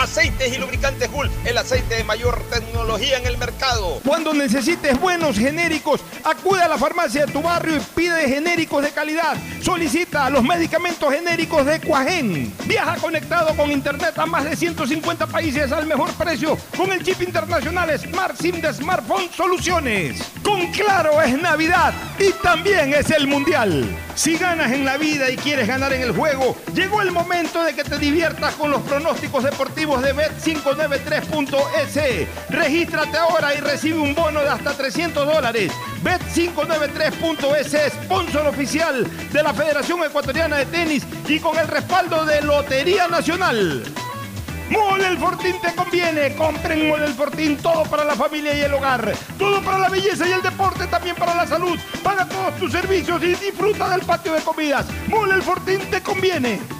Aceites y lubricantes Gulf, el aceite de mayor tecnología en el mercado. Cuando necesites buenos genéricos, acude a la farmacia de tu barrio y pide genéricos de calidad. Solicita los medicamentos genéricos de Cuajén. Viaja conectado con internet a más de 150 países al mejor precio con el chip internacional Smart SIM de Smartphone Soluciones. Con Claro es Navidad y también es el Mundial. Si ganas en la vida y quieres ganar en el juego, llegó el momento de que te diviertas con los pronósticos deportivos de Bet593.es. Regístrate ahora y recibe un bono de hasta 300 dólares. Bet593.es, sponsor oficial de la Federación Ecuatoriana de Tenis y con el respaldo de Lotería Nacional. Mole el Fortín te conviene. Compren Mole el Fortín, todo para la familia y el hogar. Todo para la belleza y el deporte, también para la salud. Paga todos tus servicios y disfruta del patio de comidas. Mole el Fortín te conviene.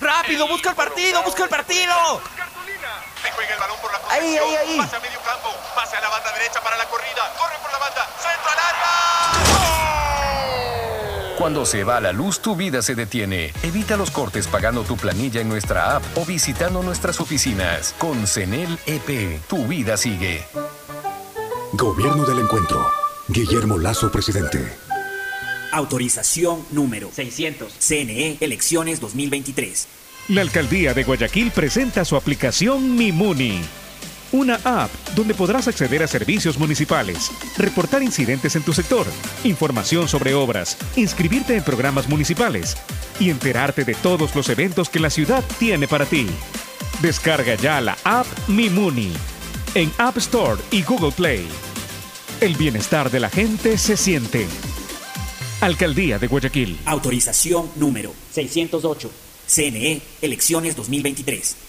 ¡Rápido! ¡Busca el partido! ¡Busca el partido! Ahí juega el balón por la Ahí, ahí, ahí. Pase a medio campo. Pase a la banda derecha para la corrida. Corre por la banda. Centro al área. Cuando se va la luz, tu vida se detiene. Evita los cortes pagando tu planilla en nuestra app o visitando nuestras oficinas. Con CENEL EP, tu vida sigue. Gobierno del Encuentro. Guillermo Lazo, presidente. Autorización número 600. CNE, elecciones 2023. La alcaldía de Guayaquil presenta su aplicación Mimuni. Una app donde podrás acceder a servicios municipales, reportar incidentes en tu sector, información sobre obras, inscribirte en programas municipales y enterarte de todos los eventos que la ciudad tiene para ti. Descarga ya la app Mimuni en App Store y Google Play. El bienestar de la gente se siente. Alcaldía de Guayaquil. Autorización número 608. CNE, elecciones 2023.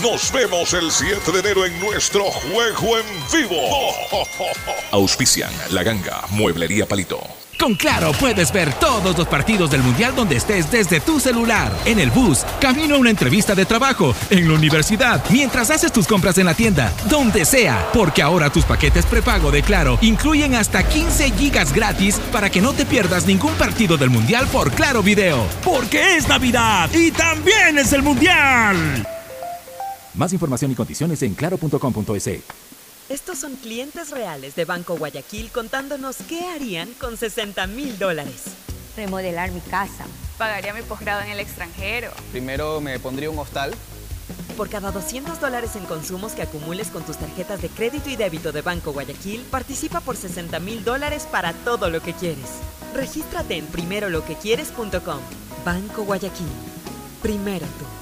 Nos vemos el 7 de enero en nuestro juego en vivo. Auspician La Ganga, Mueblería Palito. Con Claro puedes ver todos los partidos del Mundial donde estés desde tu celular, en el bus, camino a una entrevista de trabajo, en la universidad, mientras haces tus compras en la tienda, donde sea, porque ahora tus paquetes prepago de Claro incluyen hasta 15 gigas gratis para que no te pierdas ningún partido del Mundial por Claro Video. Porque es Navidad y también es el Mundial. Más información y condiciones en claro.com.es. Estos son clientes reales de Banco Guayaquil contándonos qué harían con 60 mil dólares. Remodelar mi casa. Pagaría mi posgrado en el extranjero. Primero me pondría un hostal. Por cada 200 dólares en consumos que acumules con tus tarjetas de crédito y débito de Banco Guayaquil, participa por 60 mil dólares para todo lo que quieres. Regístrate en primeroloquequieres.com. Banco Guayaquil. Primero tú.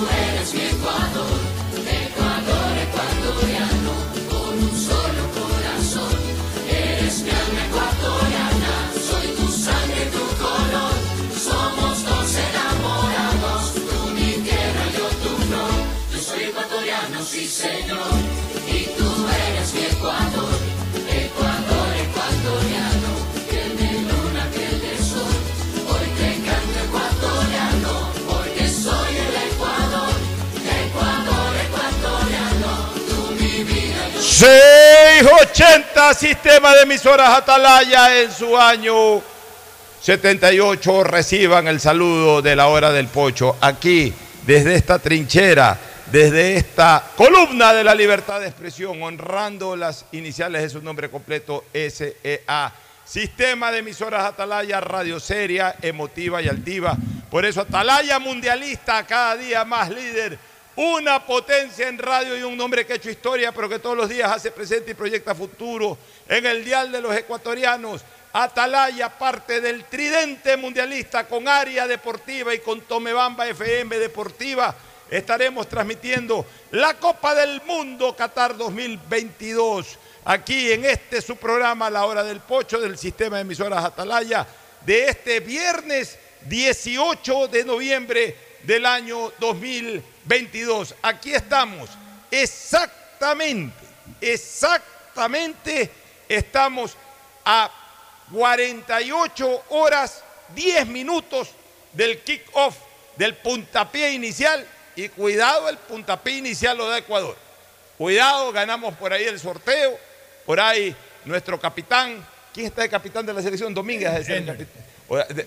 Ecuador, Ecuador ecuatoriano, con un solo corazón. Eres mi alma 680 Sistema de Emisoras Atalaya en su año 78. Reciban el saludo de la hora del pocho aquí, desde esta trinchera, desde esta columna de la libertad de expresión, honrando las iniciales de su nombre completo, SEA. Sistema de emisoras Atalaya, radio seria, emotiva y altiva. Por eso Atalaya mundialista, cada día más líder. Una potencia en radio y un nombre que ha hecho historia, pero que todos los días hace presente y proyecta futuro en el dial de los ecuatorianos. Atalaya, parte del tridente mundialista con área deportiva y con Tomebamba FM Deportiva. Estaremos transmitiendo la Copa del Mundo Qatar 2022 aquí en este su programa La Hora del Pocho del sistema de emisoras Atalaya de este viernes 18 de noviembre del año 2022. Aquí estamos, exactamente, exactamente estamos a 48 horas 10 minutos del kick-off, del puntapié inicial. Y cuidado, el puntapié inicial lo da Ecuador. Cuidado, ganamos por ahí el sorteo. Por ahí nuestro capitán, ¿quién está de capitán de la selección? Domínguez. es el capitán.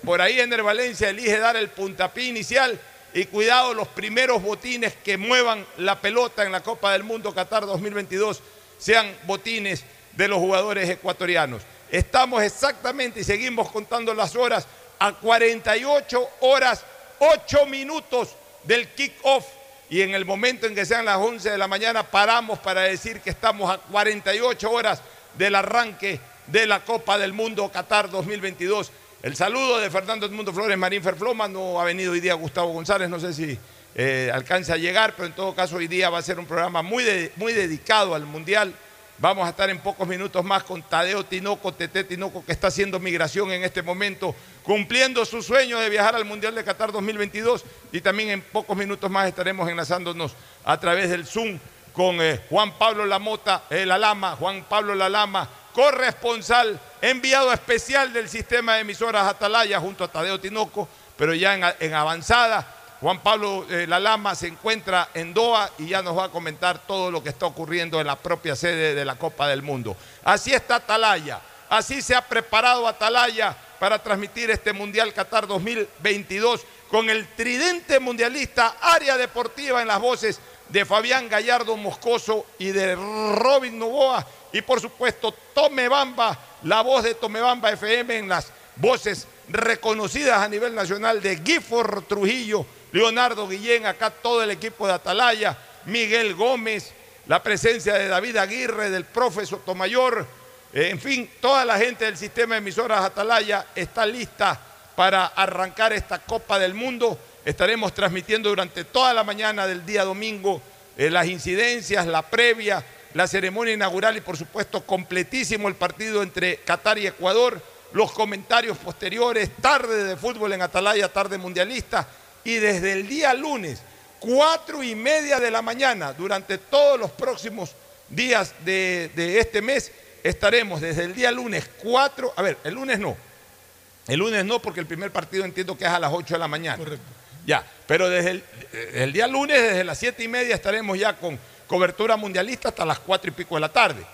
Por ahí Ener Valencia elige dar el puntapié inicial. Y cuidado, los primeros botines que muevan la pelota en la Copa del Mundo Qatar 2022 sean botines de los jugadores ecuatorianos. Estamos exactamente y seguimos contando las horas a 48 horas, 8 minutos del kick-off. Y en el momento en que sean las 11 de la mañana paramos para decir que estamos a 48 horas del arranque de la Copa del Mundo Qatar 2022. El saludo de Fernando Edmundo Flores Marín Ferfloma. No ha venido hoy día Gustavo González, no sé si eh, alcanza a llegar, pero en todo caso hoy día va a ser un programa muy, muy dedicado al Mundial. Vamos a estar en pocos minutos más con Tadeo Tinoco, Tete Tinoco, que está haciendo migración en este momento, cumpliendo su sueño de viajar al Mundial de Qatar 2022. Y también en pocos minutos más estaremos enlazándonos a través del Zoom con eh, Juan Pablo Lamota, eh, La Lama, Juan Pablo La Lama, corresponsal, enviado especial del sistema de emisoras Atalaya junto a Tadeo Tinoco, pero ya en, avanzada Juan Pablo eh, Lalama se encuentra en Doha y ya nos va a comentar todo lo que está ocurriendo en la propia sede de la Copa del Mundo. Así está Atalaya, así se ha preparado Atalaya para transmitir este Mundial Qatar 2022 con el tridente mundialista área deportiva en las voces de Fabián Gallardo Moscoso y de Robin Novoa y por supuesto Tome Bamba, la voz de Tome Bamba FM en las voces reconocidas a nivel nacional de Gifford Trujillo, Leonardo Guillén, acá todo el equipo de Atalaya, Miguel Gómez, la presencia de David Aguirre, del profesor Sotomayor, eh, en fin, toda la gente del sistema de emisoras Atalaya está lista para arrancar esta Copa del Mundo. Estaremos transmitiendo durante toda la mañana del día domingo eh, las incidencias, la previa, la ceremonia inaugural y por supuesto completísimo el partido entre Qatar y Ecuador, los comentarios posteriores, tarde de fútbol en Atalaya, tarde mundialista y desde el día lunes, cuatro y media de la mañana, durante todos los próximos días de, este mes, estaremos desde el día lunes cuatro, a ver, el lunes no, el lunes no porque el primer partido entiendo que es a las 8 de la mañana. Correcto. Ya, pero desde el, día lunes, desde las siete y media, estaremos ya con cobertura mundialista hasta las cuatro y pico de la tarde.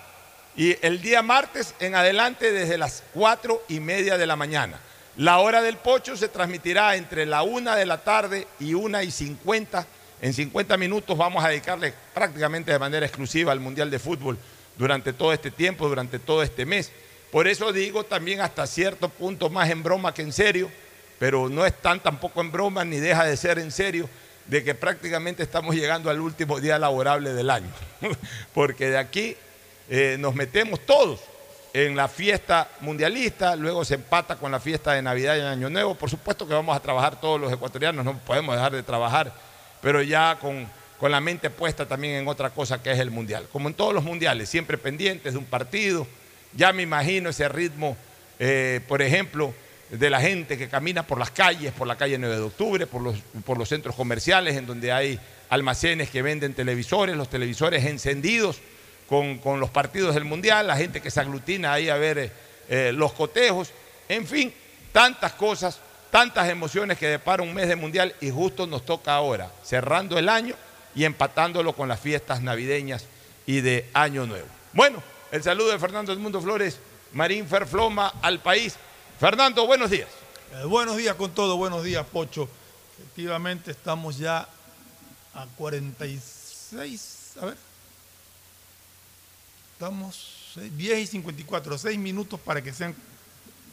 Y el día martes en adelante desde las cuatro y media de la mañana. La hora del pocho se transmitirá entre la una de la tarde y una y cincuenta. En 50 minutos vamos a dedicarle prácticamente de manera exclusiva al Mundial de Fútbol durante todo este tiempo, durante todo este mes. Por eso digo también hasta cierto punto más en broma que en serio, pero no es tan tampoco en broma ni deja de ser en serio, de que prácticamente estamos llegando al último día laborable del año, porque de aquí eh, nos metemos todos en la fiesta mundialista, luego se empata con la fiesta de Navidad y Año Nuevo. Por supuesto que vamos a trabajar todos los ecuatorianos, no podemos dejar de trabajar, pero ya con, con la mente puesta también en otra cosa que es el mundial. Como en todos los mundiales, siempre pendientes de un partido. Ya me imagino ese ritmo, eh, por ejemplo, de la gente que camina por las calles, por la calle 9 de octubre, por los, por los centros comerciales en donde hay almacenes que venden televisores, los televisores encendidos con, los partidos del Mundial, la gente que se aglutina ahí a ver eh, eh, los cotejos, en fin, tantas cosas, tantas emociones que depara un mes de Mundial y justo nos toca ahora, cerrando el año y empatándolo con las fiestas navideñas y de Año Nuevo. Bueno, el saludo de Fernando Edmundo Flores, Marín Ferfloma al país. Fernando, buenos días. Eh, buenos días con todo, buenos días, Pocho. Efectivamente, estamos ya a 46, a ver, estamos 10 y 54, 6 minutos para que sean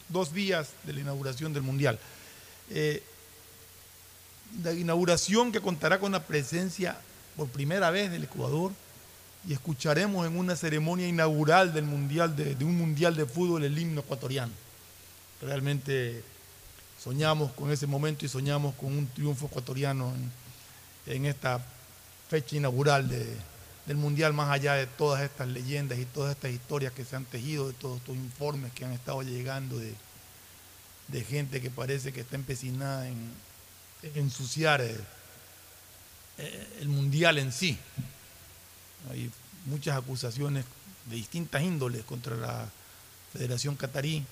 dos días de la inauguración del Mundial. Eh, la inauguración que contará con la presencia por primera vez del Ecuador y escucharemos en una ceremonia inaugural del mundial de, un mundial de fútbol el himno ecuatoriano. Realmente soñamos con ese momento y soñamos con un triunfo ecuatoriano en esta fecha inaugural de, del Mundial, más allá de todas estas leyendas y todas estas historias que se han tejido, de todos estos informes que han estado llegando de, gente que parece que está empecinada en, ensuciar el, eh, el, Mundial en sí. Hay muchas acusaciones de distintas índoles contra la Federación Catarí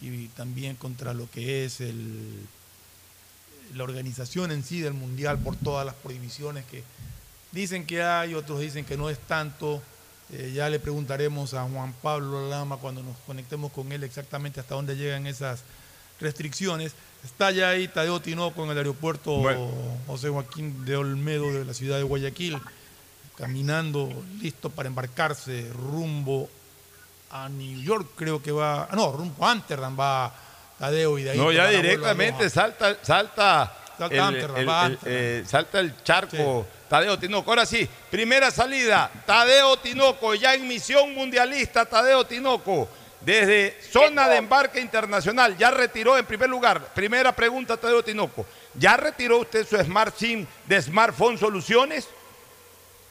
y también contra lo que es el, la organización en sí del Mundial por todas las prohibiciones que Dicen que hay, otros dicen que no es tanto. Eh, ya le preguntaremos a Juan Pablo Lama cuando nos conectemos con él exactamente hasta dónde llegan esas restricciones. Está ya ahí Tadeo Tinoco en el aeropuerto José Joaquín de Olmedo de la ciudad de Guayaquil, caminando, listo para embarcarse rumbo a New York, creo que va, no, rumbo a Amsterdam va Tadeo y de ahí. No, ya directamente salta, salta, eh, salta el charco. Tadeo Tinoco. Ahora sí, primera salida, Tadeo Tinoco, ya en misión mundialista, Tadeo Tinoco, desde zona de embarque internacional, ya retiró en primer lugar. Primera pregunta, Tadeo Tinoco, ¿ya retiró usted su Smart SIM de Smartphone Soluciones?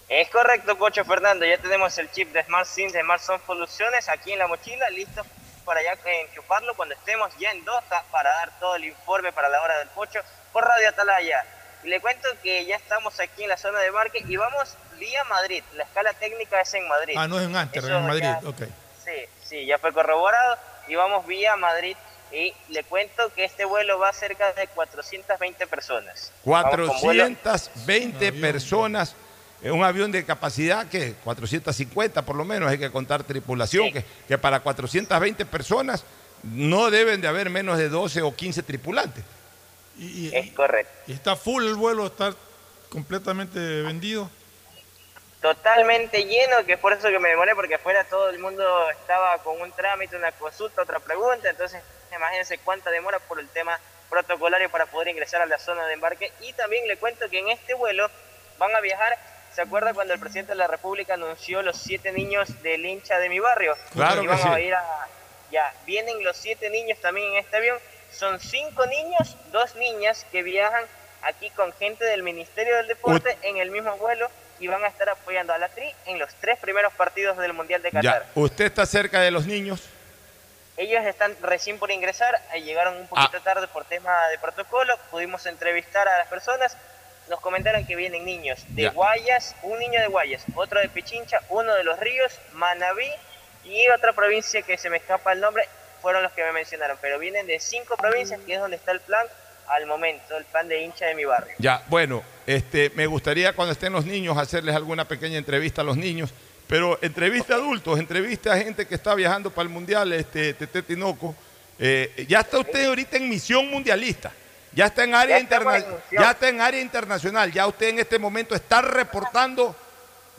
Es correcto, Cocho Fernando, ya tenemos el chip de Smart SIM de Smartphone Soluciones aquí en la mochila, listo para ya enchufarlo cuando estemos ya en Doha para dar todo el informe para la hora del pocho por Radio Atalaya le cuento que ya estamos aquí en la zona de marque y vamos vía Madrid. La escala técnica es en Madrid. Ah, no es en Amsterdam, en Madrid, ok. Sí, sí, ya fue corroborado y vamos vía Madrid Y le cuento que este vuelo va a cerca de 420 personas. Vamos con vuelo- 420 personas un avión de capacidad que 450 por lo menos, hay que contar tripulación, que, que para 420 personas no deben de haber menos de 12 o 15 tripulantes. es correcto. Y está full el vuelo, está completamente vendido. totalmente lleno, que es por eso que me demoré, porque afuera todo el mundo estaba con un trámite, una consulta, otra pregunta, entonces imagínense cuánta demora por el tema protocolario para poder ingresar a la zona de embarque. Y también le cuento que en este vuelo van a viajar, ¿se acuerda cuando el presidente de la República anunció los siete niños del hincha de mi barrio? Claro que vamos a sí. ir a... Ya, vienen los siete niños también en este avión, son cinco niños, dos niñas que viajan aquí con gente del Ministerio del Deporte en el mismo vuelo y van a estar apoyando a la TRI en los tres primeros partidos del Mundial de Qatar. Ya, usted está cerca de los niños. Ellos están recién por ingresar, eh, llegaron un poquito tarde por tema de protocolo, pudimos entrevistar a las personas, nos comentaron que vienen niños de Ya. Guayas, un niño de Guayas, otro de Pichincha, uno de Los Ríos, Manabí y otra provincia que se me escapa el nombre, fueron los que me mencionaron, pero vienen de cinco provincias, que es donde está el plan al momento, el plan de hincha de mi barrio. Ya, bueno, este, me gustaría cuando estén los niños hacerles alguna pequeña entrevista a los niños, pero entrevista a adultos, entrevista a gente que está viajando para el Mundial, este, Tete Tinoco. Eh, ya está usted ahorita en misión mundialista, ya está en área Ya estamos en interna- misión. ya está en área internacional, ya usted en este momento está reportando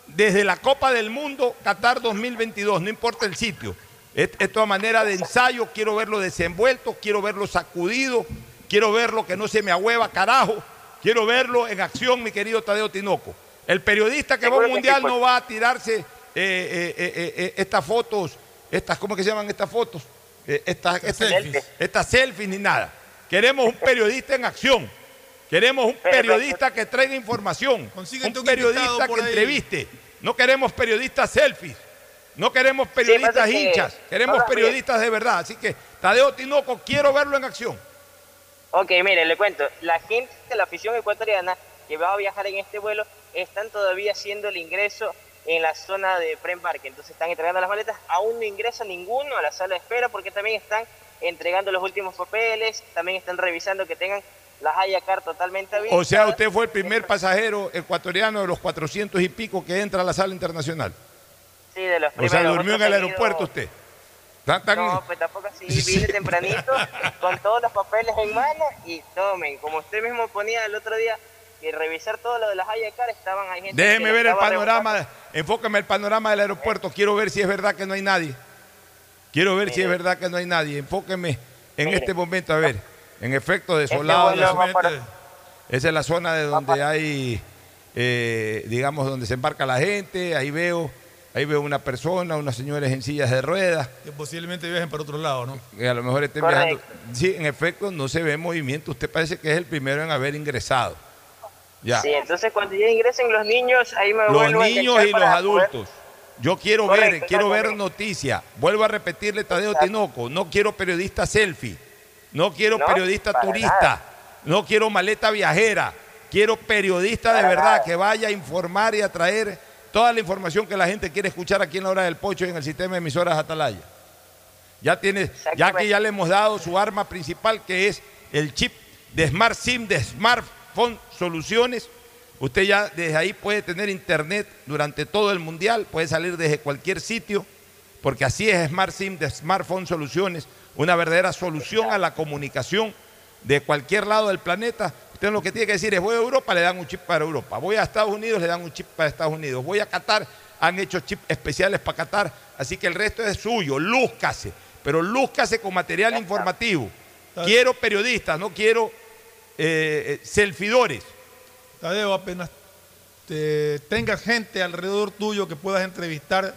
desde la Copa del Mundo Qatar 2022, no importa el sitio. Es- Esto a manera de ensayo, quiero verlo desenvuelto, quiero verlo sacudido, quiero verlo que no se me ahueva carajo, quiero verlo en acción, mi querido Tadeo Tinoco. El periodista que va a un Seguro que sí, mundial no va a tirarse eh, eh, eh, estas fotos, estas, ¿cómo que se llaman estas fotos? Estas, estas, selfies. estas selfies ni nada. Queremos un periodista en acción. Queremos un periodista que traiga información. Consíguete Un periodista que entreviste. No queremos periodistas selfies. No queremos periodistas hinchas. Queremos periodistas de verdad. Así que, Tadeo Tinoco, quiero verlo en acción. Ok, mire, le cuento. La gente de la afición ecuatoriana que va a viajar en este vuelo están todavía haciendo el ingreso en la zona de preembarque. Entonces están entregando las maletas. Aún no ingresa ninguno a la sala de espera porque también están entregando los últimos papeles. También están revisando que tengan las Hayacar totalmente abiertas. O sea, usted fue el primer pasajero ecuatoriano de los 400 y pico que entra a la sala internacional. Sí, de los O primeros. sea, durmió en el aeropuerto usted. Tan- tan- No, pues tampoco así. Vine tempranito con todos los papeles en mano y tomen. Como usted mismo ponía el otro día, que revisar todo lo de las Hayacar estaban ahí gente Déjeme ver el panorama, enfóqueme el panorama del aeropuerto. Quiero ver si es verdad que no hay nadie. Quiero ver si es verdad que no hay nadie. Enfóqueme en este momento, a ver. En efecto, desolado. vuelo va para- Esa es la zona de donde hay, eh, digamos, donde se embarca la gente. Ahí veo, ahí veo una persona, unas señores en sillas de ruedas. Que posiblemente viajen para otro lado, ¿no? Que a lo mejor estén Correcto. viajando. Sí, en efecto, no se ve movimiento. Usted parece que es el primero en haber ingresado. Ya. Sí, entonces cuando ya ingresen los niños, ahí me los a niños y los adultos. Yo quiero ver, quiero ver noticias. Vuelvo a repetirle, Tadeo Tinoco, no quiero periodista selfie, no quiero No, periodista turista, nada. no quiero maleta viajera, quiero periodista de verdad nada. que vaya a informar y a traer toda la información que la gente quiere escuchar aquí en la hora del pocho y en el sistema de emisoras Atalaya. Ya tiene, ya que ya le hemos dado su arma principal que es el chip de Smart SIM de Smartphone Soluciones. Usted ya desde ahí puede tener internet durante todo el mundial, puede salir desde cualquier sitio, porque así es Smart SIM de Smartphone Soluciones, una verdadera solución a la comunicación de cualquier lado del planeta. Usted lo que tiene que decir es, voy a Europa, le dan un chip para Europa. Voy a Estados Unidos, le dan un chip para Estados Unidos. Voy a Qatar, han hecho chips especiales para Qatar. Así que el resto es suyo, lúzcase, pero lúzcase con material informativo. Quiero periodistas, no quiero eh, eh, selfidores. Tadeo, apenas te tengas gente alrededor tuyo que puedas entrevistar,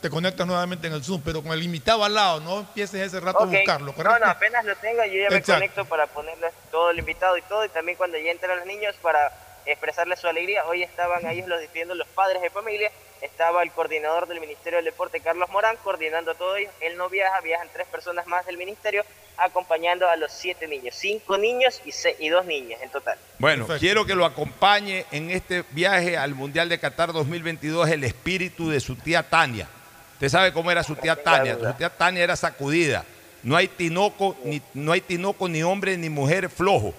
te conectas nuevamente en el Zoom, pero con el invitado al lado, no empieces ese rato a buscarlo, ¿correcto? no, apenas lo tenga, yo ya me conecto para ponerles todo el invitado y todo, y también cuando ya entran los niños para expresarles su alegría. Hoy estaban ahí los despidiendo los padres de familia, estaba el coordinador del Ministerio del Deporte, Carlos Morán, coordinando a todo ello. Él no viaja, viajan tres personas más del Ministerio, acompañando a los siete niños, cinco niños y, se- y dos niñas en total. Bueno, quiero que lo acompañe en este viaje al Mundial de Qatar 2022 el espíritu de su tía Tania. Usted sabe cómo era su tía Tania. Su tía Tania era sacudida. No hay tinoco ni, no hay tinoco ni hombre ni mujer flojo.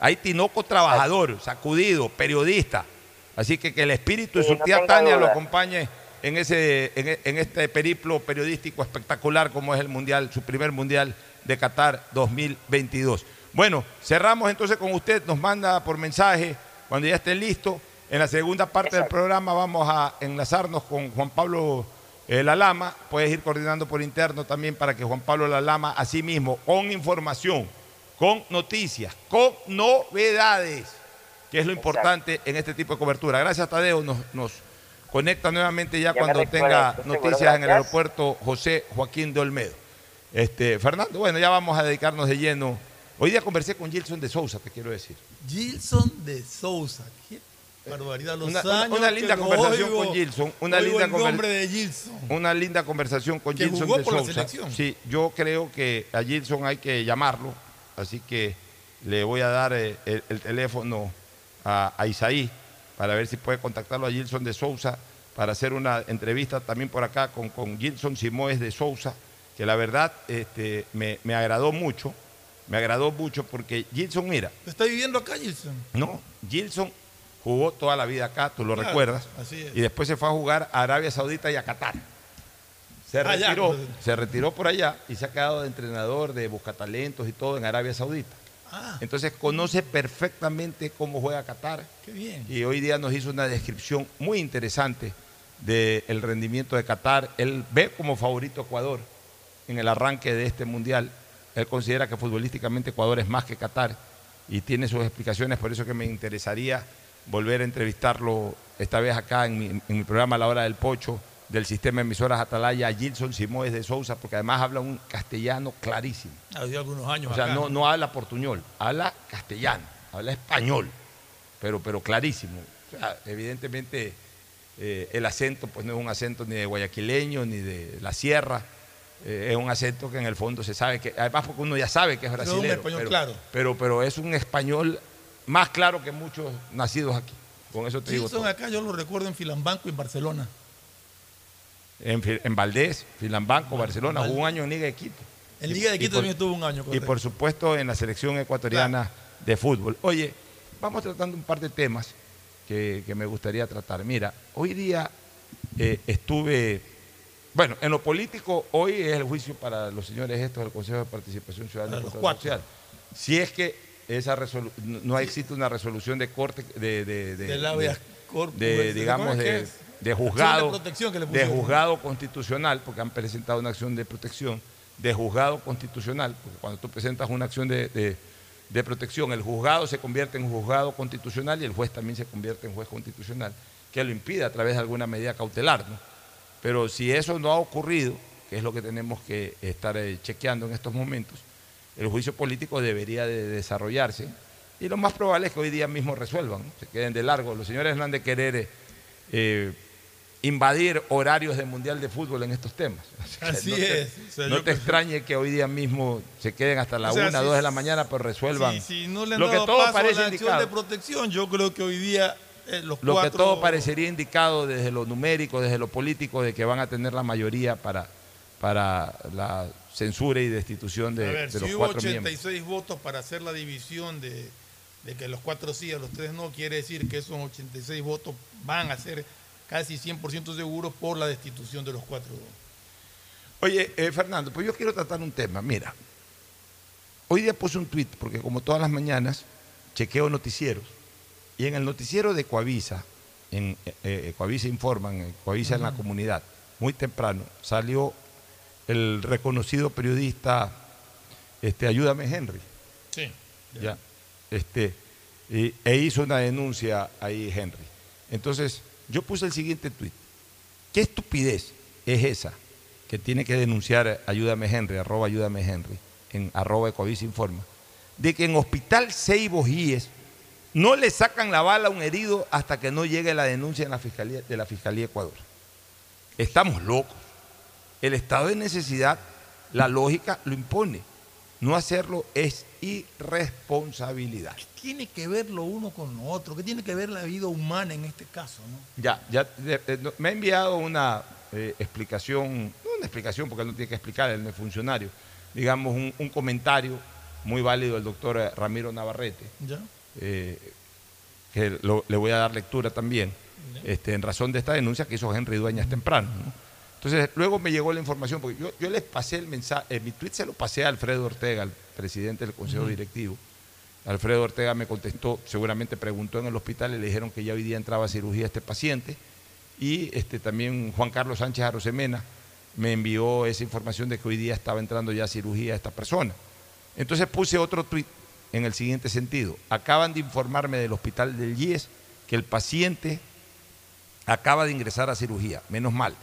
Hay tinoco trabajador, sacudido, periodista. Así que que el espíritu de Sí, su no tía Tania lo acompañe en, ese, en, e- en este periplo periodístico espectacular como es el Mundial, su primer Mundial de Qatar 2022. Bueno, cerramos entonces con usted, nos manda por mensaje cuando ya esté listo. En la segunda parte del programa vamos a enlazarnos con Juan Pablo eh, Lalama. Puedes ir coordinando por interno también para que Juan Pablo Lalama, así mismo, con información, con noticias, con novedades, que es lo importante en este tipo de cobertura. Gracias, Tadeo. Nos, nos conecta nuevamente ya, cuando tenga noticias en el aeropuerto José Joaquín de Olmedo. Este, Fernando, bueno, ya vamos a dedicarnos de lleno. Hoy día conversé con Gilson de Sousa, te quiero decir. Gilson de Sousa. Qué barbaridad. Los Una, una- años una linda conversación oigo, con Gilson. Una oigo linda el nombre de Gilson. Una linda conversación con Que Gilson jugó de por la Sousa. selección. Sí, yo creo que a Gilson hay que llamarlo, así que le voy a dar eh, el, el teléfono a, a Isaí para ver si puede contactarlo a Gilson de Sousa para hacer una entrevista también por acá con, con Gilson Simoes de Sousa, que la verdad este, me, me agradó mucho, me agradó mucho porque Gilson, mira, ¿Está viviendo acá, Gilson? no, Gilson jugó toda la vida acá, tú lo Claro, recuerdas, así es. y después se fue a jugar a Arabia Saudita y a Qatar. Se Ah, retiró, se retiró por allá y se ha quedado de entrenador de buscatalentos y todo en Arabia Saudita. Ah, Entonces conoce perfectamente cómo juega Qatar qué bien. y hoy día nos hizo una descripción muy interesante del rendimiento de Qatar. Él ve como favorito a Ecuador en el arranque de este mundial. Él considera que futbolísticamente Ecuador es más que Qatar y tiene sus explicaciones, por eso que me interesaría volver a entrevistarlo esta vez acá en mi, en mi programa La Hora del Pocho del sistema de emisoras Atalaya, Gilson Simoes de Sousa, porque además habla un castellano clarísimo. Ha habido algunos años O sea, acá. no, no habla portuñol, habla castellano, habla español, pero, pero clarísimo. O sea, evidentemente eh, el acento pues no es un acento ni de guayaquileño ni de la sierra, eh, es un acento que en el fondo se sabe que, además porque uno ya sabe que es Pero es un brasileño, español pero, claro. pero, pero es un español más claro que muchos nacidos aquí. Con eso te digo Gilson todo. acá yo lo recuerdo en Filambanco y en Barcelona. En, en Valdés, Filambanco, Barcelona, jugó un año en Liga de Quito. En Y- Liga de y Quito también estuvo un año. Y correcto. por supuesto en la selección ecuatoriana de fútbol. Oye, vamos tratando un par de temas que, que me gustaría tratar. Mira, hoy día eh, estuve, bueno, en lo político, hoy es el juicio para los señores estos del Consejo de Participación Ciudadana y Control cuatro. Social. Si es que esa resolu- no existe una resolución de corte, de, de, de- de- corpus, de, ¿cómo digamos, de? De juzgado, de juzgado constitucional, porque han presentado una acción de protección, de juzgado constitucional, porque cuando tú presentas una acción de, de- de protección, el juzgado se convierte en juzgado constitucional y el juez también se convierte en juez constitucional, que lo impide a través de alguna medida cautelar. ¿no? Pero si eso no ha ocurrido, que es lo que tenemos que estar eh, chequeando en estos momentos, el juicio político debería de desarrollarse y lo más probable es que hoy día mismo resuelvan, ¿no? se queden de largo. Los señores no han de querer eh, eh, invadir horarios del Mundial de Fútbol en estos temas. Así no te- es. O sea, no te creo- extrañe que hoy día mismo se queden hasta la O sea, 1, si- 2 de la mañana, pero resuelvan Si, si no le han lo que todo paso a parece acción indicado. de protección, yo creo que hoy día eh, los Lo cuatro... que todo parecería indicado desde lo numérico, desde lo político, de que van a tener la mayoría para, para la censura y destitución de, a ver, de si los hubo cuatro 86 miembros. votos para hacer la división de, de que los cuatro sí, a los tres no, quiere decir que esos 86 votos van a ser casi 100% seguros por la destitución de los cuatro. Oye, eh, Fernando, pues yo quiero tratar un tema. Mira, hoy día puse un tuit, porque como todas las mañanas chequeo noticieros, y en el noticiero de Coavisa, en eh, eh, Coavisa Informan, en Coavisa en la comunidad, muy temprano, salió el reconocido periodista este, Ayúdame Henry. Sí. Ya. Este, y- e hizo una denuncia ahí Henry. Entonces, yo puse el siguiente tuit. ¿Qué estupidez es esa que tiene que denunciar Ayúdame Henry, arroba Ayúdame Henry, en arroba Ecoavis Informa, de que en Hospital Seibo Gies no le sacan la bala a un herido hasta que no llegue la denuncia en la fiscalía, de la Fiscalía Ecuador? Estamos locos. El estado de necesidad, la lógica lo impone. No hacerlo es irresponsabilidad. Tiene que ver lo uno con lo otro, que tiene que ver la vida humana en este caso, ¿no? Ya, ya eh, me ha enviado una eh, explicación, no una explicación porque él no tiene que explicar, él no es funcionario, digamos, un, un comentario muy válido del doctor eh, Ramiro Navarrete, ¿Ya? eh, que lo- le voy a dar lectura también, este, en razón de esta denuncia que hizo Henry Dueñas temprano. ¿no? Entonces, luego me llegó la información, porque yo, yo les pasé el mensaje, eh, mi tweet se lo pasé a Alfredo Ortega, el presidente del Consejo. Directivo. Alfredo Ortega me contestó, seguramente preguntó en el hospital y le dijeron que ya hoy día entraba a cirugía este paciente. Y este, también Juan Carlos Sánchez Arosemena me envió esa información de que hoy día estaba entrando ya a cirugía esta persona. Entonces puse otro tuit en el siguiente sentido. Acaban de informarme del hospital del IES que el paciente acaba de ingresar a cirugía, menos mal.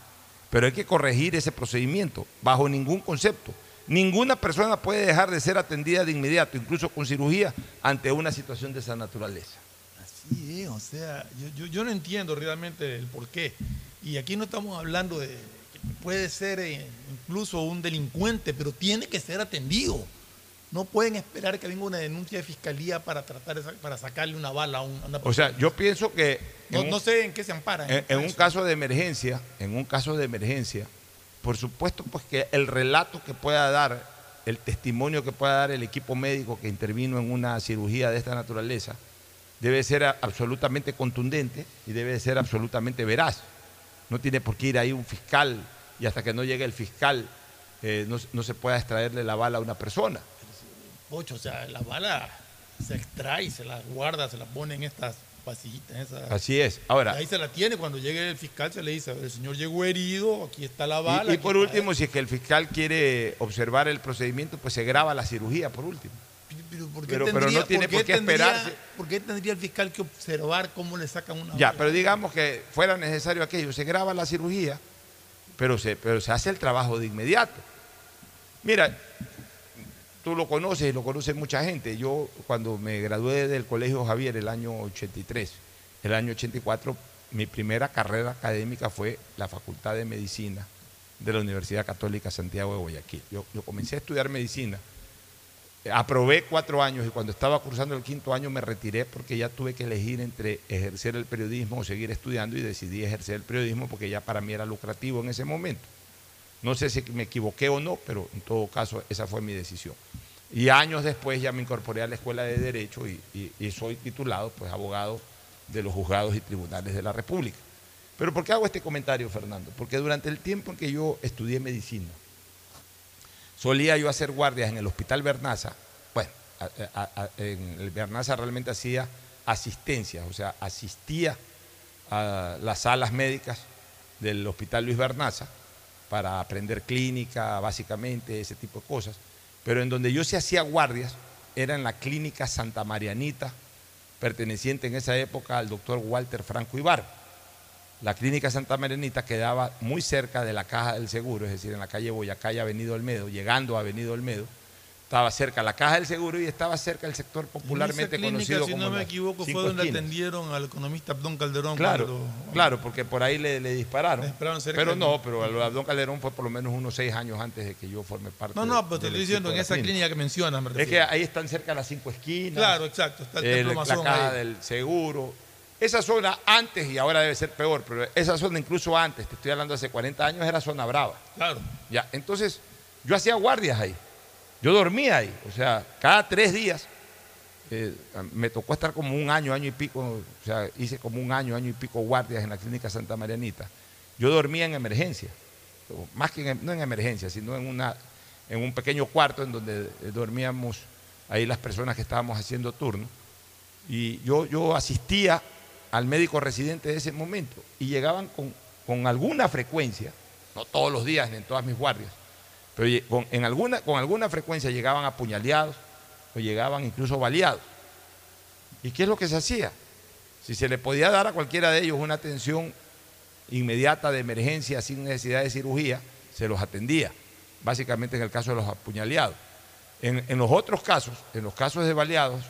Pero hay que corregir ese procedimiento bajo ningún concepto. Ninguna persona puede dejar de ser atendida de inmediato, incluso con cirugía, ante una situación de esa naturaleza. Sí, eh, o sea, yo no entiendo realmente el por qué. Y aquí no estamos hablando de que puede ser eh, incluso un delincuente, pero tiene que ser atendido. No pueden esperar que venga una denuncia de fiscalía para tratar esa- para sacarle una bala a, un- a una O sea, yo pienso que... No, en un- no sé en qué se amparan. En, en un caso de emergencia, en un caso de emergencia, por supuesto pues que el relato que pueda dar, el testimonio que pueda dar el equipo médico que intervino en una cirugía de esta naturaleza, debe ser absolutamente contundente y debe ser absolutamente veraz. No tiene por qué ir ahí un fiscal y hasta que no llegue el fiscal eh, no, no se pueda extraerle la bala a una persona. Ocho, o sea, la bala se extrae, se la guarda, se la pone en estas pasillitas. esas- Así es. Ahora- Ahí se la tiene. Cuando llegue el fiscal, se le dice: el señor llegó herido, aquí está la bala. y, por último, si es que el fiscal quiere observar el procedimiento, pues se graba la cirugía por último. Pero, ¿por qué Pero, pero tendría- no tiene por qué tendría- esperarse. ¿Por qué tendría el fiscal que observar cómo le sacan una Ya, bala? pero digamos que fuera necesario aquello, se graba la cirugía, pero se, pero se hace el trabajo de inmediato. Mira, tú lo conoces lo conoce mucha gente. Yo cuando me gradué del Colegio Javier el año 83, el año 84, mi primera carrera académica fue la Facultad de Medicina de la Universidad Católica Santiago de Guayaquil. Yo, yo comencé a estudiar medicina Aprobé cuatro años y cuando estaba cursando el quinto año me retiré porque ya tuve que elegir entre ejercer el periodismo o seguir estudiando y decidí ejercer el periodismo porque ya para mí era lucrativo en ese momento. No sé si me equivoqué o no, pero en todo caso esa fue mi decisión. Y años después ya me incorporé a la Escuela de Derecho y, soy titulado pues abogado de los juzgados y tribunales de la República. Pero ¿por qué hago este comentario, Fernando? Porque durante el tiempo en que yo estudié medicina, solía yo hacer guardias en el Hospital Bernaza. Bueno, en el Bernaza realmente hacía asistencia, o sea, asistía a las salas médicas del Hospital Luis Bernaza para aprender clínica, básicamente, ese tipo de cosas. Pero en donde yo se hacía guardias era en la clínica Santa Marianita, perteneciente en esa época al doctor Walter Franco Ibar. La clínica Santa Marianita quedaba muy cerca de la caja del seguro, es decir, en la calle Boyacá y Avenida Olmedo, llegando a Avenida Olmedo. Estaba cerca la caja del seguro y estaba cerca el sector popularmente clínica, conocido si como no me equivoco, fue donde esquinas. atendieron al economista Abdón Calderón. Claro, cuando- claro, porque por ahí le, le dispararon. cerca pero no, pero a lo de Abdón Calderón fue por lo menos unos seis años antes de que yo forme parte No, no, pero te estoy diciendo en esa clínica que mencionas, me Es que ahí están cerca las cinco esquinas. Claro, exacto, está el el- Templo la caja ahí. del seguro. Esa zona antes, y ahora debe ser peor, pero esa zona incluso antes, te estoy hablando hace 40 años, era zona brava. Claro. Ya, entonces yo hacía guardias ahí. Yo dormía ahí. O sea, cada tres días eh, me tocó estar como un año, año y pico. O sea, hice como un año, año y pico guardias en la clínica Santa Marianita. Yo dormía en emergencia. Más que en- no en emergencia, sino en, una, en un pequeño cuarto en donde eh, dormíamos ahí las personas que estábamos haciendo turno. Y yo, yo asistía al médico residente de ese momento y llegaban con, con alguna frecuencia, no todos los días en todas mis guardias, pero con, alguna, con alguna frecuencia llegaban apuñaleados o llegaban incluso baleados. ¿Y qué es lo que se hacía? Si se le podía dar a cualquiera de ellos una atención inmediata de emergencia sin necesidad de cirugía, se los atendía, básicamente en el caso de los apuñaleados. En, en los otros casos, en los casos de baleados,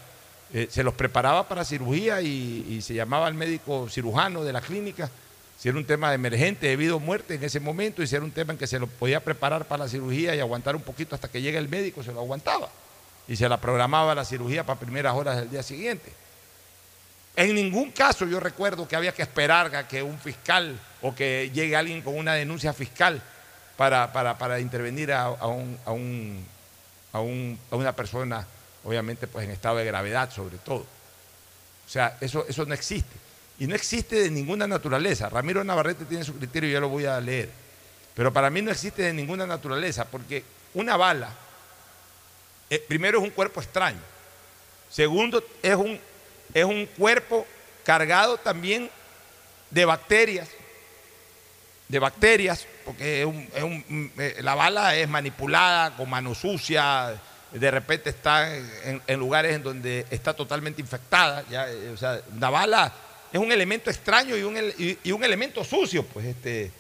eh, se los preparaba para cirugía y, y se llamaba al médico cirujano de la clínica, si era un tema emergente, debido a muerte en ese momento, y si era un tema en que se lo podía preparar para la cirugía y aguantar un poquito hasta que llegue el médico, se lo aguantaba. Y se la programaba la cirugía para primeras horas del día siguiente. En ningún caso yo recuerdo que había que esperar a que un fiscal o que llegue alguien con una denuncia fiscal para, para- para intervenir a, a un- a, un- a una persona, obviamente, pues en estado de gravedad sobre todo. O sea, eso, eso no existe. Y no existe de ninguna naturaleza. Ramiro Navarrete tiene su criterio y ya lo voy a leer. Pero para mí no existe de ninguna naturaleza, porque una bala, eh, primero es un cuerpo extraño. Segundo, es un, es un cuerpo cargado también de bacterias, de bacterias, porque es un- un- eh, la bala es manipulada con mano sucia, de repente está en, lugares en donde está totalmente infectada. eh, o sea, una bala es un elemento extraño y un, y- un elemento sucio, pues este.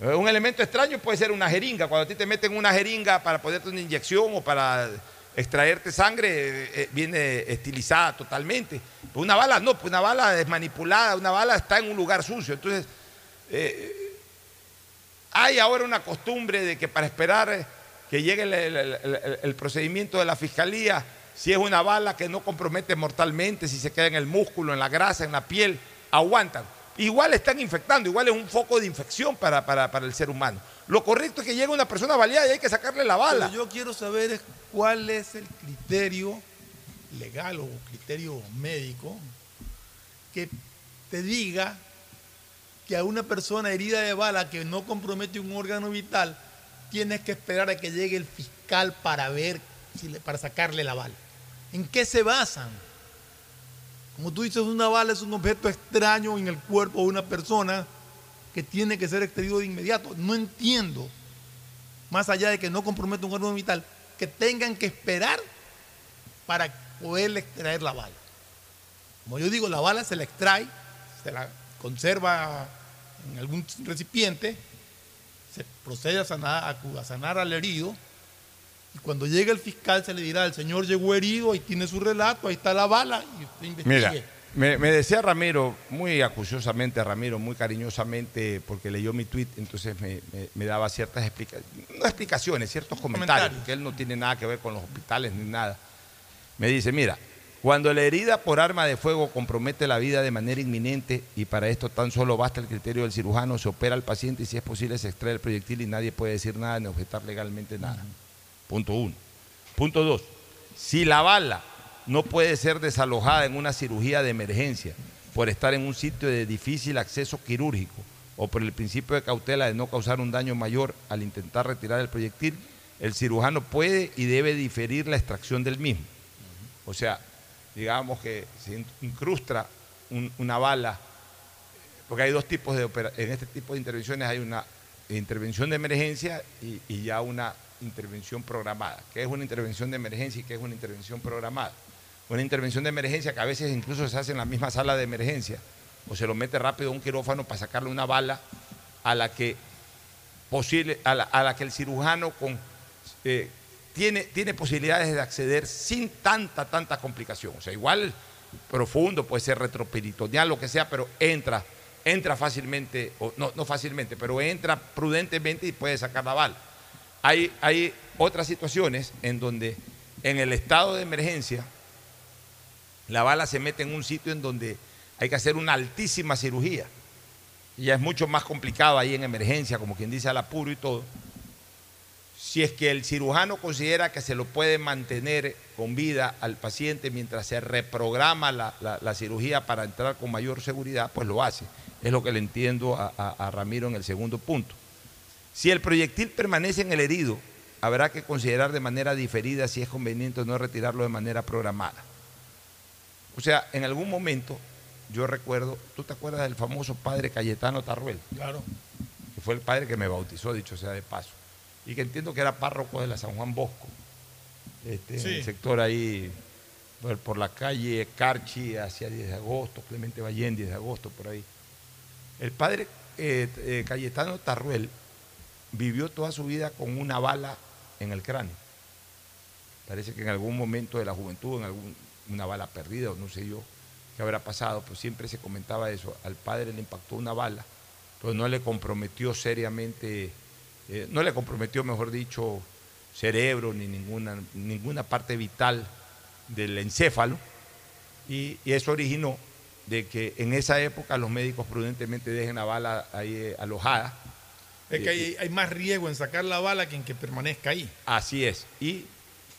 Un elemento extraño puede ser una jeringa. Cuando a ti te meten una jeringa para ponerte una inyección o para extraerte sangre, eh, eh, viene estilizada totalmente. Pues una bala no, pues una bala es manipulada, una bala está en un lugar sucio. Entonces, eh, hay ahora una costumbre de que para esperar que llegue el procedimiento de la fiscalía, si es una bala que no compromete mortalmente, si se queda en el músculo, en la grasa, en la piel, aguantan. Igual están infectando, igual es un foco de infección para, para- para el ser humano. Lo correcto es que llegue una persona baleada y hay que sacarle la bala. Pero yo quiero saber cuál es el criterio legal o criterio médico que te diga que a una persona herida de bala que no compromete un órgano vital tienes que esperar a que llegue el fiscal para ver si le- para sacarle la bala. ¿En qué se basan? Como tú dices, una bala es un objeto extraño en el cuerpo de una persona que tiene que ser extraído de inmediato. No entiendo, más allá de que no comprometa un órgano vital, que tengan que esperar para poderle extraer la bala. Como yo digo, la bala se la extrae, se la conserva en algún recipiente, se procede a sanar al herido, y cuando llegue el fiscal se le dirá, el señor llegó herido, ahí tiene su relato, ahí está la bala, y usted investigue. Mira, me, me decía Ramiro, muy acuciosamente Ramiro, muy cariñosamente, porque leyó mi tweet, entonces me, me- me daba ciertas explicaciones, no explicaciones, ciertos comentarios, Comentarios. porque él no tiene nada que ver con los hospitales ni nada. Me dice, mira, cuando la herida por arma de fuego compromete la vida de manera inminente y para esto tan solo basta el criterio del cirujano, se opera al paciente y si es posible se extrae el proyectil y nadie puede decir nada ni objetar legalmente nada. Punto uno. Punto dos, si la bala no puede ser desalojada en una cirugía de emergencia por estar en un sitio de difícil acceso quirúrgico o por el principio de cautela de no causar un daño mayor al intentar retirar el proyectil, el cirujano puede y debe diferir la extracción del mismo. O sea, digamos que se incrusta un- una bala, porque hay dos tipos de en este tipo de intervenciones hay una intervención de emergencia y ya una intervención programada. ¿Qué es una intervención de emergencia y qué es una intervención programada? Una intervención de emergencia que a veces incluso se hace en la misma sala de emergencia o se lo mete rápido a un quirófano para sacarle una bala a la que posible, a la, a la que el cirujano con, eh, tiene, tiene posibilidades de acceder sin tanta, tanta complicación. O sea, igual profundo, puede ser retroperitoneal, lo que sea, pero entra, entra fácilmente, o no, no fácilmente, pero entra prudentemente y puede sacar la bala. Hay, otras situaciones en donde en el estado de emergencia la bala se mete en un sitio en donde hay que hacer una altísima cirugía. Y ya es mucho más complicado ahí en emergencia, como quien dice al apuro y todo. Si es que el cirujano considera que se lo puede mantener con vida al paciente mientras se reprograma la, cirugía para entrar con mayor seguridad, pues lo hace. Es lo que le entiendo a Ramiro en el segundo punto. Si el proyectil permanece en el herido, habrá que considerar de manera diferida si es conveniente o no retirarlo de manera programada. O sea, en algún momento, yo recuerdo, ¿tú te acuerdas del famoso padre Cayetano Tarruel? Claro. Que fue el padre que me bautizó, dicho sea de paso. Y que entiendo que era párroco de la San Juan Bosco. Este, En Sí. el sector ahí, por, por la calle Carchi, hacia 10 de agosto, Clemente Ballén, 10 de agosto, por ahí. El padre eh, eh, Cayetano Tarruel vivió toda su vida con una bala en el cráneo. Parece que en algún momento de la juventud, en algún, una bala perdida o no sé yo qué habrá pasado, pues siempre se comentaba eso. Al padre le impactó una bala, pero no le comprometió seriamente, eh, no le comprometió, mejor dicho, cerebro ni ninguna, ninguna parte vital del encéfalo. Y, y eso originó de que en esa época los médicos prudentemente dejen la bala ahí eh, alojada. Es que hay, hay más riesgo en sacar la bala que en que permanezca ahí. Así es. Y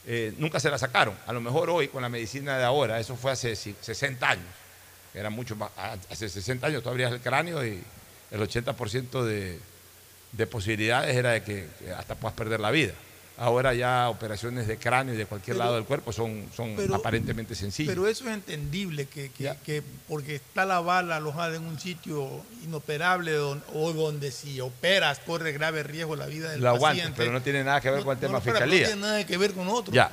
eh, nunca se la sacaron. A lo mejor hoy, con la medicina de ahora, eso fue hace 60 años, era mucho más, hace 60 años tú abrías el cráneo y el 80% de, de posibilidades era de que hasta puedas perder la vida. Ahora ya operaciones de cráneo y de cualquier lado del cuerpo son, son aparentemente sencillas. Pero eso es entendible, que, que, porque está la bala alojada en un sitio inoperable o donde si operas corre grave riesgo la vida del la paciente. pero no tiene nada que ver con el tema fiscalía. No tiene nada que ver con otro. Ya.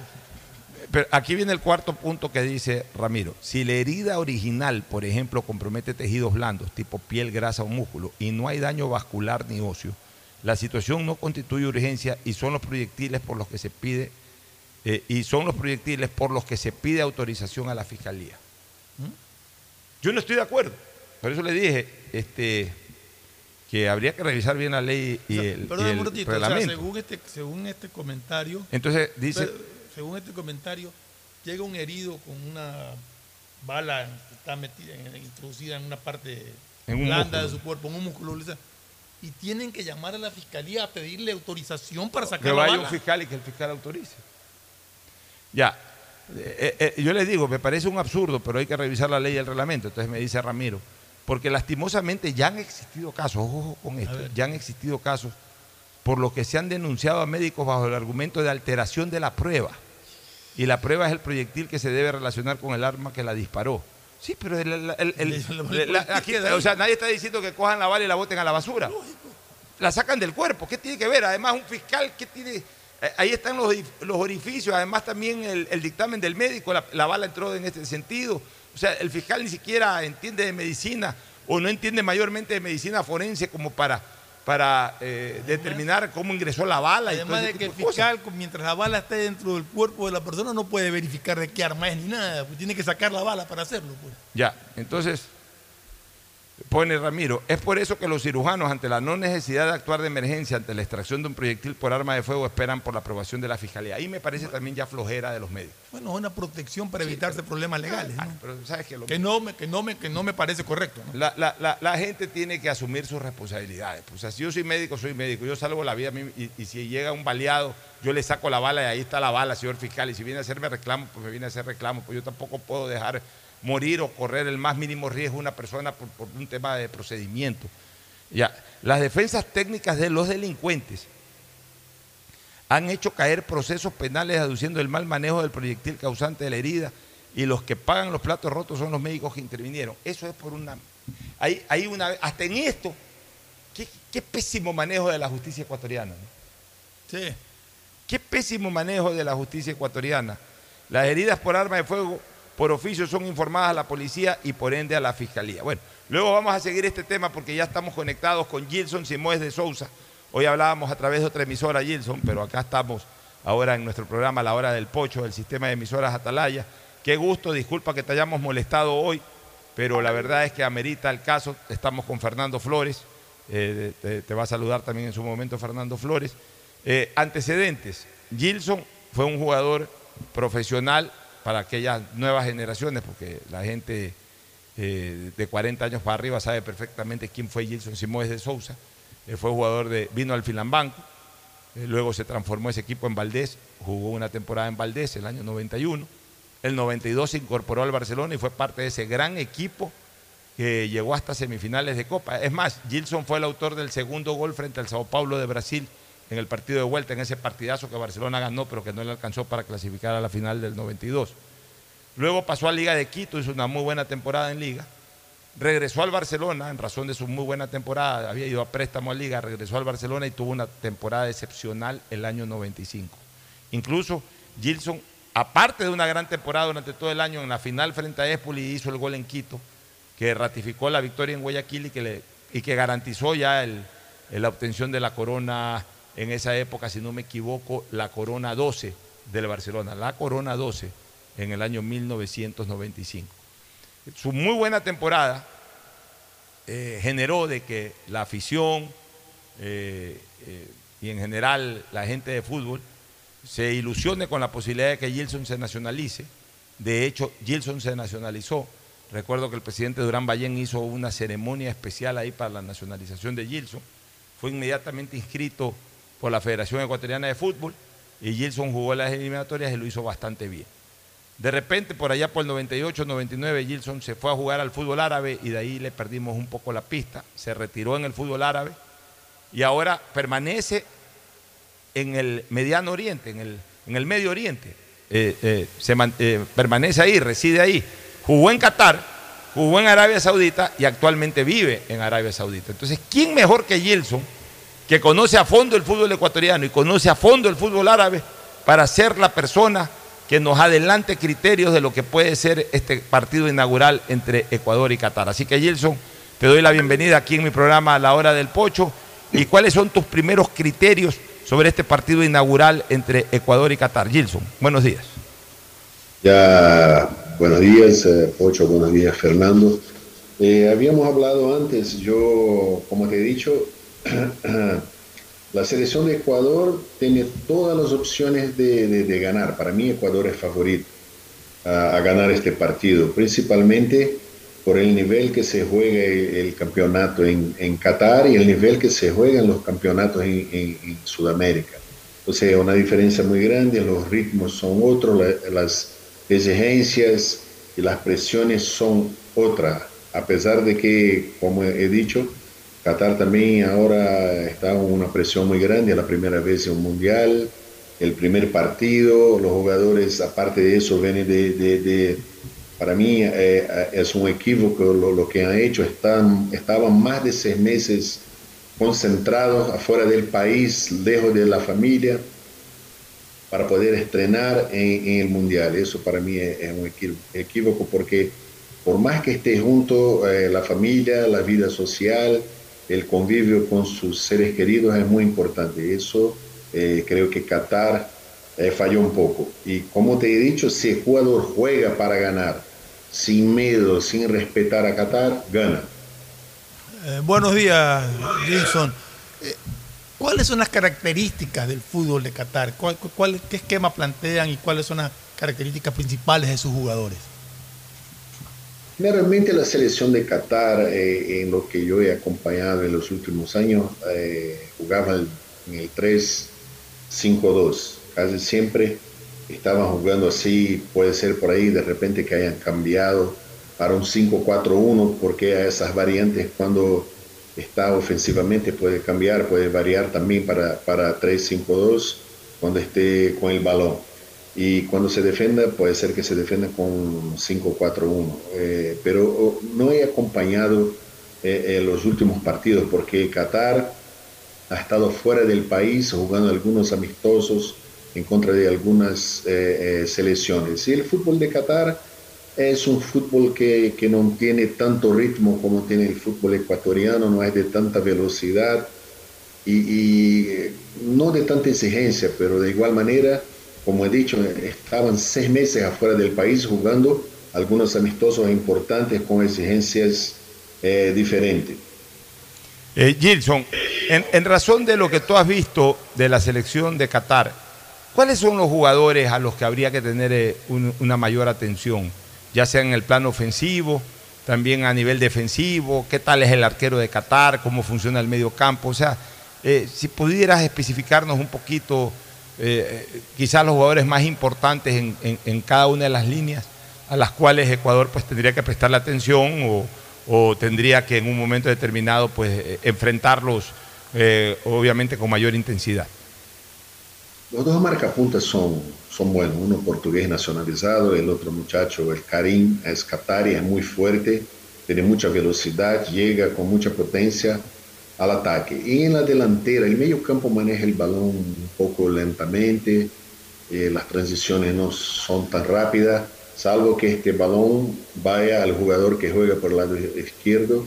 Pero aquí viene el cuarto punto que dice Ramiro. Si la herida original, por ejemplo, compromete tejidos blandos, tipo piel, grasa o músculo, y no hay daño vascular ni óseo, la situación no constituye urgencia y son los proyectiles por los que se pide eh, y son los proyectiles por los que se pide autorización a la fiscalía. ¿Mm? Yo no estoy de acuerdo. Por eso le dije este, que habría que revisar bien la ley y el, reglamento. según, este, según este comentario. Entonces dice. según este comentario, llega un herido con una bala que está metida, introducida en una parte blanda de su cuerpo, en un músculo y tienen que llamar a la fiscalía a pedirle autorización para sacar que vaya un fiscal y que el fiscal autorice. Ya, eh, eh, eh, yo les digo, me parece un absurdo, pero hay que revisar la ley y el reglamento. Entonces me dice Ramiro, porque lastimosamente ya han existido casos, ojo con esto, ya han existido casos por los que se han denunciado a médicos bajo el argumento de alteración de la prueba. Y la prueba es el proyectil que se debe relacionar con el arma que la disparó. Sí, pero el, aquí, o sea, nadie está diciendo que cojan la bala y la boten a la basura. La sacan del cuerpo. ¿Qué tiene que ver? Además, un fiscal, ¿qué tiene? Eh, ahí están los, los orificios, además también el, dictamen del médico, la, bala entró en este sentido. O sea, el fiscal ni siquiera entiende de medicina o no entiende mayormente de medicina forense como para para eh, determinar cómo ingresó la bala. Además de que el fiscal, mientras la bala esté dentro del cuerpo de la persona, no puede verificar de qué arma es ni nada, pues tiene que sacar la bala para hacerlo. Pues. Ya, entonces, Pone Ramiro, es por eso que los cirujanos, ante la no necesidad de actuar de emergencia ante la extracción de un proyectil por arma de fuego, esperan por la aprobación de la fiscalía. Ahí me parece también ya flojera de los médicos. Bueno, una protección para evitarse problemas legales. ¿no? pero ¿sabes que, no me, que, no me, que no me parece correcto. La, gente tiene que asumir sus responsabilidades. Pues, si yo soy médico, soy médico. Yo salvo la vida y, y, si llega un baleado, yo le saco la bala y ahí está la bala, señor fiscal. Y si viene a hacerme reclamo, pues me viene a hacer reclamo. Pues yo tampoco puedo dejar morir o correr el más mínimo riesgo una persona por, un tema de procedimiento. Ya, las defensas técnicas de los delincuentes han hecho caer procesos penales aduciendo el mal manejo del proyectil causante de la herida y los que pagan los platos rotos son los médicos que intervinieron. Eso es por una... Hay, hay una hasta en esto, qué, pésimo manejo de la justicia ecuatoriana. Sí. Qué pésimo manejo de la justicia ecuatoriana. Las heridas por arma de fuego por oficio son informadas a la policía y por ende a la fiscalía. Bueno, luego vamos a seguir este tema porque ya estamos conectados con Gilson Simoes de Sousa. Hoy hablábamos a través de otra emisora, Gilson, pero acá estamos ahora en nuestro programa La Hora del Pocho, del sistema de emisoras Atalaya. Qué gusto, disculpa que te hayamos molestado hoy, pero la verdad es que amerita el caso. Estamos con Fernando Flores, eh, te, va a saludar también en su momento Fernando Flores. Eh, antecedentes, Gilson fue un jugador profesional para aquellas nuevas generaciones, porque la gente eh, de 40 años para arriba sabe perfectamente quién fue Gilson Simóes de Sousa. Él fue jugador de, vino al Filambanco, eh, luego se transformó ese equipo en Valdés, jugó una temporada en Valdés el año 91. El 92 se incorporó al Barcelona y fue parte de ese gran equipo que llegó hasta semifinales de Copa. Es más, Gilson fue el autor del segundo gol frente al Sao Paulo de Brasil en el partido de vuelta, en ese partidazo que Barcelona ganó, pero que no le alcanzó para clasificar a la final del 92. Luego pasó a Liga de Quito, hizo una muy buena temporada en Liga. Regresó al Barcelona en razón de su muy buena temporada, había ido a préstamo a Liga, regresó al Barcelona y tuvo una temporada excepcional el año 95. Incluso Gilson, aparte de una gran temporada durante todo el año, en la final frente a Espoli hizo el gol en Quito, que ratificó la victoria en Guayaquil y que, y que garantizó ya la obtención de la corona en esa época, si no me equivoco, la Corona 12 del Barcelona, la Corona 12 en el año 1995. Su muy buena temporada eh, generó de que la afición eh, eh, y en general la gente de fútbol se ilusione con la posibilidad de que Gilson se nacionalice. De hecho, Gilson se nacionalizó. Recuerdo que el presidente Durán Ballén hizo una ceremonia especial ahí para la nacionalización de Gilson. Fue inmediatamente inscrito por la Federación Ecuatoriana de Fútbol y Gilson jugó las eliminatorias y lo hizo bastante bien. De repente, por allá por el 98, 99, Gilson se fue a jugar al fútbol árabe y de ahí le perdimos un poco la pista. Se retiró en el fútbol árabe y ahora permanece en el Mediano Oriente, en el, en el Medio Oriente. Eh, eh, se eh, permanece ahí, reside ahí. Jugó en Qatar, jugó en Arabia Saudita y actualmente vive en Arabia Saudita. Entonces, ¿quién mejor que Gilson, que conoce a fondo el fútbol ecuatoriano y conoce a fondo el fútbol árabe, para ser la persona que nos adelante criterios de lo que puede ser este partido inaugural entre Ecuador y Qatar. Así que Gilson, te doy la bienvenida aquí en mi programa a la hora del pocho. ¿Y cuáles son tus primeros criterios sobre este partido inaugural entre Ecuador y Qatar? Gilson, buenos días. Ya, buenos días, eh, Pocho, buenos días, Fernando. Eh, habíamos hablado antes, yo, como te he dicho, La selección de Ecuador tiene todas las opciones de, ganar. Para mí Ecuador es favorito a, ganar este partido, principalmente por el nivel que se juega el, campeonato en, Qatar y el nivel que se juega en los campeonatos en, Sudamérica. Entonces, una diferencia muy grande, los ritmos son otros, las exigencias y las presiones son otras, a pesar de que, como he dicho, Qatar también ahora está en una presión muy grande, la primera vez en un mundial, el primer partido, los jugadores, aparte de eso, vienen de, para mí eh, es un equívoco lo, que han hecho, están, estaban más de seis meses concentrados afuera del país, lejos de la familia, para poder estrenar en, el mundial. Eso para mí es, un equívoco porque por más que esté junto eh, la familia, la vida social, el convivio con sus seres queridos es muy importante. Eso eh, creo que Qatar eh, falló un poco. Y como te he dicho, si el jugador juega para ganar, sin miedo, sin respetar a Qatar, gana. Eh, buenos días, Gilson. ¿Cuáles son las características del fútbol de Qatar? ¿Cuál, qué esquema plantean y cuáles son las características principales de sus jugadores? Generalmente la selección de Qatar, eh, en lo que yo he acompañado en los últimos años, eh, jugaba en el 3-5-2. Casi siempre estaban jugando así, puede ser por ahí de repente que hayan cambiado para un 5-4-1, porque a esas variantes cuando está ofensivamente puede cambiar, puede variar también para, para 3-5-2 cuando esté con el balón y cuando se defienda puede ser que se defienda con 5-4-1. Eh, pero oh, no he acompañado eh, eh, los últimos partidos porque Qatar ha estado fuera del país jugando algunos amistosos en contra de algunas selecciones. Y el fútbol de Qatar es un fútbol que, que no tiene tanto ritmo como tiene el fútbol ecuatoriano, no es de tanta velocidad y, y no de tanta exigencia, pero de igual manera como he dicho, estaban seis meses afuera del país jugando algunos amistosos importantes con exigencias eh, diferentes. Eh, Gilson, en, razón de lo que tú has visto de la selección de Qatar, ¿cuáles son los jugadores a los que habría que tener eh, una mayor atención? Ya sea en el plano ofensivo, también a nivel defensivo, qué tal es el arquero de Qatar, cómo funciona el medio campo. O sea, si pudieras especificarnos un poquito eh, quizás los jugadores más importantes en, cada una de las líneas a las cuales Ecuador pues tendría que prestarle atención o, tendría que en un momento determinado pues eh, enfrentarlos eh, obviamente con mayor intensidad. Los dos marcapuntas son, son buenos, uno portugués nacionalizado, el otro muchacho, el Karim, es Qatari, es muy fuerte, tiene mucha velocidad, llega con mucha potencia, al ataque. En la delantera, el medio campo maneja el balón un poco lentamente, eh, las transiciones no son tan rápidas, salvo que este balón vaya al jugador que juega por el lado izquierdo,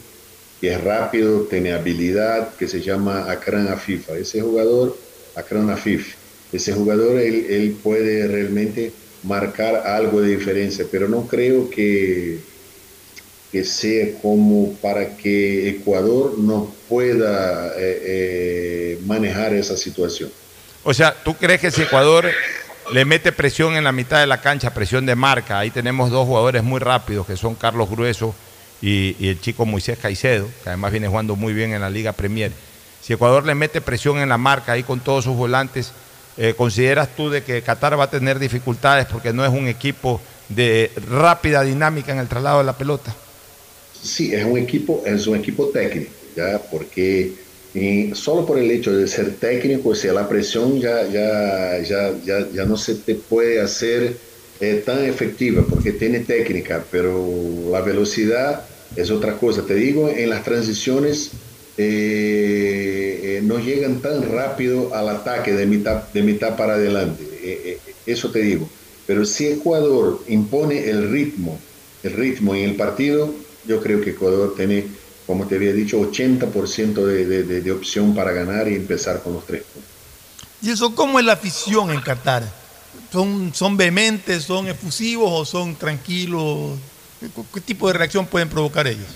que es rápido, tiene habilidad, que se llama Akran Afifa. Ese jugador, Akran Afif, ese jugador, él, él puede realmente marcar algo de diferencia, pero no creo que que sea como para que Ecuador no pueda eh, eh, manejar esa situación. O sea, ¿tú crees que si Ecuador le mete presión en la mitad de la cancha, presión de marca, ahí tenemos dos jugadores muy rápidos que son Carlos Grueso y, el chico Moisés Caicedo, que además viene jugando muy bien en la Liga Premier. Si Ecuador le mete presión en la marca ahí con todos sus volantes, eh, ¿consideras tú de que Qatar va a tener dificultades porque no es un equipo de rápida dinámica en el traslado de la pelota? Sí, es un equipo, es un equipo técnico, ya, porque y solo por el hecho de ser técnico, o sea, la presión ya, ya, ya, ya, ya no se te puede hacer eh, tan efectiva porque tiene técnica, pero la velocidad es otra cosa. Te digo, en las transiciones eh, eh, no llegan tan rápido al ataque de mitad, de mitad para adelante. eso te digo. Pero si Ecuador impone el ritmo, el ritmo en el partido, yo creo que Ecuador tiene como te había dicho, 80% de, de, de, opción para ganar y empezar con los tres puntos. ¿Y eso cómo es la afición en Qatar? ¿Son, son vehementes, son efusivos o son tranquilos? ¿Qué, tipo de reacción pueden provocar ellos?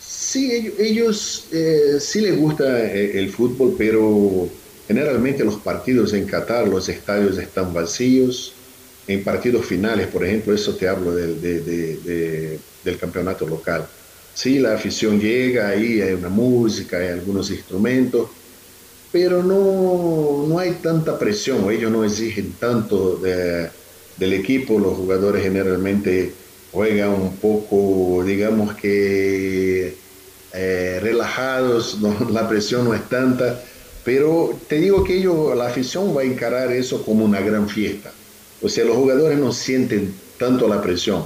Sí, ellos, ellos eh, sí les gusta eh, el fútbol, pero generalmente los partidos en Qatar, los estadios están vacíos. En partidos finales, por ejemplo, eso te hablo del, de, de, del campeonato local Sí, la afición llega, ahí hay una música, hay algunos instrumentos, pero no, no hay tanta presión, ellos no exigen tanto del equipo, los jugadores generalmente juegan un poco, digamos que eh, relajados, la presión no es tanta, pero te digo que ellos, la afición va a encarar eso como una gran fiesta. O sea, los jugadores no sienten tanto la presión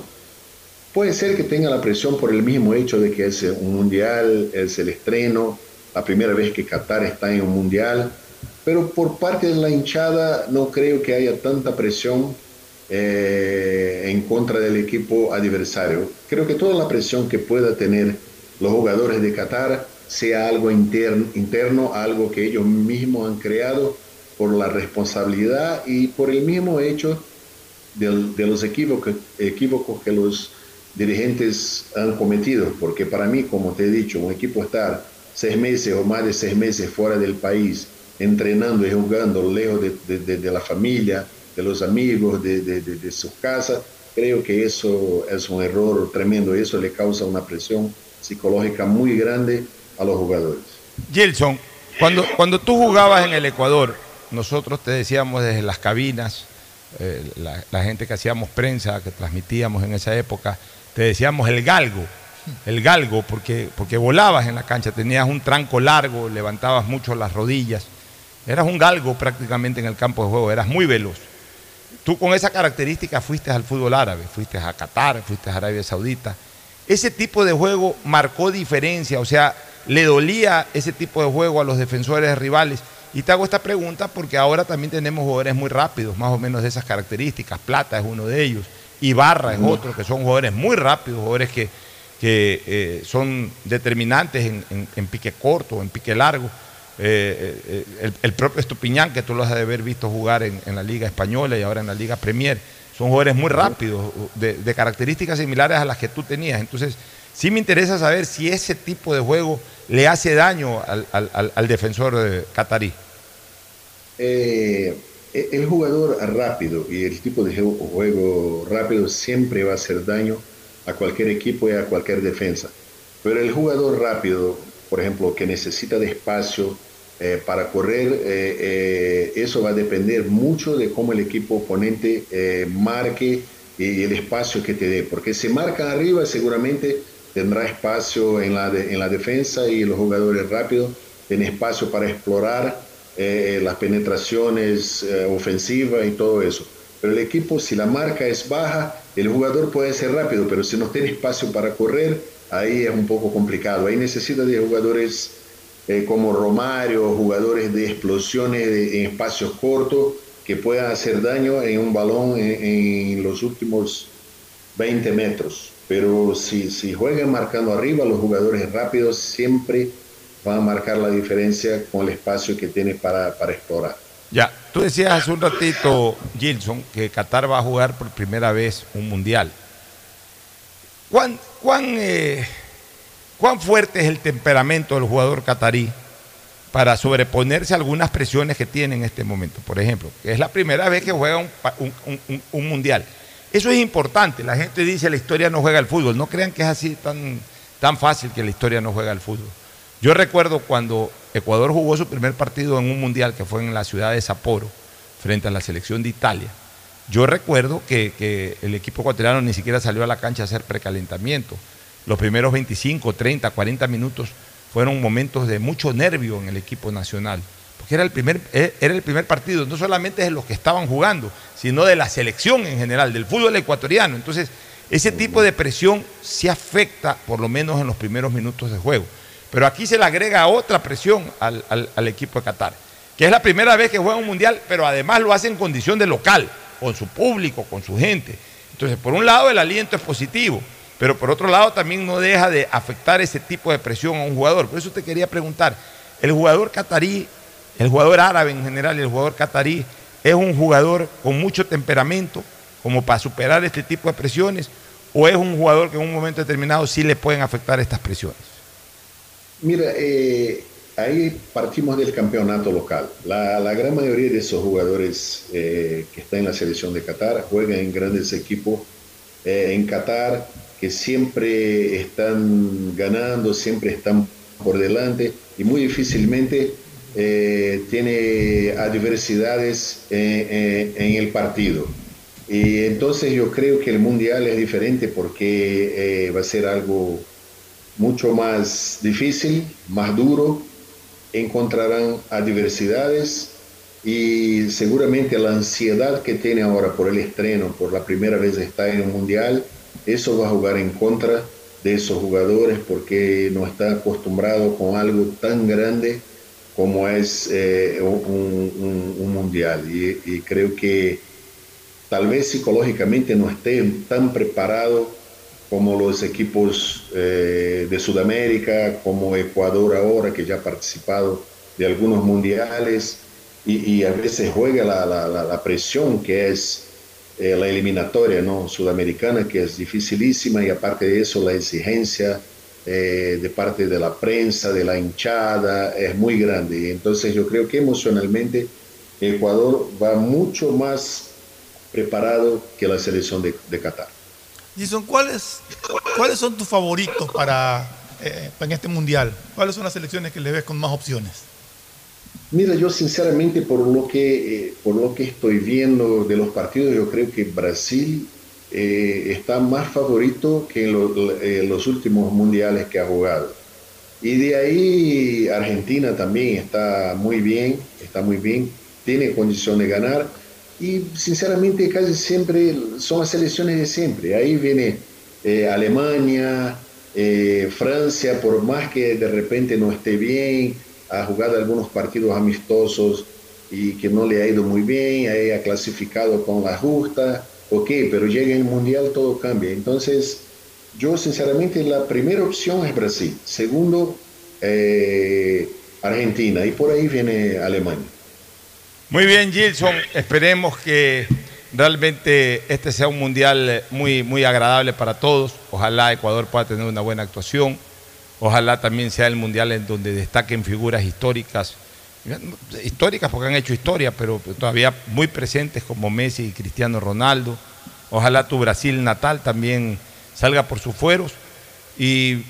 Puede ser que tenga la presión por el mismo hecho de que es un mundial, es el estreno, la primera vez que Qatar está en un mundial, pero por parte de la hinchada no creo que haya tanta presión eh, en contra del equipo adversario. Creo que toda la presión que pueda tener los jugadores de Qatar sea algo interno, interno algo que ellos mismos han creado por la responsabilidad y por el mismo hecho de, los equívocos que los dirigentes han cometido, porque para mí, como te he dicho, un equipo estar seis meses o más de seis meses fuera del país, entrenando y jugando lejos de, la familia, de los amigos, de, sus casas, creo que eso es un error tremendo eso le causa una presión psicológica muy grande a los jugadores. Gilson, cuando, cuando tú jugabas en el Ecuador, nosotros te decíamos desde las cabinas, eh, la gente que hacíamos prensa, que transmitíamos en esa época, te decíamos el galgo, el galgo, porque, porque volabas en la cancha, tenías un tranco largo, levantabas mucho las rodillas, eras un galgo prácticamente en el campo de juego, eras muy veloz. Tú con esa característica fuiste al fútbol árabe, fuiste a Qatar, fuiste a Arabia Saudita. Ese tipo de juego marcó diferencia, o sea, le dolía ese tipo de juego a los defensores rivales. Y te hago esta pregunta porque ahora también tenemos jugadores muy rápidos, más o menos de esas características. Plata es uno de ellos. Ibarra es otro, que son jugadores muy rápidos, jugadores que, que eh, son determinantes en, pique corto, en pique largo. Eh, eh, el, propio Estupiñán, que tú lo has de haber visto jugar en, la Liga Española y ahora en la Liga Premier, son jugadores muy rápidos, de, características similares a las que tú tenías. Entonces, sí me interesa saber si ese tipo de juego le hace daño al, al defensor catarí. Eh, el jugador rápido y el tipo de juego rápido siempre va a hacer daño a cualquier equipo y a cualquier defensa. Pero el jugador rápido, por ejemplo, que necesita de espacio eh, para correr, eh, eh, eso va a depender mucho de cómo el equipo oponente marque y el espacio que te dé. Porque si marca arriba, seguramente tendrá espacio en la, en la defensa y los jugadores rápidos tienen espacio para explorar eh, las penetraciones eh, ofensivas y todo eso. Pero el equipo, si la marca es baja, el jugador puede ser rápido, pero si no tiene espacio para correr, ahí es un poco complicado. Ahí necesita de jugadores eh, como Romario, jugadores de explosiones en espacios cortos que puedan hacer daño en un balón en, los últimos 20 metros. Pero si, si juegan marcando arriba, los jugadores rápidos siempre van a marcar la diferencia con el espacio que tiene para, explorar. Ya, tú decías hace un ratito, Gilson, que Qatar va a jugar por primera vez un mundial. ¿Cuán, cuán, eh, ¿Cuán fuerte es el temperamento del jugador catarí para sobreponerse a algunas presiones que tiene en este momento? Por ejemplo, que es la primera vez que juega un, un mundial. Eso es importante. La gente dice la historia no juega al fútbol. No crean que es así tan, tan fácil que la historia no juega al fútbol. Yo recuerdo cuando Ecuador jugó su primer partido en un mundial que fue en la ciudad de Sapporo. frente a la selección de Italia. Yo recuerdo que, que el equipo ecuatoriano ni siquiera salió a la cancha a hacer precalentamiento. Los primeros 25, 30, 40 minutos fueron momentos de mucho nervio en el equipo nacional, porque era el primer, eh, era el primer partido, no solamente de los que estaban jugando, sino de la selección en general, del fútbol ecuatoriano. Entonces, ese tipo de presión sí afecta, por lo menos en los primeros minutos de juego. Pero aquí se le agrega otra presión al, al equipo de Qatar, que es la primera vez que juega un mundial, pero además lo hace en condición de local, con su público, con su gente. Entonces, por un lado, el aliento es positivo, pero por otro lado también no deja de afectar ese tipo de presión a un jugador. Por eso te quería preguntar, ¿el jugador catarí, el jugador árabe en general el jugador catarí es un jugador con mucho temperamento como para superar este tipo de presiones o es un jugador que en un momento determinado sí le pueden afectar estas presiones? Mira, eh, ahí partimos del campeonato local. La, gran mayoría de esos jugadores eh, que están en la selección de Qatar juegan en grandes equipos eh, en Qatar que siempre están ganando, siempre están por delante y muy difícilmente tiene adversidades en, el partido. Y entonces yo creo que el mundial es diferente porque va a ser algo mucho más difícil, más duro, encontrarán adversidades y seguramente la ansiedad que tiene ahora por el estreno, por la primera vez estar en un mundial, eso va a jugar en contra de esos jugadores porque no está acostumbrado con algo tan grande como es eh, un, mundial. Y, creo que tal vez psicológicamente no esté tan preparado como los equipos eh, de Sudamérica, como Ecuador ahora, que ya ha participado de algunos mundiales, y, a veces juega la, presión que es eh, la eliminatoria ¿no? sudamericana, que es dificilísima, y aparte de eso, la exigencia eh, de parte de la prensa, de la hinchada, es muy grande. Entonces yo creo que emocionalmente Ecuador va mucho más preparado que la selección de Qatar. ¿Cuáles, ¿cuáles son tus favoritos para, eh, en este mundial? ¿Cuáles son las selecciones que le ves con más opciones? Mira, yo sinceramente por lo que, eh, por lo que estoy viendo de los partidos, yo creo que Brasil eh, está más favorito que en, los últimos mundiales que ha jugado. Y de ahí Argentina también está muy bien, está muy bien, tiene condición de ganar. Y sinceramente casi siempre son las selecciones de siempre. Ahí viene Alemania, Francia, por más que de repente no esté bien, ha jugado algunos partidos amistosos y que no le ha ido muy bien, ahí ha clasificado con la justa, ok, pero llega el Mundial todo cambia. Entonces, yo sinceramente la primera opción es Brasil, segundo eh, Argentina y por ahí viene Alemania. Muy bien, Gilson, esperemos que realmente este sea un mundial muy, muy agradable para todos. Ojalá Ecuador pueda tener una buena actuación Ojalá también sea el mundial en donde destaquen figuras históricas, históricas porque han hecho historia, pero todavía muy presentes como Messi y Cristiano Ronaldo. Ojalá tu Brasil natal también salga por sus fueros y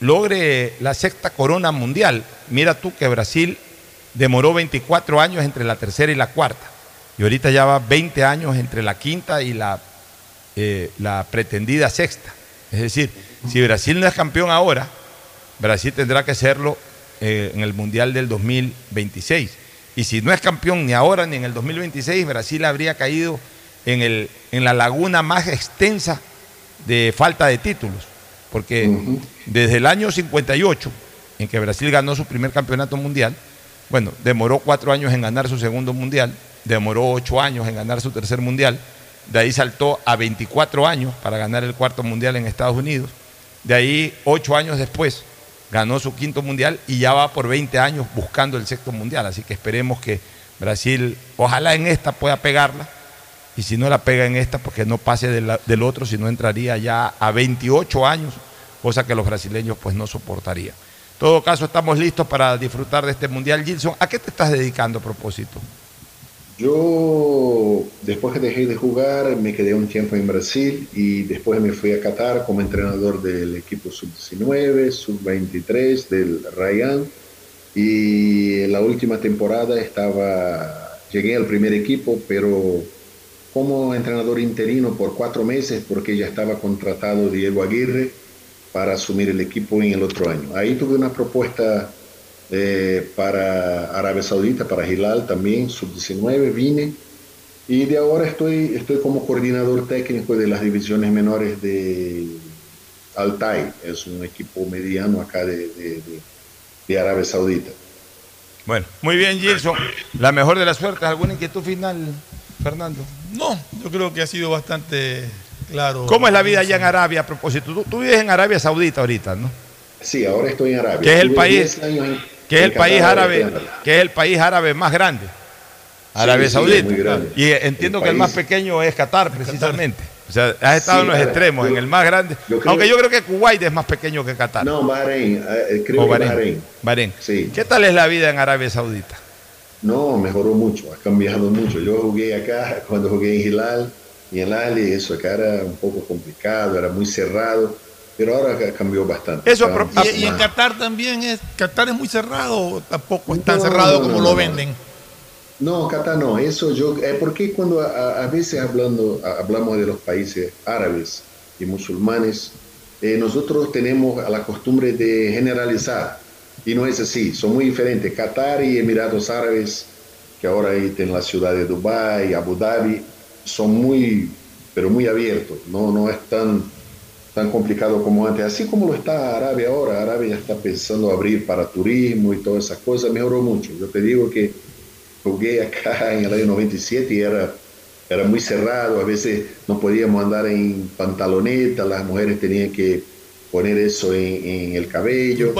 logre la sexta corona mundial. Mira tú que Brasil demoró 24 años entre la tercera y la cuarta. Y ahorita ya va 20 años entre la quinta y la, eh, la pretendida sexta. Es decir, si Brasil no es campeón ahora, Brasil tendrá que serlo eh, en el Mundial del 2026. Y si no es campeón ni ahora ni en el 2026, Brasil habría caído en, el, en la laguna más extensa de falta de títulos. Porque desde el año 58, en que Brasil ganó su primer campeonato mundial, bueno, demoró cuatro años en ganar su segundo mundial, demoró ocho años en ganar su tercer mundial, de ahí saltó a 24 años para ganar el cuarto mundial en Estados Unidos, de ahí ocho años después ganó su quinto mundial y ya va por 20 años buscando el sexto mundial. Así que esperemos que Brasil, ojalá en esta pueda pegarla. Y si no la pega en esta, porque no pase del otro, si no entraría ya a 28 años, cosa que los brasileños pues no soportarían. Todo caso, estamos listos para disfrutar de este mundial. Gilson, ¿a qué te estás dedicando a propósito? Yo, después que dejé de jugar, me quedé un tiempo en Brasil y después me fui a Qatar como entrenador del equipo sub-19, sub-23 del Ryan. Y en la última temporada estaba llegué al primer equipo, pero como entrenador interino por cuatro meses porque ya estaba contratado Diego Aguirre para asumir el equipo en el otro año. Ahí tuve una propuesta eh, para Arabia Saudita, para Hilal también, sub-19, vine y de ahora estoy, estoy como coordinador técnico de las divisiones menores de Altai, es un equipo mediano acá de, de, de Arabia Saudita. Bueno, muy bien, Gilson. La mejor de las suertes. ¿Alguna inquietud final, Fernando? No, yo creo que ha sido bastante claro. ¿Cómo es la vida allá en Arabia a propósito? Tú, tú vives en Arabia Saudita ahorita, ¿no? Sí, ahora estoy en Arabia. ¿Qué es el país? 10 años en- que es el país árabe, que es el país árabe más grande. Arabia sí, Saudita. Y eh, entiendo El que el más pequeño es Qatar, precisamente. O sea, has estado Sí, en los ahora, extremos, yo- en el más grande. yo creo- Aunque yo creo que Kuwait es más pequeño que Qatar. No, Bahrein, eh, creo O que Bahrein. Bahrein. Bahrein. Sí. ¿Qué tal es la vida en Arabia Saudita? No, mejoró mucho, ha cambiado mucho. Yo jugué acá cuando jugué en Hilal y en Ali, eso acá era un poco complicado, era muy cerrado, pero ahora ca- cambió bastante. Eso Y, y en Qatar también es, Qatar es muy cerrado, tampoco es tan No, cerrado como no, lo venden. No, Qatar no, eso yo, eh, porque cuando a, veces hablando, a- hablamos de los países árabes y musulmanes, eh, nosotros tenemos la costumbre de generalizar, y no es así, son muy diferentes. Qatar y Emiratos Árabes, que ahora ahí en la ciudad de Dubái, Abu Dhabi, son muy, pero muy abiertos, no, no es tan, tan complicado como antes, así como lo está Arabia ahora, Arabia ya está pensando abrir para turismo y todas esas cosas, mejoró mucho. Yo te digo que jugué acá en el año 97 y era, era muy cerrado, a veces no podíamos andar en pantaloneta, las mujeres tenían que poner eso en, en el cabello.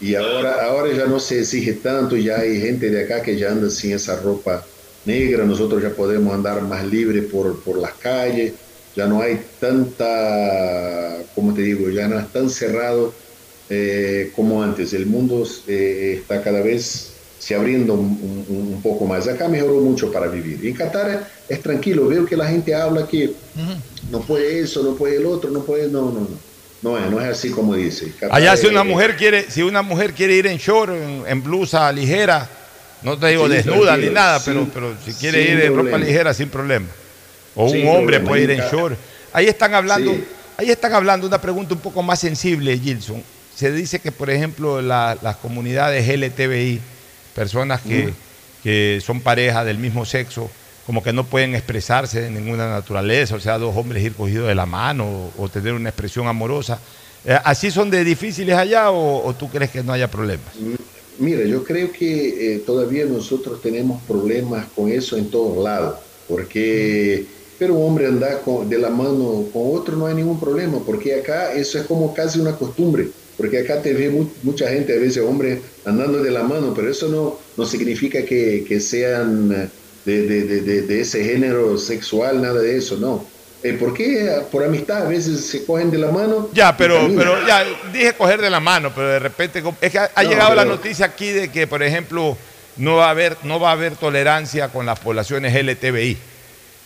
Y ahora, ahora ya no se exige tanto, ya hay gente de acá que ya anda sin esa ropa negra, nosotros ya podemos andar más libre por, por las calles, ya no hay tanta, como te digo, ya no es tan cerrado eh, como antes. El mundo eh, está cada vez se abriendo un, un- un poco más. Acá mejoró mucho para vivir. En Qatar es tranquilo, veo que la gente habla que no puede eso, no puede el otro, no puede, no, no, no. No es, no es así como dice. Qatar Allá si una mujer quiere, si una mujer quiere ir en short, en, en blusa ligera, no te digo Sí, desnuda ni nada, sin- pero, pero si quiere ir en ropa ligera sin problema. O Sin un hombre problema, puede ir en short. Ahí están hablando, Sí. ahí están hablando una pregunta un poco más sensible, Gilson. Se dice que, por ejemplo, la- las comunidades LTBI, personas que, Mm. que son parejas del mismo sexo, como que no pueden expresarse de ninguna naturaleza, o sea, dos hombres ir cogidos de la mano o, o tener una expresión amorosa. Eh, ¿Así son de difíciles allá o, o tú crees que no haya problemas? Mira, yo creo que eh, todavía nosotros tenemos problemas con eso en todos lados, porque, pero un hombre andar con- de la mano con otro no hay ningún problema, porque acá eso es como casi una costumbre, porque acá te ve mu- mucha gente, a veces hombres andando de la mano, pero eso no, no significa que, que sean de- de- de- de ese género sexual, nada de eso, no. Eh, ¿Por qué? Por amistad, a veces se cogen de la mano. Ya, pero, pero ya dije coger de la mano, pero de repente es que ha, ha No, llegado la noticia aquí de que, por ejemplo, no va a haber, no va a haber tolerancia con las poblaciones LTBI.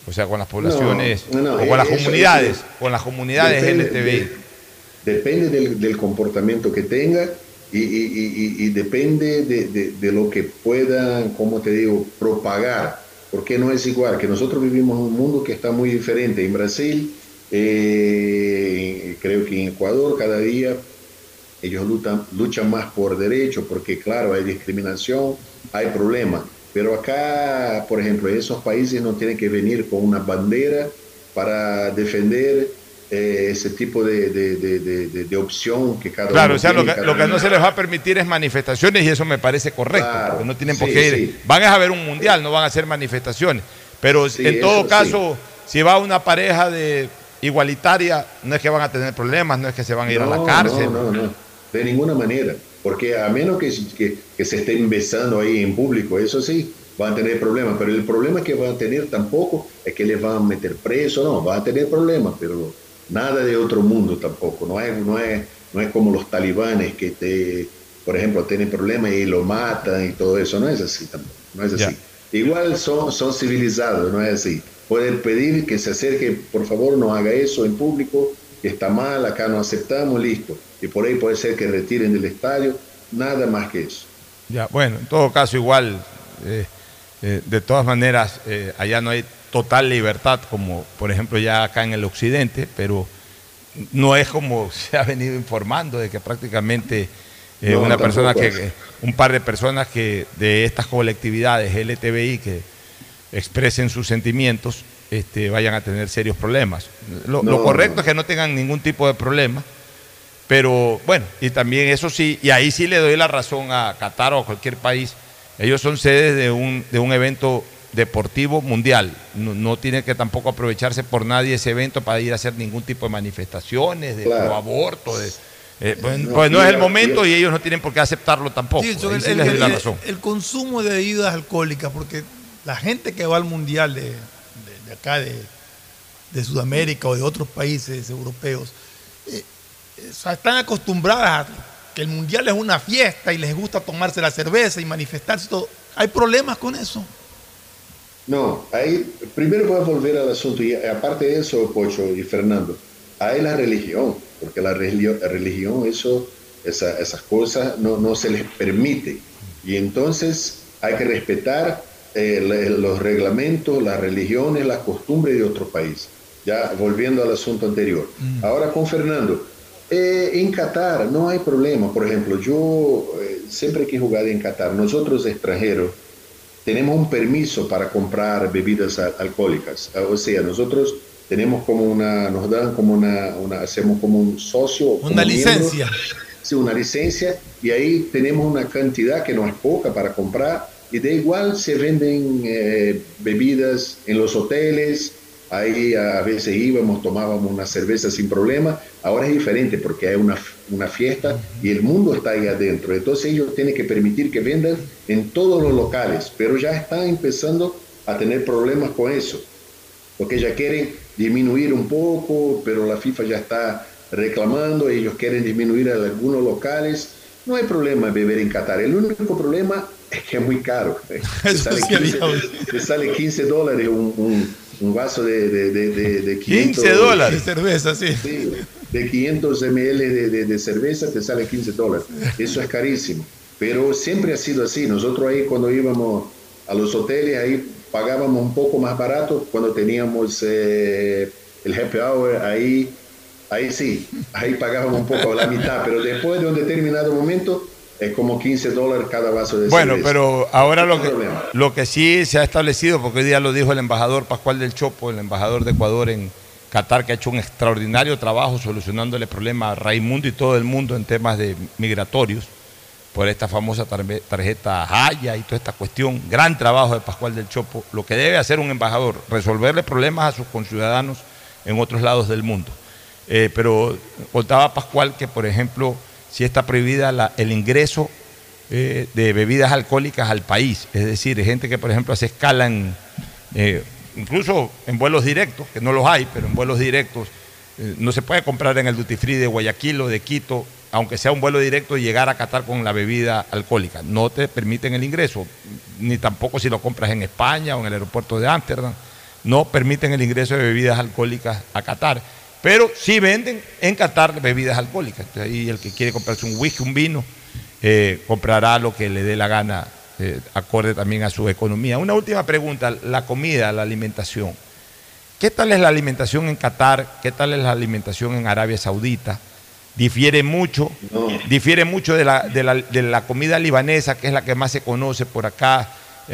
O sea, con las poblaciones No, no, o con las eso- comunidades, eso- con las comunidades Depende- LTBI. de- depende del, del comportamiento que tenga y, y- y- y- y depende de, de- de lo que puedan, como te digo, propagar. Porque no es igual, que nosotros vivimos en un mundo que está muy diferente. En Brasil, eh, creo que en Ecuador, cada día ellos luchan, más por derecho, porque claro, hay discriminación, hay problemas. Pero acá, por ejemplo, esos países no tienen que venir con una bandera para defender eh, ese tipo de, de- de- opción que cada Claro, uno o sea, lo que, lo no se les va a permitir es manifestaciones y eso me parece correcto, Claro, porque no tienen por sí, qué ir. sí. Van a haber un mundial, no van a hacer manifestaciones. Pero Sí, en todo caso, si va una pareja de igualitaria, no es que van a tener problemas, no es que se van a ir a la cárcel. No, no, no, de ninguna manera. Porque a menos que, que, que se estén besando ahí en público, eso sí, van a tener problemas. Pero el problema que van a tener tampoco es que les van a meter preso, no, van a tener problemas, pero nada de otro mundo tampoco. No es, no es, no es como los talibanes que te, por ejemplo, tienen problemas y lo matan y todo eso. No es así tampoco, no es así. Igual son, son civilizados, no es así. Pueden pedir que se acerque, por favor, no haga eso en público, que está mal, acá no aceptamos, listo. Y por ahí puede ser que retiren del estadio, nada más que eso. Ya, bueno, en todo caso igual, eh, Eh, de todas maneras, eh, allá no hay total libertad como por ejemplo ya acá en el occidente, pero no es como se ha venido informando de que prácticamente eh, No, una persona que, es. un par de personas que de estas colectividades LTBI que expresen sus sentimientos este, vayan a tener serios problemas. Lo, correcto no. es que no tengan ningún tipo de problema, pero bueno, y también eso sí, y ahí sí le doy la razón a Qatar o a cualquier país, ellos son sedes de un, de un evento deportivo mundial, no, no tiene que tampoco aprovecharse por nadie ese evento para ir a hacer ningún tipo de manifestaciones, de Claro. aborto, de, eh, pues, No, pues no es el momento mira. y ellos no tienen por qué aceptarlo tampoco. Sí, el, sí el- les doy la el- razón. el consumo de bebidas alcohólicas, porque la gente que va al mundial de, de- de acá, de, de Sudamérica o de otros países europeos, eh, eh, o sea, están acostumbradas a que el mundial es una fiesta y les gusta tomarse la cerveza y manifestarse y todo. Hay problemas con eso. No, ahí primero voy a volver al asunto, y aparte de eso, Pocho y Fernando, hay la religión, porque la religión, la religión eso, esa- esas cosas no, no se les permite. Y entonces hay que respetar eh, los reglamentos, las religiones, las costumbres de otro país. Ya volviendo al asunto anterior. Ahora con Fernando. Eh, en Qatar no hay problema. Por ejemplo, yo eh, siempre que he jugado en Qatar, nosotros extranjeros, tenemos un permiso para comprar bebidas al- alcohólicas. Ah, O sea, nosotros tenemos como una, nos dan como una, una hacemos como un socio. Una miembro. licencia. Sí, una licencia y ahí tenemos una cantidad que no es poca para comprar y de igual se venden eh, bebidas en los hoteles, ahí a veces íbamos, tomábamos una cerveza sin problema, ahora es diferente porque hay una, una fiesta y el mundo está ahí adentro, entonces ellos tienen que permitir que vendan en todos los locales, pero ya están empezando a tener problemas con eso porque ya quieren disminuir un poco, pero la FIFA ya está reclamando, ellos quieren disminuir en algunos locales. No hay problema beber en Qatar, el único problema es que es muy caro. Te sale, sí había 15, oído. te sale 15 dólares un, un- un vaso de, de, de, de- de 500 15 dólares. De cerveza, sí. Sí, de 500 ml de, de- de cerveza te sale 15 dólares. Eso es carísimo. Pero siempre ha sido así. Nosotros ahí cuando íbamos a los hoteles, ahí pagábamos un poco más barato. Cuando teníamos eh, el happy hour, ahí, ahí sí, ahí pagábamos un poco la mitad. Pero después de un determinado momento, es como 15 dólares cada vaso de Bueno, cerveza. pero ahora lo que, problema. lo que sí se ha establecido, porque hoy día lo dijo el embajador Pascual del Chopo, el embajador de Ecuador en Qatar, que ha hecho un extraordinario trabajo solucionándole problemas a Raimundo y todo el mundo en temas de migratorios, por esta famosa tarjeta Haya y toda esta cuestión. Gran trabajo de Pascual del Chopo. Lo que debe hacer un embajador, resolverle problemas a sus conciudadanos en otros lados del mundo. Eh, pero contaba Pascual que, por ejemplo, si está prohibida el ingreso eh, de bebidas alcohólicas al país. Es decir, gente que, por ejemplo, hace escala en, eh, incluso en vuelos directos, que no los hay, pero en vuelos directos, eh, no se puede comprar en el duty free de Guayaquil o de Quito, aunque sea un vuelo directo, y llegar a Qatar con la bebida alcohólica. No te permiten el ingreso, ni tampoco si lo compras en España o en el aeropuerto de Ámsterdam. No permiten el ingreso de bebidas alcohólicas a Qatar. Pero sí venden en Qatar bebidas alcohólicas. Entonces, ahí el que quiere comprarse un whisky, un vino, eh, comprará lo que le dé la gana, eh, acorde también a su economía. Una última pregunta, la comida, la alimentación. ¿Qué tal es la alimentación en Qatar? ¿Qué tal es la alimentación en Arabia Saudita? Difiere mucho, difiere mucho de la, de, la, de la comida libanesa, que es la que más se conoce por acá,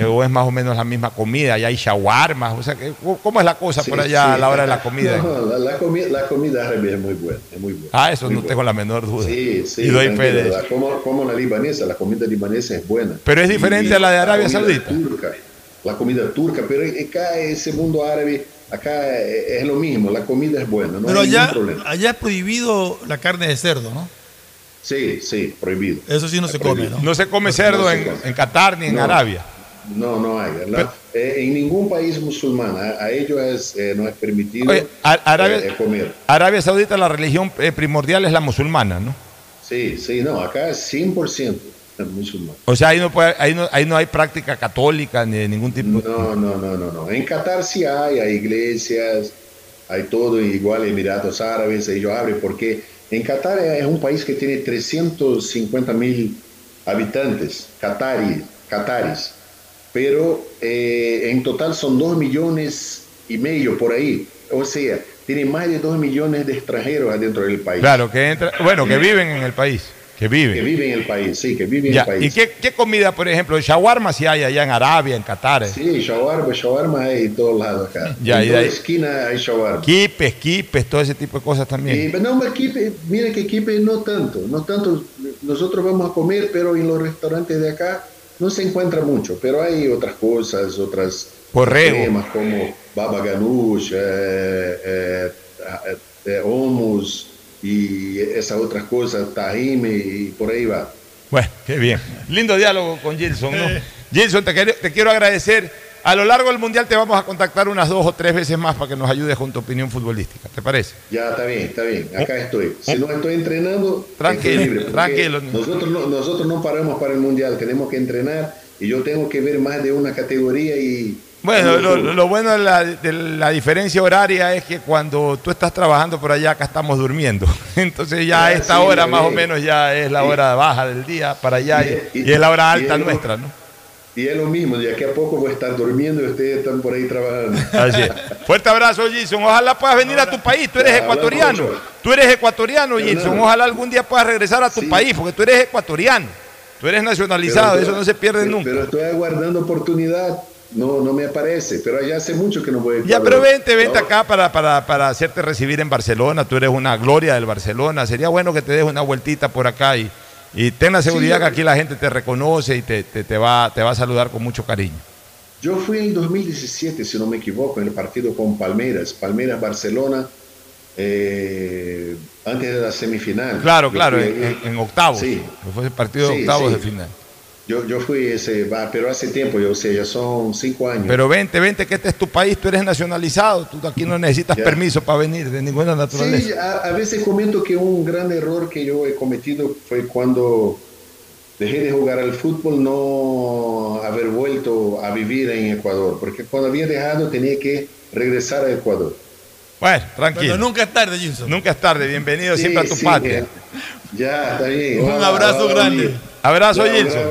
o es más o menos la misma comida, allá hay shawarmas, o sea, que- ¿cómo es la cosa Sí, por allá sí. a la hora de la comida? No, la, la comi- la comida árabe es muy buena, es muy buena. Ah, eso no buena. tengo la menor duda. Sí, sí. y doy fe tranquilo, de la- eso. como, como la libanesa, la comida libanesa es buena. Pero es diferente a la de Arabia comida Saudita. Turca, la comida turca, pero acá ese mundo árabe, acá es lo mismo, la comida es buena, no Pero hay allá, ningún problema. allá es prohibido la carne de cerdo, ¿no? Sí, sí, prohibido. Eso sí no se come, ¿no? No se come No cerdo se en, come. en Qatar ni en No. Arabia. No, no hay. Eh, en ningún país musulmán, a, a ellos es, eh, no es permitido Oye, a- Arabia, eh, comer. Arabia Saudita, la religión eh, primordial es la musulmana, ¿no? Sí, sí, no, acá es 100% musulmán. O sea, ahí no, puede- ahí no, ahí no hay práctica católica ni de ningún tipo. No, no, no, no, no. En Qatar sí hay, hay iglesias, hay todo, igual Emiratos Árabes, ellos abren, porque en Qatar es un país que tiene 350 mil habitantes, qataris, qataris, pero eh, en total son dos millones y medio por ahí. O sea, tiene más de dos millones de extranjeros adentro del país. Claro, que entra, bueno, que viven en el país. Que viven. Que viven en el país, sí, que viven Ya, en el país. ¿Y qué, qué comida, por ejemplo, shawarma si hay allá en Arabia, en Qatar? eh? Sí, shawarma, shawarma hay en todos lados acá. Ya, en toda esquina hay shawarma. Quipes, quipes, todo ese tipo de cosas también. Y, no, pero Quipe, mira que Quipe no tanto, no tanto. Nosotros vamos a comer, pero en los restaurantes de acá no se encuentra mucho, pero hay otras cosas, otras Borrego. cremas como baba ganoush, eh, eh, eh, eh, hummus y esas otras cosas, tajime y por ahí va. Bueno, qué bien. Lindo diálogo con Gilson, ¿no? Gilson, te, quiero- te quiero agradecer. A lo largo del Mundial te vamos a contactar unas dos o tres veces más para que nos ayudes con tu opinión futbolística. ¿Te parece? Ya está bien, está bien, acá estoy. Si no estoy entrenando, Tranquilo, estoy libre, porque tranquilo. Nosotros no, nosotros no paramos para el mundial, tenemos que entrenar y yo tengo que ver más de una categoría y Bueno, no lo, bueno de la, de la diferencia horaria es que cuando tú estás trabajando por allá, acá estamos durmiendo. Entonces ya a Ah, esta sí, hora más o menos ya es la hora baja del día para allá y, y es la hora alta nuestra, ¿no? Y es lo mismo, de aquí a poco voy a estar durmiendo y ustedes están por ahí trabajando. Así es. Fuerte abrazo, Gilson. Ojalá puedas venir a tu país. Tú eres ecuatoriano. Tú eres ecuatoriano, Gilson. Ojalá algún día puedas regresar a tu país, porque tú eres ecuatoriano. Tú eres nacionalizado, Pero- eso no se pierde pero- nunca. Pero estoy aguardando oportunidad, no, no me aparece, pero ya hace mucho que no voy a Ya, pero vente, vente No, acá para, para, para hacerte recibir en Barcelona. Tú eres una gloria del Barcelona. Sería bueno que te des una vueltita por acá y, y ten la seguridad Sí, que aquí la gente te reconoce y te, te, te va, te va a saludar con mucho cariño. Yo fui en 2017, si no me equivoco, en el partido con Palmeiras, Palmeiras-Barcelona, eh, antes de la semifinal. Claro, Yo claro, en, en- en octavos. Sí. Fue el partido de Sí, octavos sí. de final. Yo, yo fui ese, va, pero hace tiempo, yo sé, ya son cinco años. Pero vente, vente, que este es tu país, tú eres nacionalizado, tú aquí no necesitas Ya. permiso para venir de ninguna naturaleza. Sí, a, a veces comento que un gran error que yo he cometido fue cuando dejé de jugar al fútbol, no haber vuelto a vivir en Ecuador, porque cuando había dejado tenía que regresar a Ecuador. Bueno, tranquilo. Bueno, nunca es tarde, Gilson. Nunca es tarde, bienvenido Sí, siempre a tu sí, patria. eh, Ya, está bien. Un abrazo grande. Abrazo, Gilson.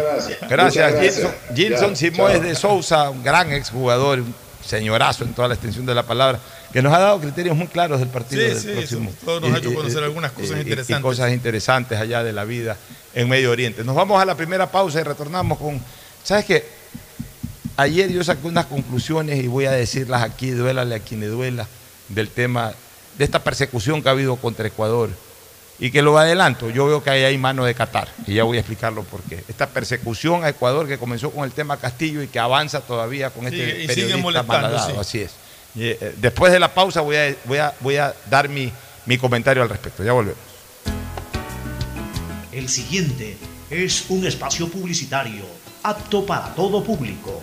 Gracias, Gilson. Gilson chao. de Sousa, un gran exjugador, un señorazo en toda la extensión de la palabra, que nos ha dado criterios muy claros del partido Sí, del sí, próximo. todo nos ha hecho conocer y- algunas cosas interesantes. Y cosas interesantes allá de la vida en Medio Oriente. Nos vamos a la primera pausa y retornamos con. ¿Sabes qué? Ayer yo saqué unas conclusiones y voy a decirlas aquí, duélale a quien le duela, del tema de esta persecución que ha habido contra Ecuador. Y que lo adelanto, yo veo que ahí hay mano de Qatar, y ya voy a explicarlo por qué. Esta persecución a Ecuador que comenzó con el tema Castillo y que avanza todavía con Sigue- este y siguen periodista molestando, malhadado, sí. así es. Y, eh, después de la pausa voy a, voy a, voy a dar mi, mi comentario al respecto. Ya volvemos. El siguiente es un espacio publicitario apto para todo público.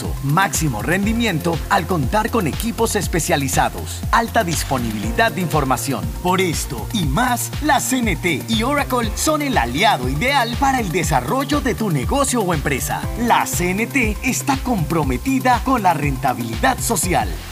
máximo rendimiento al contar con equipos especializados, alta disponibilidad de información. Por esto y más, la CNT y Oracle son el aliado ideal para el desarrollo de tu negocio o empresa. La CNT está comprometida con la rentabilidad social.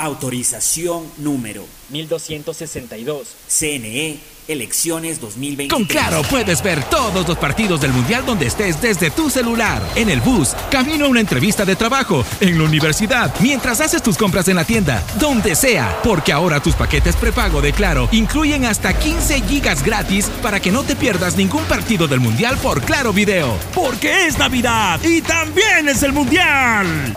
Autorización número 1262. CNE, elecciones 2023. Con Claro puedes ver todos los partidos del Mundial donde estés desde tu celular, en el bus, camino a una entrevista de trabajo, en la universidad, mientras haces tus compras en la tienda, donde sea, porque ahora tus paquetes prepago de Claro incluyen hasta 15 gigas gratis para que no te pierdas ningún partido del Mundial por Claro Video. Porque es Navidad y también es el Mundial.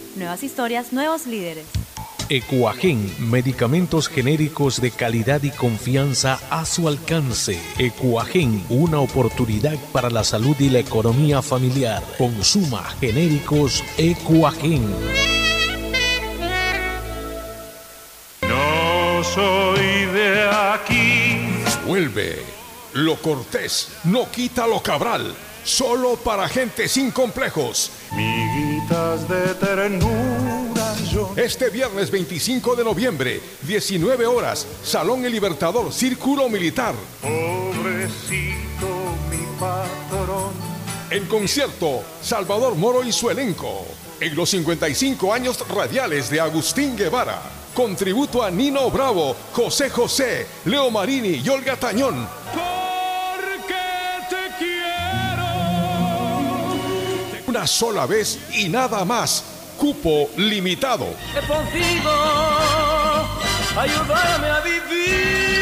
Nuevas historias, nuevos líderes. Ecuagen, medicamentos genéricos de calidad y confianza a su alcance. Ecuagen, una oportunidad para la salud y la economía familiar. Consuma genéricos Ecuagen. No soy de aquí. Vuelve. Lo cortés no quita lo cabral. Solo para gente sin complejos. Miguitas de ternura yo. Este viernes 25 de noviembre, 19 horas, Salón El Libertador, Círculo Militar. Pobrecito mi patrón. En concierto, Salvador Moro y su elenco. En los 55 años radiales de Agustín Guevara. Con tributo a Nino Bravo, José José, Leo Marini y Olga Tañón. Una sola vez y nada más. Cupo limitado. Contigo, ayúdame a vivir.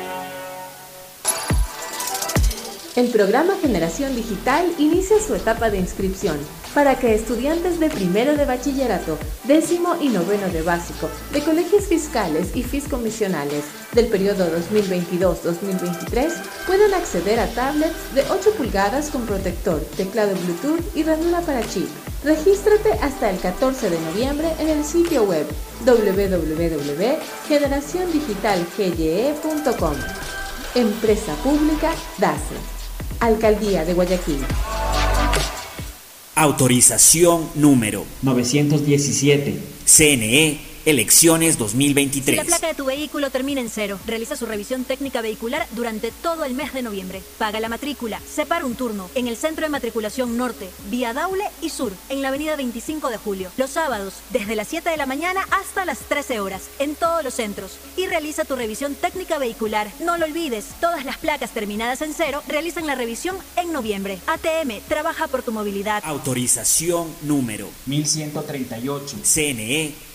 El programa Generación Digital inicia su etapa de inscripción para que estudiantes de primero de bachillerato, décimo y noveno de básico, de colegios fiscales y fiscomisionales del periodo 2022-2023 puedan acceder a tablets de 8 pulgadas con protector, teclado Bluetooth y ranura para chip. Regístrate hasta el 14 de noviembre en el sitio web www.generaciondigitalgye.com. Empresa Pública DASE. Alcaldía de Guayaquil. Autorización número 917. CNE, elecciones Si la 2023. placa de tu vehículo termina en cero, realiza su revisión técnica vehicular durante todo el mes de noviembre. Paga la matrícula, separa un turno en el Centro de Matriculación Norte, vía Daule y Sur, en la avenida 25 de Julio. Los sábados, desde las 7 de la mañana hasta las 13 horas, en todos los centros. Y realiza tu revisión técnica vehicular. No lo olvides, todas las placas terminadas en cero realizan la revisión en noviembre. ATM, trabaja por tu movilidad. Autorización número 1138. CNE,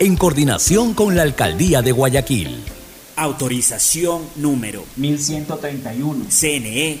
en coordinación con la Alcaldía de Guayaquil. Autorización número 1131. CNE,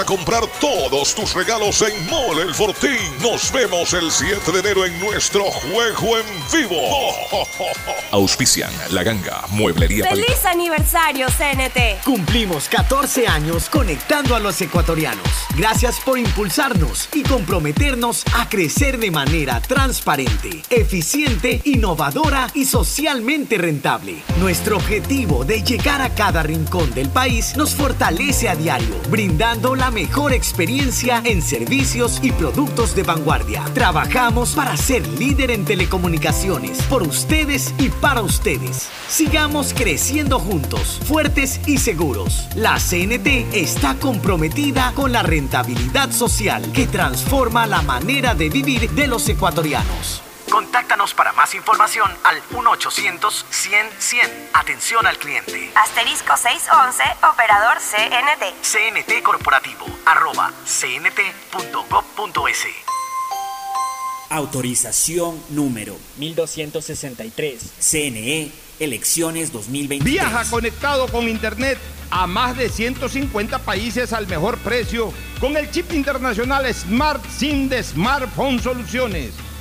a comprar todos tus regalos en Mole el Fortín. Nos vemos el 7 de enero en nuestro juego en vivo. Auspician La Ganga, Mueblería Pal- ¡Feliz aniversario, CNT! Cumplimos 14 años conectando a los ecuatorianos. Gracias por impulsarnos y comprometernos a crecer de manera transparente, eficiente, innovadora y socialmente rentable. Nuestro objetivo de llegar a cada rincón del país nos fortalece a diario, brindando la mejor experiencia en servicios y productos de vanguardia. Trabajamos para ser líder en telecomunicaciones, por ustedes y para ustedes. Sigamos creciendo juntos, fuertes y seguros. La CNT está comprometida con la rentabilidad social que transforma la manera de vivir de los ecuatorianos. Contáctanos para más información al 1-800-100-100. Atención al cliente. Asterisco 611, operador CNT. CNT Corporativo, arroba cnt.gov.es. Autorización número 1263. CNE, elecciones 2023. Viaja conectado con Internet a más de 150 países al mejor precio con el chip internacional Smart SIM de Smartphone Soluciones.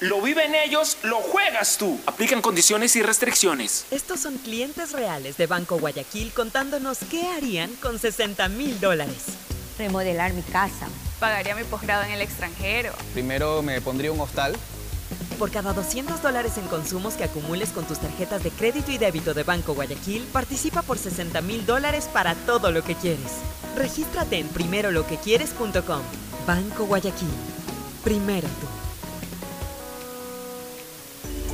Lo viven ellos, lo juegas tú. Aplican condiciones y restricciones. Estos son clientes reales de Banco Guayaquil contándonos qué harían con 60 mil dólares. Remodelar mi casa. Pagaría mi posgrado en el extranjero. Primero me pondría un hostal. Por cada 200 dólares en consumos que acumules con tus tarjetas de crédito y débito de Banco Guayaquil, participa por 60 mil dólares para todo lo que quieres. Regístrate en primeroloquequieres.com. Banco Guayaquil. Primero tú.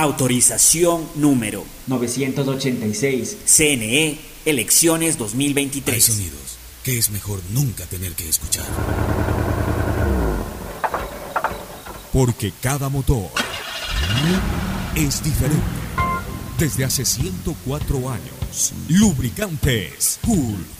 Autorización número 986. CNE, elecciones 2023. Hay sonidos que es mejor nunca tener que escuchar. Porque cada motor es diferente. Desde hace 104 años, Lubricantes Cool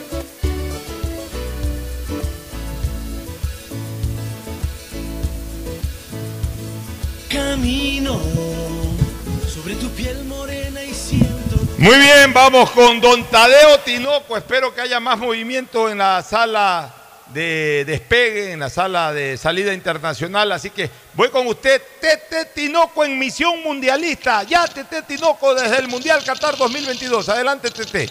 Camino sobre tu piel morena y siento. Muy bien, vamos con don Tadeo Tinoco. Espero que haya más movimiento en la sala de despegue, en la sala de salida internacional. Así que voy con usted, Tete Tinoco en misión mundialista. Ya Tete Tinoco desde el Mundial Qatar 2022. Adelante, Tete.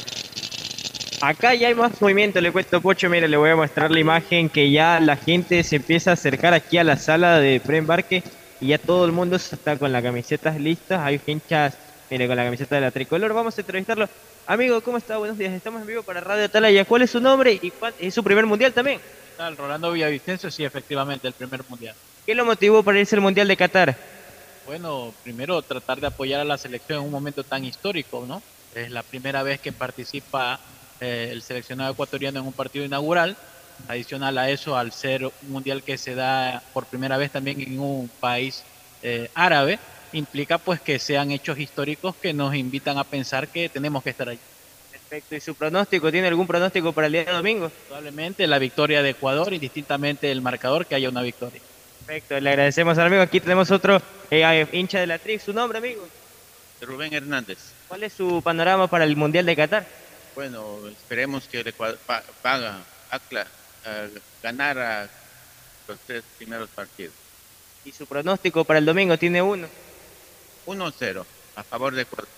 Acá ya hay más movimiento, le cuento Pocho, mire, le voy a mostrar la imagen que ya la gente se empieza a acercar aquí a la sala de preembarque y ya todo el mundo está con las camisetas listas, hay hinchas, mire, con la camiseta de la tricolor, vamos a entrevistarlo. Amigo, ¿cómo está? Buenos días, estamos en vivo para Radio Atalaya, ¿cuál es su nombre y cuál es su primer mundial también? ¿Qué tal? Rolando Villavicencio, sí, efectivamente, el primer mundial. ¿Qué lo motivó para irse al mundial de Qatar? Bueno, primero tratar de apoyar a la selección en un momento tan histórico, ¿no? Es la primera vez que participa eh, el seleccionado ecuatoriano en un partido inaugural. Adicional a eso, al ser un mundial que se da por primera vez también en un país eh, árabe, implica pues que sean hechos históricos que nos invitan a pensar que tenemos que estar allí. Perfecto, ¿y su pronóstico? ¿Tiene algún pronóstico para el día de domingo? Probablemente la victoria de Ecuador, indistintamente el marcador, que haya una victoria. Perfecto, le agradecemos al amigo. Aquí tenemos otro eh, hincha de la TRIF. ¿Su nombre, amigo? Rubén Hernández. ¿Cuál es su panorama para el Mundial de Qatar? Bueno, esperemos que el Ecuador pa- paga, ACLA, eh, ganara los tres primeros partidos. ¿Y su pronóstico para el domingo? ¿Tiene uno? 1-0 a favor de Ecuador.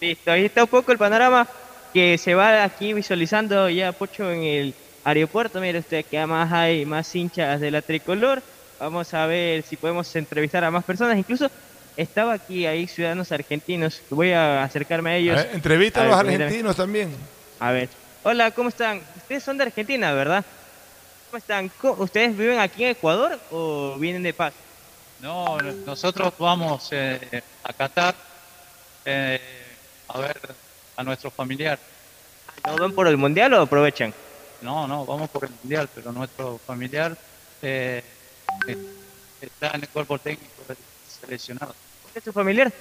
Listo, ahí está un poco el panorama que se va aquí visualizando ya Pocho en el aeropuerto. Mire usted que además hay más hinchas de la tricolor. Vamos a ver si podemos entrevistar a más personas. Incluso estaba aquí ahí ciudadanos argentinos. Voy a acercarme a ellos. A ver, entrevista a ver, los argentinos también. A ver. Hola, ¿cómo están? Ustedes son de Argentina, ¿verdad? ¿Cómo están? ¿Ustedes viven aquí en Ecuador o vienen de paz? No, nosotros vamos eh, a Qatar eh, a ver a nuestro familiar. ¿No van por el mundial o aprovechan? No, no, vamos por el mundial, pero nuestro familiar eh, está en el cuerpo técnico seleccionado. ¿Cuál es su familiar?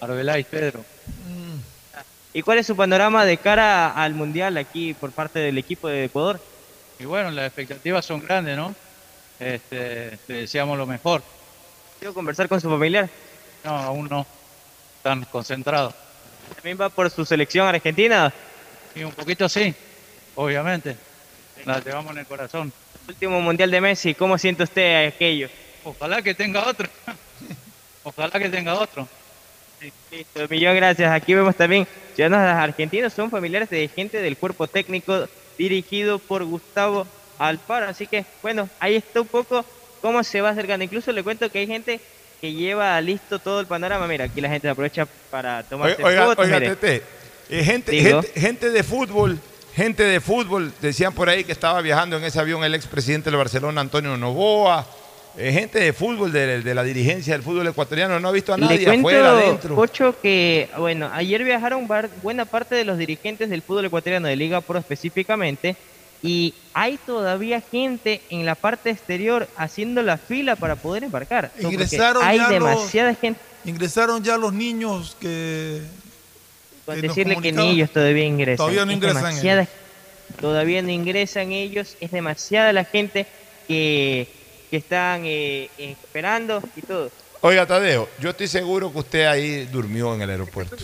Arbeláez Pedro. ¿Y cuál es su panorama de cara al mundial aquí por parte del equipo de Ecuador? Y bueno, las expectativas son grandes, ¿no? Este, le deseamos lo mejor. ¿Quiero conversar con su familiar? No, aún no. Están concentrados. ¿También va por su selección argentina? Y un poquito sí, obviamente. La llevamos en el corazón. Último mundial de Messi, ¿cómo siente usted aquello? Ojalá que tenga otro. Ojalá que tenga otro. Listo, millón gracias. Aquí vemos también ciudadanos argentinos, son familiares de gente del cuerpo técnico dirigido por Gustavo Alfaro. Así que, bueno, ahí está un poco cómo se va acercando. Incluso le cuento que hay gente que lleva listo todo el panorama. Mira, aquí la gente aprovecha para Oiga, fotos. oiga. Tete, eh, gente, gente, gente de fútbol, gente de fútbol, decían por ahí que estaba viajando en ese avión el expresidente del Barcelona, Antonio Novoa, eh, gente de fútbol, de, de la dirigencia del fútbol ecuatoriano, no ha visto a nadie Le cuento, afuera, adentro. Pocho, que bueno, ayer viajaron bar- buena parte de los dirigentes del fútbol ecuatoriano de Liga Pro específicamente y hay todavía gente en la parte exterior haciendo la fila para poder embarcar. Porque Ingresaron hay ya demasiada los, gente. Ingresaron ya los niños que. Con que decirle que ni comunicaban. ellos todavía ingresan. Todavía no Es ingresan demasiada- Todavía no ingresan ellos. Es demasiada la gente que, que están eh, esperando y todo. Oiga, Tadeo, yo estoy seguro que usted ahí durmió en el aeropuerto.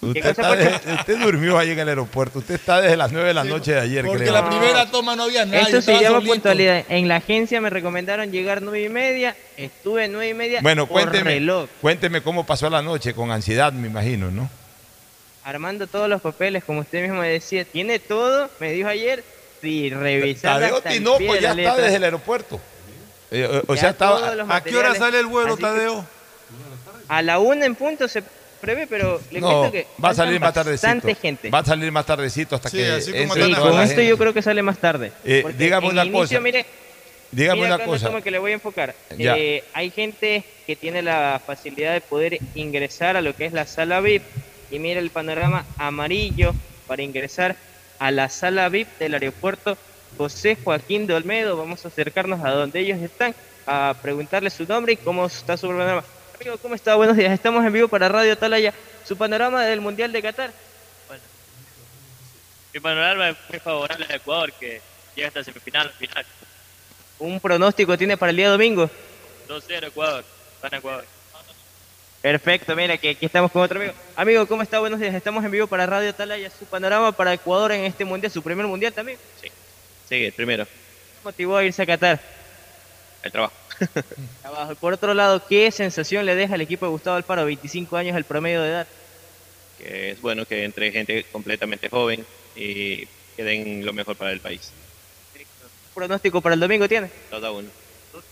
Usted, cosa, está Pacho? de- usted durmió ahí en el aeropuerto. Usted está desde las 9 de la noche de ayer, Porque creo. la primera toma no había nadie. Eso se llama solito. puntualidad. En la agencia me recomendaron llegar nueve y media. Estuve nueve y media. Bueno, por cuénteme, reloj, cuénteme cómo pasó la noche, con ansiedad, me imagino, ¿no? armando todos los papeles, como usted mismo me decía. Tiene todo, me dijo ayer. Sí, revisar. Tadeo Tinoco ya está desde el aeropuerto. Eh, o- sea, estaba. ¿A qué hora sale el vuelo, Tadeo? A la una en punto se prevé, pero le No, cuento que va a salir más tardecito. bastante gente. Va a salir más tardecito hasta Sí, que así como entre Sí, con esto gente. yo creo que sale más tarde. Eh, una inicio, cosa. Mire, Dígame mira, una cosa. que le voy a enfocar. Ya. Eh, hay gente que tiene la facilidad de poder ingresar a lo que es la sala VIP y mira el panorama amarillo para ingresar a la sala VIP del aeropuerto José Joaquín de Olmedo. Vamos a acercarnos a donde ellos están a preguntarles su nombre y cómo está su panorama. Amigo, ¿cómo está? Buenos días. Estamos en vivo para Radio Atalaya. Su panorama del Mundial de Qatar. Mi panorama es muy favorable a Ecuador, que llega hasta semifinal, final. ¿Un pronóstico tiene para el día domingo? 2-0 Ecuador, gana Ecuador. Perfecto, mira que aquí estamos con otro amigo. Amigo, ¿cómo está? Buenos días. Estamos en vivo para Radio Atalaya. Su panorama para Ecuador en este mundial, su primer mundial también. Sí, sí, el primero. ¿Qué motivó a irse a Qatar? El trabajo. Trabajo. Por otro lado, ¿qué sensación le deja al equipo de Gustavo Alfaro? 25 años el promedio de edad. Que es bueno que entre gente completamente joven y que den lo mejor para el país. pronóstico para el domingo tiene? 2 a 1.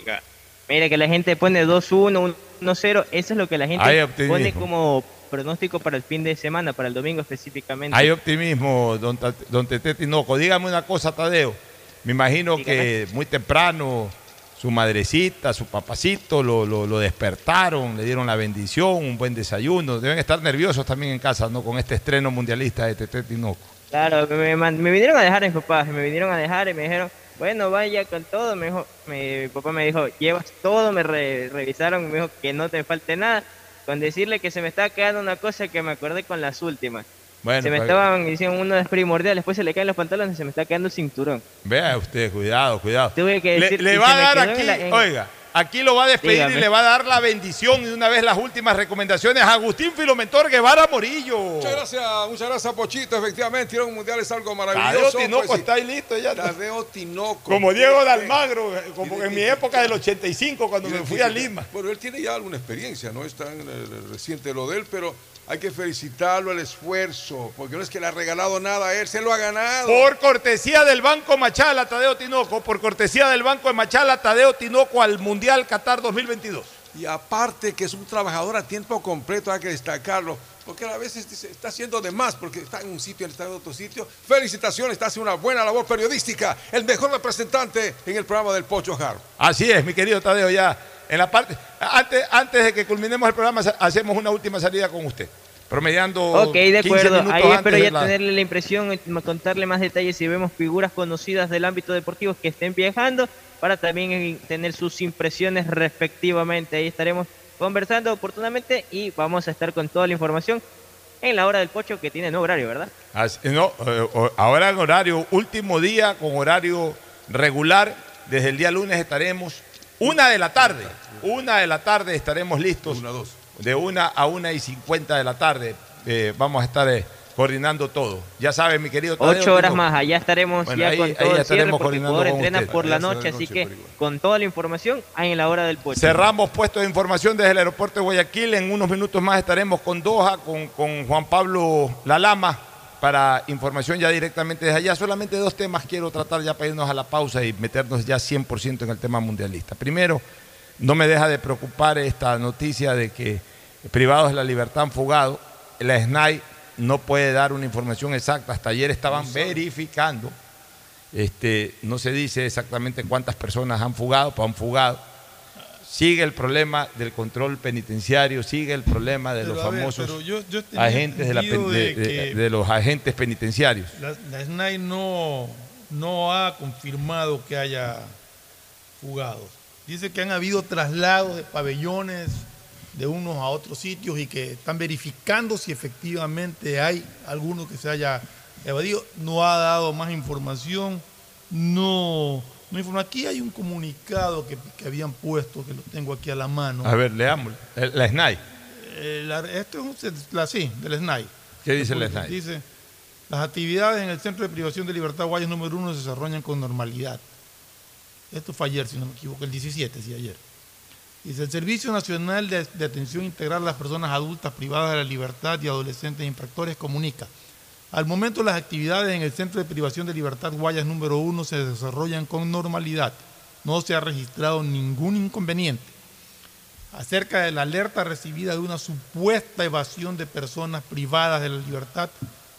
Acá. Mira que la gente pone 2-1, 1-0. Eso es lo que la gente pone como pronóstico para el fin de semana, para el domingo específicamente. Hay optimismo, don, don Tete Tinoco. Dígame una cosa, Tadeo. Me imagino que muy temprano su madrecita, su papacito lo, lo- lo despertaron, le dieron la bendición, un buen desayuno. Deben estar nerviosos también en casa, ¿no? Con este estreno mundialista de Tete Tinoco. Claro, me, me vinieron a dejar mis papás, me vinieron a dejar y me dijeron, bueno, vaya con todo. Me dijo, mi papá me dijo, llevas todo, me re- revisaron, me dijo que no te falte nada. Con decirle que se me estaba quedando una cosa que me acordé con las últimas. Bueno, se me pues, estaban diciendo uno es primordial, después se le caen los pantalones y se me está quedando el cinturón. Vea usted, cuidado, cuidado. Tuve que Le, decir- le y va a dar en aquí, la- en- oiga, aquí lo va a despedir Dígame. y le va a dar la bendición y de una vez las últimas recomendaciones a Agustín Filomentor Guevara Morillo. Muchas gracias, muchas gracias, Pochito. Efectivamente, ir a un mundial es algo Tadeo maravilloso. Tinoco pues, está ahí listo ya. Tadeo Tinoco. Como Diego de Almagro, eh, como en mi época del 85 cuando me fui a Lima. Bueno, él tiene ya alguna experiencia, no es tan reciente lo de él, pero hay que felicitarlo el esfuerzo, porque no es que le ha regalado nada a él, se lo ha ganado. Por cortesía del Banco Machala, Tadeo Tinoco, por cortesía del Banco de Machala, Tadeo Tinoco al Mundial Qatar 2022. Y aparte que es un trabajador a tiempo completo, hay que destacarlo, porque a veces está haciendo de más, porque está en un sitio, está en otro sitio. Felicitaciones, está haciendo una buena labor periodística, el mejor representante en el programa del Pocho Har. Así es, mi querido Tadeo, ya en la parte. Antes, antes de que culminemos el programa, hacemos una última salida con usted. Promediando. Ok, de 15 acuerdo. Ahí espero ya la- tenerle la impresión, y contarle más detalles si vemos figuras conocidas del ámbito deportivo que estén viajando, para también eh, tener sus impresiones respectivamente. Ahí estaremos conversando oportunamente y vamos a estar con toda la información en la hora del pocho que tiene nuevo horario, ¿verdad? Así- no, eh, ahora en horario, último día con horario regular. Desde el día lunes estaremos una de la tarde. Una de la tarde estaremos listos. De una a una y cincuenta de la tarde eh, vamos a estar eh, coordinando todo. Ya sabes, mi querido Tadeo Ocho horas más, allá estaremos Bueno, ya ahí- con ahí todo el cierre estaremos porque coordinando con entrena usted. por la noche, así noche, que con toda la información ahí en la hora del pocho. Cerramos puestos de información desde el aeropuerto de Guayaquil. En unos minutos más estaremos con Doha, con, con Juan Pablo Lalama, para información ya directamente desde allá. Solamente dos temas quiero tratar ya para irnos a la pausa y meternos ya 100% en el tema mundialista. Primero, no me deja de preocupar esta noticia de que privados de la libertad han fugado. La SNAI no puede dar una información exacta. Hasta ayer estaban verificando. Este, no se dice exactamente cuántas personas han fugado, pero han fugado. Sigue el problema del control penitenciario, sigue el problema de Pero, los ver, famosos yo- yo agentes de, la de- de los agentes penitenciarios. La, la SNAI no, no ha confirmado que haya fugados. Dice que han habido traslados de pabellones de unos a otros sitios y que están verificando si efectivamente hay alguno que se haya evadido. No ha dado más información. No, no informa. Aquí hay un comunicado que, que habían puesto, que lo tengo aquí a la mano. A ver, leamos. La SNAI. Eh, la- esto es un- la, sí, del SNAI. ¿Qué dice el SNAI? Dice, las actividades en el Centro de Privación de Libertad Guayas número uno se desarrollan con normalidad. Esto fue ayer, si no me equivoco, el 17, sí, ayer. Dice, el Servicio Nacional de, de Atención Integral a las Personas Adultas Privadas de la Libertad y Adolescentes Infractores comunica. Al momento las actividades en el Centro de Privación de Libertad Guayas número uno se desarrollan con normalidad. No se ha registrado ningún inconveniente acerca de la alerta recibida de una supuesta evasión de personas privadas de la libertad.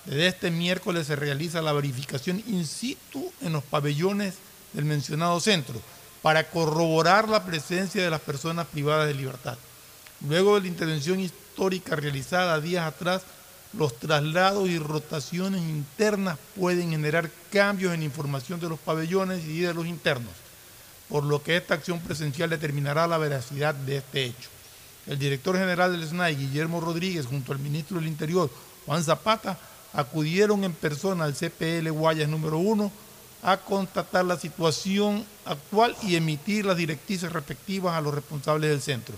Desde este miércoles se realiza la verificación in situ en los pabellones del mencionado centro para corroborar la presencia de las personas privadas de libertad. Luego de la intervención histórica realizada días atrás, los traslados y rotaciones internas pueden generar cambios en información de los pabellones y de los internos por lo que esta acción presencial determinará la veracidad de este hecho. el director general del SNAI, Guillermo Rodríguez, junto al ministro del Interior, Juan Zapata, acudieron en persona al CPL Guayas número 1 a constatar la situación actual y emitir las directrices respectivas a los responsables del centro.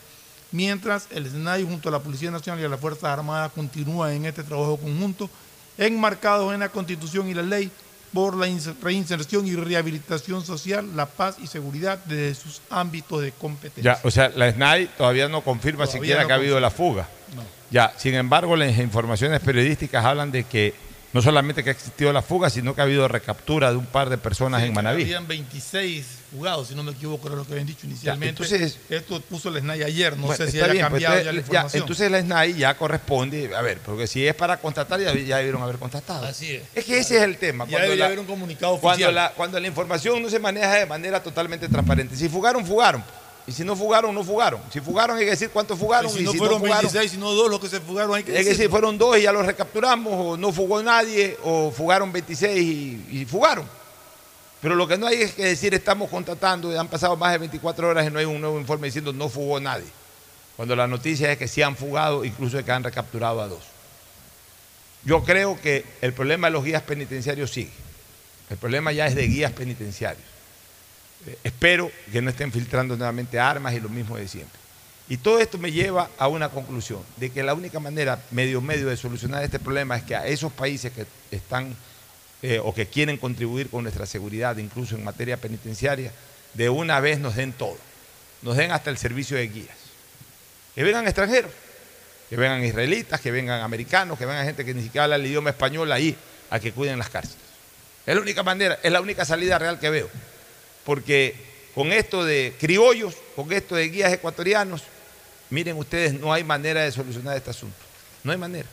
Mientras el SNAI junto a la Policía Nacional y a las Fuerzas Armadas continúa en este trabajo conjunto, enmarcados en la Constitución y la ley por la reinserción y rehabilitación social, la paz y seguridad desde sus ámbitos de competencia. Ya, o sea, la SNAI todavía no confirma Todavía siquiera no que ha habido la fuga. No. Ya, sin embargo, las informaciones periodísticas hablan de que no solamente que ha existido la fuga, sino que ha habido recaptura de un par de personas en Manaví. Habían 26 fugados, si no me equivoco, era lo que habían dicho inicialmente. entonces- Esto puso el SNAI ayer, no Bueno, sé si haya pues, cambiado entonces, ya la ya- información. entonces la SNAI ya corresponde, a ver, porque si es para constatar, ya, ya debieron haber constatado. Así es. Es que ese es el tema. Ya debería la- haber un comunicado cuando oficial. la, cuando la información no se maneja de manera totalmente transparente. Si fugaron, fugaron. Y si no fugaron, no fugaron. Si fugaron, hay que decir cuántos fugaron. Y si y no si fueron no fugaron, 26, sino dos los que se fugaron, hay que es que decirlo. si fueron dos y ya los recapturamos, o no fugó nadie, o fugaron 26 y, y fugaron. Pero lo que no hay es que decir estamos contratando y han pasado más de 24 horas y no hay un nuevo informe diciendo no fugó nadie. Cuando la noticia es que sí han fugado, incluso que han recapturado a dos. Yo creo que el problema de los guías penitenciarios sigue. El problema ya es de guías penitenciarios. Espero que no estén filtrando nuevamente armas y lo mismo de siempre. Y todo esto me lleva a una conclusión, de que la única manera, medio medio, de solucionar este problema es que a esos países que están eh, o que quieren contribuir con nuestra seguridad, incluso en materia penitenciaria, de una vez nos den todo. Nos den hasta el servicio de guías. Que vengan extranjeros, que vengan israelitas, que vengan americanos, que vengan gente que ni siquiera habla el idioma español ahí a que cuiden las cárceles. Es la única manera, es la única salida real que veo. Porque con esto de criollos, con esto de guías ecuatorianos, miren ustedes, no hay manera de solucionar este asunto. No hay manera.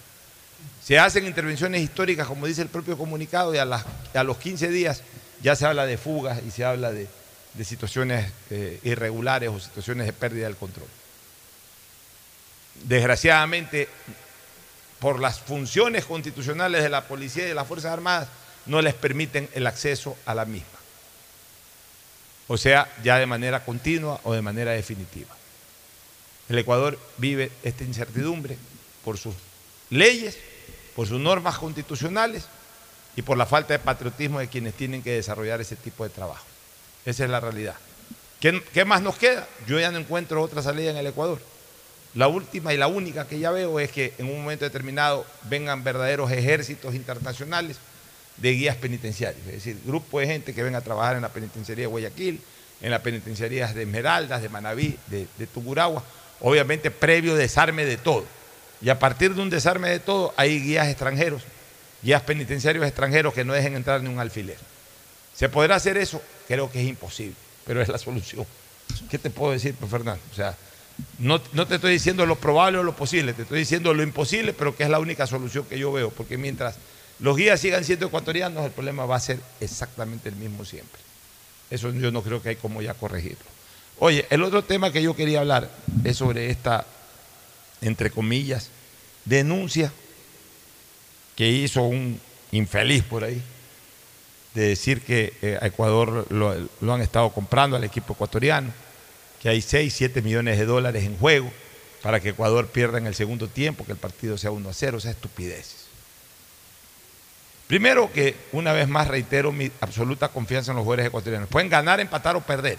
Se hacen intervenciones históricas, como dice el propio comunicado, y a, los 15 días ya se habla de fugas y se habla de, de situaciones eh, irregulares o situaciones de pérdida del control. Desgraciadamente, por las funciones constitucionales de la policía y de las Fuerzas Armadas, no les permiten el acceso a la misma. O sea, ya de manera continua o de manera definitiva. El Ecuador vive esta incertidumbre por sus leyes, por sus normas constitucionales y por la falta de patriotismo de quienes tienen que desarrollar ese tipo de trabajo. Esa es la realidad. ¿Qué, más nos queda? Yo ya no encuentro otra salida en el Ecuador. La última y la única que ya veo es que en un momento determinado vengan verdaderos ejércitos internacionales de guías penitenciarios, es decir, grupo de gente que venga a trabajar en la penitenciaría de Guayaquil, en las penitenciarías de Esmeraldas, de Manabí, de, de Tuguragua, obviamente previo desarme de todo. Y a partir de un desarme de todo hay guías extranjeros, guías penitenciarios extranjeros que no dejen entrar ni un alfiler. ¿Se podrá hacer eso? Creo que es imposible, pero es la solución. ¿Qué te puedo decir, pues, Fernando? O sea, no, no te estoy diciendo lo probable o lo posible, te estoy diciendo lo imposible, pero que es la única solución que yo veo, porque mientras los guías sigan siendo ecuatorianos, el problema va a ser exactamente el mismo siempre. Eso yo no creo que hay como ya corregirlo. Oye, el otro tema que yo quería hablar es sobre esta, entre comillas, denuncia que hizo un infeliz por ahí, de decir que eh, a Ecuador lo, lo han estado comprando al equipo ecuatoriano, que hay 6, 7 millones de dólares en juego para que Ecuador pierda en el segundo tiempo, que el partido sea 1 a 0, o sea, estupideces. Primero que, una vez más, reitero mi absoluta confianza en los jugadores ecuatorianos. Pueden ganar, empatar o perder,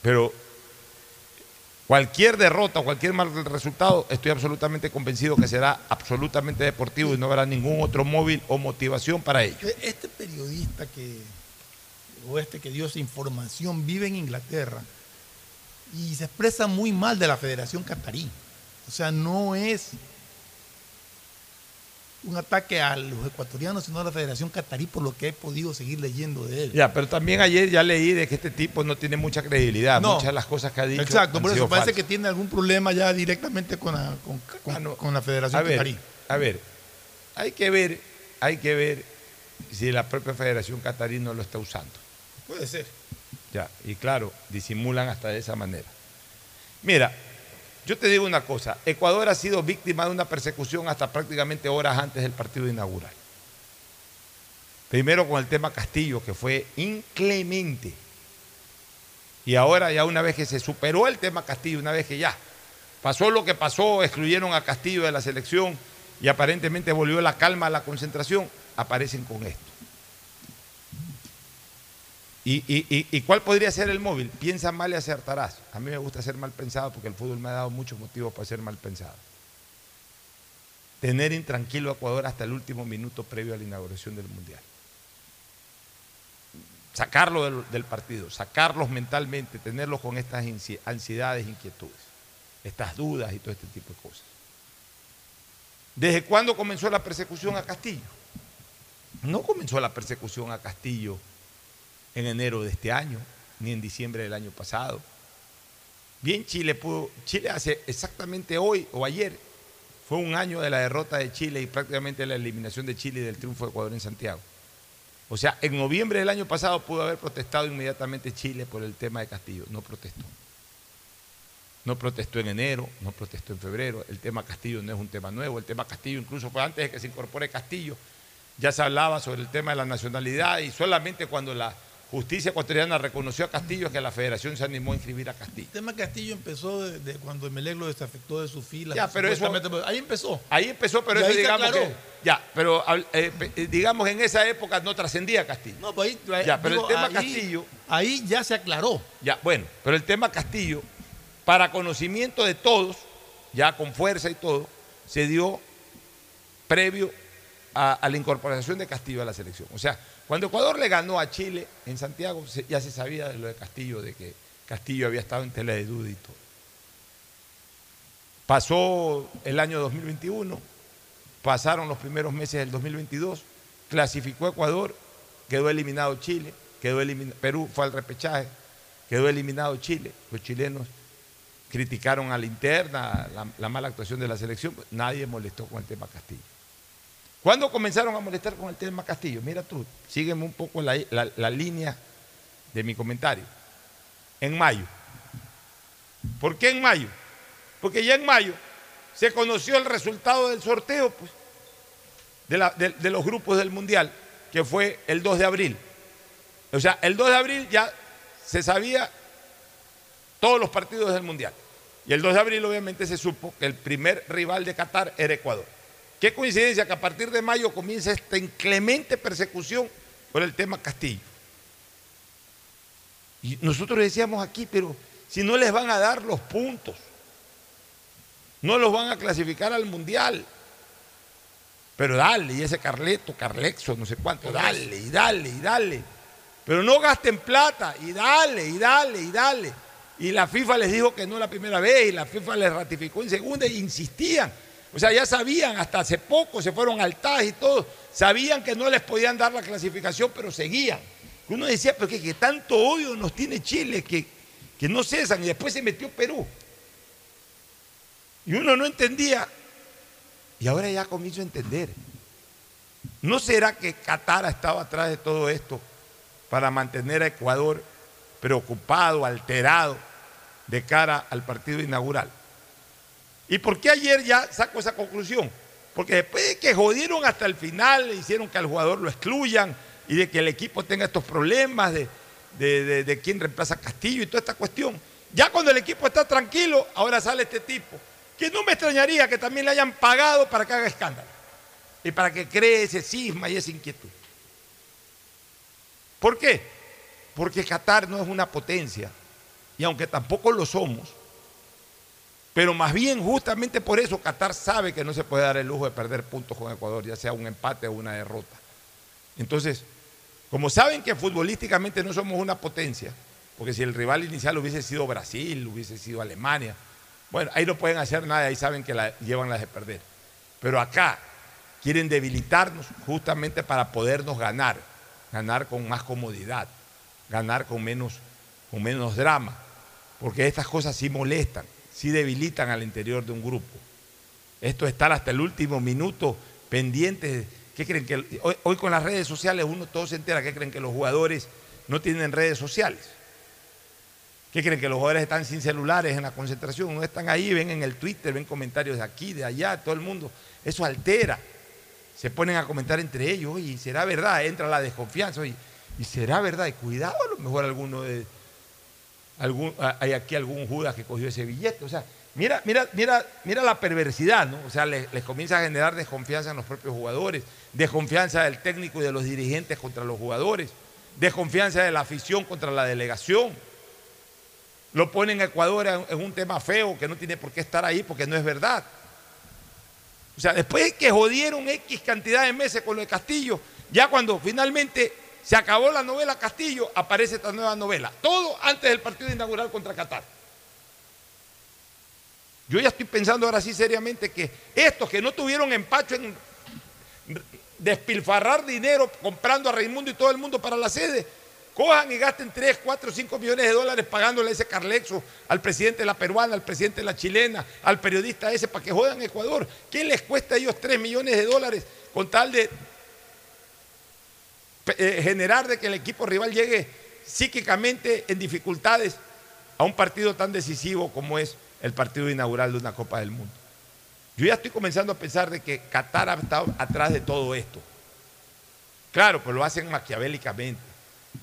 pero cualquier derrota, cualquier mal resultado, estoy absolutamente convencido que será absolutamente deportivo y no habrá ningún otro móvil o motivación para ello. Este periodista que, o este que dio esa información, vive en Inglaterra y se expresa muy mal de la Federación Catarí. O sea, no es un ataque a los ecuatorianos, sino a la Federación Catarí, por lo que he podido seguir leyendo de él. Ya, pero también ayer ya leí de que este tipo no tiene mucha credibilidad. No. Muchas de las cosas que ha dicho. Exacto, han por eso parece falsas. que tiene algún problema ya directamente con la, con, con- con la Federación a ver, Catarí. A ver, hay que ver, hay que ver si la propia Federación Catarí no lo está usando. Puede ser. Ya, y claro, disimulan hasta de esa manera. Mira, yo te digo una cosa, Ecuador ha sido víctima de una persecución hasta prácticamente horas antes del partido inaugural. Primero con el tema Castillo, que fue inclemente. Y ahora ya una vez que se superó el tema Castillo, una vez que ya Pasó lo que pasó, excluyeron a Castillo de la selección y aparentemente volvió la calma a la concentración, aparecen con esto. ¿Y, cuál podría ser el móvil? Piensa mal y acertarás. A mí me gusta ser mal pensado porque el fútbol me ha dado muchos motivos para ser mal pensado. Tener intranquilo a Ecuador hasta el último minuto previo a la inauguración del Mundial. Sacarlo del, del partido, sacarlos mentalmente, tenerlos con estas ansi- ansiedades, inquietudes, estas dudas y todo este tipo de cosas. ¿Desde cuándo comenzó la persecución a Castillo? No comenzó la persecución a Castillo en enero de este año, ni en diciembre del año pasado. Bien, Chile pudo, Chile hace exactamente hoy o ayer, fue un año de la derrota de Chile y prácticamente la eliminación de Chile y del triunfo de Ecuador en Santiago. O sea, en noviembre del año pasado pudo haber protestado inmediatamente Chile por el tema de Castillo, no protestó. No protestó en enero, no protestó en febrero. El tema Castillo no es un tema nuevo. El tema Castillo incluso fue antes de que se incorpore Castillo. Ya se hablaba sobre el tema de la nacionalidad y solamente cuando la justicia ecuatoriana reconoció a Castillo que la federación se animó a inscribir a Castillo. El tema Castillo empezó de, de cuando Emelec lo desafectó de su fila. Ya, pero eso- ahí empezó. Ahí empezó, pero eso digamos aclaró. que. Ya, pero eh, eh, digamos en esa época no trascendía Castillo. No, pues ahí, Ya, pero digo, el tema ahí- Castillo. Ahí ya se aclaró. Ya, bueno, pero el tema Castillo, para conocimiento de todos, ya con fuerza y todo, se dio previo a, la incorporación de Castillo a la selección. O sea, cuando Ecuador le ganó a Chile en Santiago, ya se sabía de lo de Castillo, de que Castillo había estado en tela de duda y todo. Pasó el año 2021, pasaron los primeros meses del 2022, clasificó Ecuador, quedó eliminado Chile, quedó eliminado, Perú fue al repechaje, quedó eliminado Chile. Los chilenos criticaron a la interna la, la mala actuación de la selección, nadie molestó con el tema Castillo. ¿Cuándo comenzaron a molestar con el tema Castillo? Mira tú, sígueme un poco la, la- línea de mi comentario. En mayo. ¿Por qué en mayo? Porque ya en mayo se conoció el resultado del sorteo pues, de, la- de- de los grupos del Mundial, que fue el 2 de abril. O sea, el 2 de abril ya se sabía todos los partidos del Mundial. Y el 2 de abril obviamente se supo que el primer rival de Qatar era Ecuador. Qué coincidencia que a partir de mayo comienza esta inclemente persecución por el tema Castillo. Y nosotros decíamos aquí, pero si no les van a dar los puntos, no los van a clasificar al Mundial. Pero dale, y ese Carleto, Carlexo, no sé cuánto, dale, y dale, y dale. Pero no gasten plata, y dale, y dale, y dale. Y la FIFA les dijo que no la primera vez, y la FIFA les ratificó en segunda, e insistían. O sea, ya sabían, hasta hace poco se fueron al TAS y todo, sabían que no les podían dar la clasificación, pero seguían. Uno decía, pero que, tanto odio nos tiene Chile, que, que no cesan, y después se metió Perú. Y uno no entendía, y ahora ya comienzo a entender. ¿No será que Qatar ha estado atrás de todo esto para mantener a Ecuador preocupado, alterado de cara al partido inaugural? ¿Y por qué ayer ya saco esa conclusión? Porque después de que jodieron hasta el final, hicieron que al jugador lo excluyan y de que el equipo tenga estos problemas de, de, de- de quién reemplaza a Castillo y toda esta cuestión. Ya cuando el equipo está tranquilo, ahora sale este tipo, que no me extrañaría que también le hayan pagado para que haga escándalo y para que cree ese cisma y esa inquietud. ¿Por qué? Porque Qatar no es una potencia y aunque tampoco lo somos, pero más bien justamente por eso Qatar sabe que no se puede dar el lujo de perder puntos con Ecuador, ya sea un empate o una derrota. Entonces, como saben que futbolísticamente no somos una potencia, porque si el rival inicial hubiese sido Brasil, hubiese sido Alemania, bueno, ahí no pueden hacer nada, ahí saben que la, llevan las de perder. Pero acá quieren debilitarnos justamente para podernos ganar, ganar con más comodidad, ganar con menos, con menos drama, porque estas cosas sí molestan, sí debilitan al interior de un grupo. Esto es estar hasta el último minuto pendiente. ¿Qué creen que hoy, hoy con las redes sociales uno todo se entera? ¿Qué creen que los jugadores no tienen redes sociales? ¿Qué creen que los jugadores están sin celulares en la concentración? No están ahí, ven en el Twitter, ven comentarios de aquí, de allá, todo el mundo. Eso altera. Se ponen a comentar entre ellos, ¿y será verdad? Entra la desconfianza, ¿y será verdad? Y cuidado, a lo mejor alguno de, algún, hay aquí algún Judas que cogió ese billete. O sea, Mira, mira, mira, mira la perversidad, ¿no? O sea, les, les comienza a generar desconfianza en los propios jugadores, desconfianza del técnico y de los dirigentes contra los jugadores, desconfianza de la afición contra la delegación. Lo ponen a Ecuador en, un tema feo que no tiene por qué estar ahí porque no es verdad. O sea, después de que jodieron X cantidad de meses con lo de Castillo, ya cuando finalmente se acabó la novela Castillo, aparece esta nueva novela. Todo antes del partido inaugural contra Qatar. Yo ya estoy pensando ahora sí seriamente que estos que no tuvieron empacho en despilfarrar dinero comprando a Raimundo y todo el mundo para la sede, cojan y gasten 3, 4, 5 millones de dólares pagándole ese carlexo al presidente de la peruana, al presidente de la chilena, al periodista ese para que jodan Ecuador. ¿Qué les cuesta a ellos 3 millones de dólares con tal de eh, generar de que el equipo rival llegue psíquicamente en dificultades a un partido tan decisivo como es el partido inaugural de una Copa del Mundo. Yo ya estoy comenzando a pensar de que Qatar ha estado atrás de todo esto. Claro, pues lo hacen maquiavélicamente,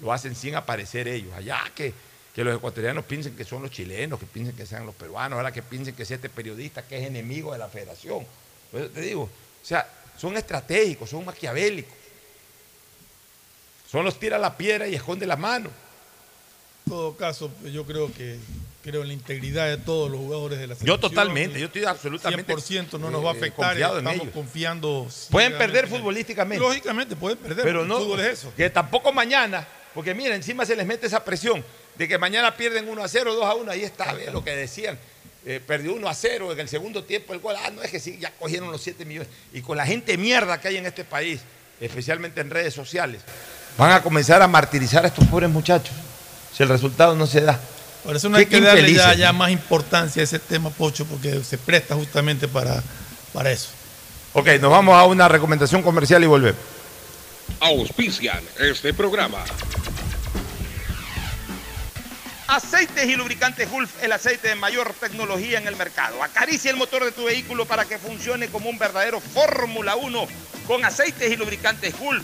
lo hacen sin aparecer ellos. Allá que, que los ecuatorianos piensen que son los chilenos, que piensen que sean los peruanos, ahora que piensen que es este periodista que es enemigo de la federación. Te digo, o sea, son estratégicos, son maquiavélicos. Son los tira la piedra y esconde la mano. En todo caso, yo creo que creo en la integridad de todos los jugadores de la selección. Yo totalmente, yo estoy absolutamente 100% no nos va a eh, afectar, confiado en estamos ellos. confiando. Pueden perder futbolísticamente. Lógicamente pueden perder, Pero no, fútbol es eso. que tampoco mañana, porque mira, encima se les mete esa presión de que mañana pierden 1 a 0, 2 a 1, ahí está, ve lo que decían. eh, perdió 1 a 0 en el segundo tiempo el gol. Ah, no es que sí, ya cogieron los 7 millones. Y con la gente mierda que hay en este país, especialmente en redes sociales, van a comenzar a martirizar a estos pobres muchachos si el resultado no se da. Por eso no hay que darle ya, ya más importancia a ese tema, Pocho, porque se presta justamente para, para eso. Ok, nos vamos a una recomendación comercial y volvemos. Auspician este programa. Aceites y lubricantes Gulf, el aceite de mayor tecnología en el mercado. Acaricia el motor de tu vehículo para que funcione como un verdadero Fórmula 1 con aceites y lubricantes Gulf.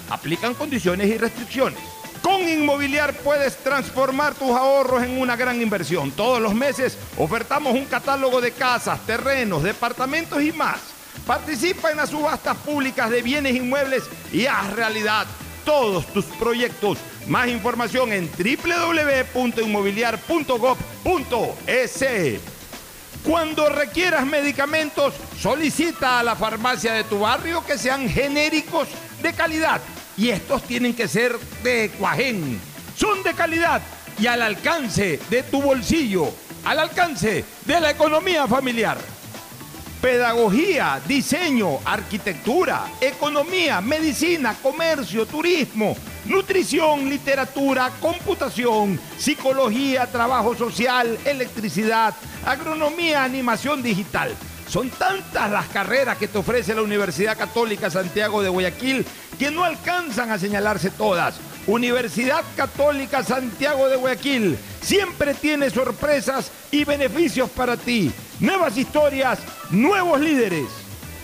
Aplican condiciones y restricciones. Con Inmobiliar puedes transformar tus ahorros en una gran inversión. Todos los meses ofertamos un catálogo de casas, terrenos, departamentos y más. Participa en las subastas públicas de bienes inmuebles y haz realidad todos tus proyectos. Más información en www.inmobiliar.gov.es. Cuando requieras medicamentos, solicita a la farmacia de tu barrio que sean genéricos de calidad. Y estos tienen que ser de Cuajén. Son de calidad y al alcance de tu bolsillo, al alcance de la economía familiar. Pedagogía, diseño, arquitectura, economía, medicina, comercio, turismo, nutrición, literatura, computación, psicología, trabajo social, electricidad, agronomía, animación digital. Son tantas las carreras que te ofrece la Universidad Católica Santiago de Guayaquil que no alcanzan a señalarse todas. Universidad Católica Santiago de Guayaquil siempre tiene sorpresas y beneficios para ti. Nuevas historias, nuevos líderes.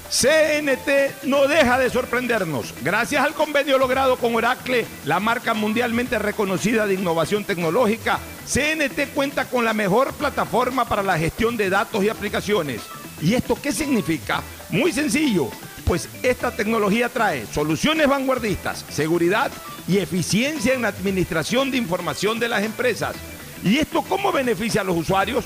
CNT no deja de sorprendernos. Gracias al convenio logrado con Oracle, la marca mundialmente reconocida de innovación tecnológica, CNT cuenta con la mejor plataforma para la gestión de datos y aplicaciones. ¿Y esto qué significa? Muy sencillo, pues esta tecnología trae soluciones vanguardistas, seguridad y eficiencia en la administración de información de las empresas. ¿Y esto cómo beneficia a los usuarios?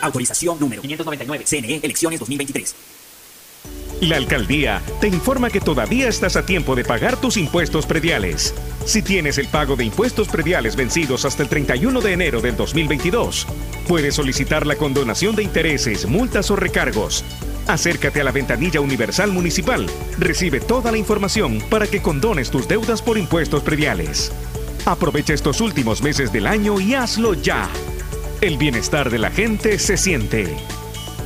Autorización número 599. CNE, elecciones 2023. La alcaldía te informa que todavía estás a tiempo de pagar tus impuestos prediales. Si tienes el pago de impuestos prediales vencidos hasta el 31 de enero del 2022, puedes solicitar la condonación de intereses, multas o recargos. Acércate a la ventanilla universal municipal. Recibe toda la información para que condones tus deudas por impuestos prediales. Aprovecha estos últimos meses del año y hazlo ya. El bienestar de la gente se siente.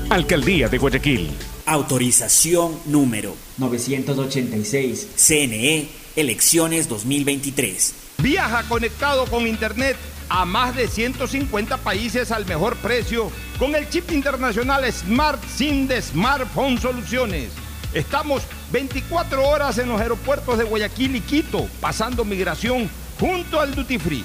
Alcaldía de Guayaquil. Autorización número 986. CNE, elecciones 2023. Viaja conectado con Internet a más de 150 países al mejor precio con el chip internacional Smart SIM de Smartphone Soluciones. Estamos 24 horas en los aeropuertos de Guayaquil y Quito, pasando migración junto al Duty Free.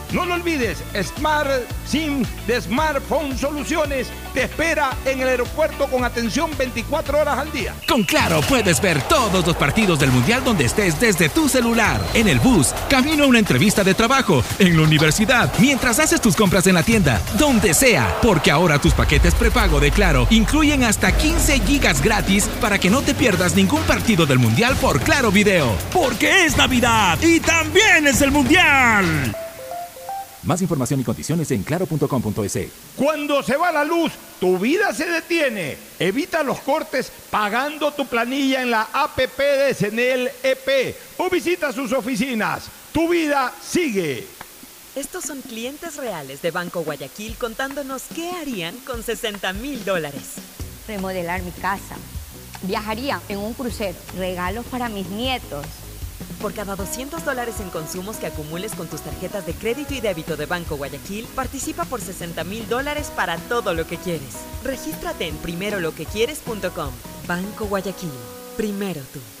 No lo olvides, Smart SIM de Smartphone Soluciones te espera en el aeropuerto con atención 24 horas al día. Con Claro puedes ver todos los partidos del Mundial donde estés desde tu celular, en el bus, camino a una entrevista de trabajo, en la universidad, mientras haces tus compras en la tienda, donde sea, porque ahora tus paquetes prepago de Claro incluyen hasta 15 gigas gratis para que no te pierdas ningún partido del Mundial por Claro Video. Porque es Navidad y también es el Mundial. Más información y condiciones en claro.com.es. Cuando se va la luz, tu vida se detiene. Evita los cortes pagando tu planilla en la APP de Senel EP o visita sus oficinas. Tu vida sigue. Estos son clientes reales de Banco Guayaquil contándonos qué harían con 60 mil dólares. Remodelar mi casa. Viajaría en un crucero. Regalos para mis nietos. Por cada 200 dólares en consumos que acumules con tus tarjetas de crédito y débito de Banco Guayaquil, participa por 60 mil dólares para todo lo que quieres. Regístrate en primeroloquequieres.com. Banco Guayaquil. Primero tú.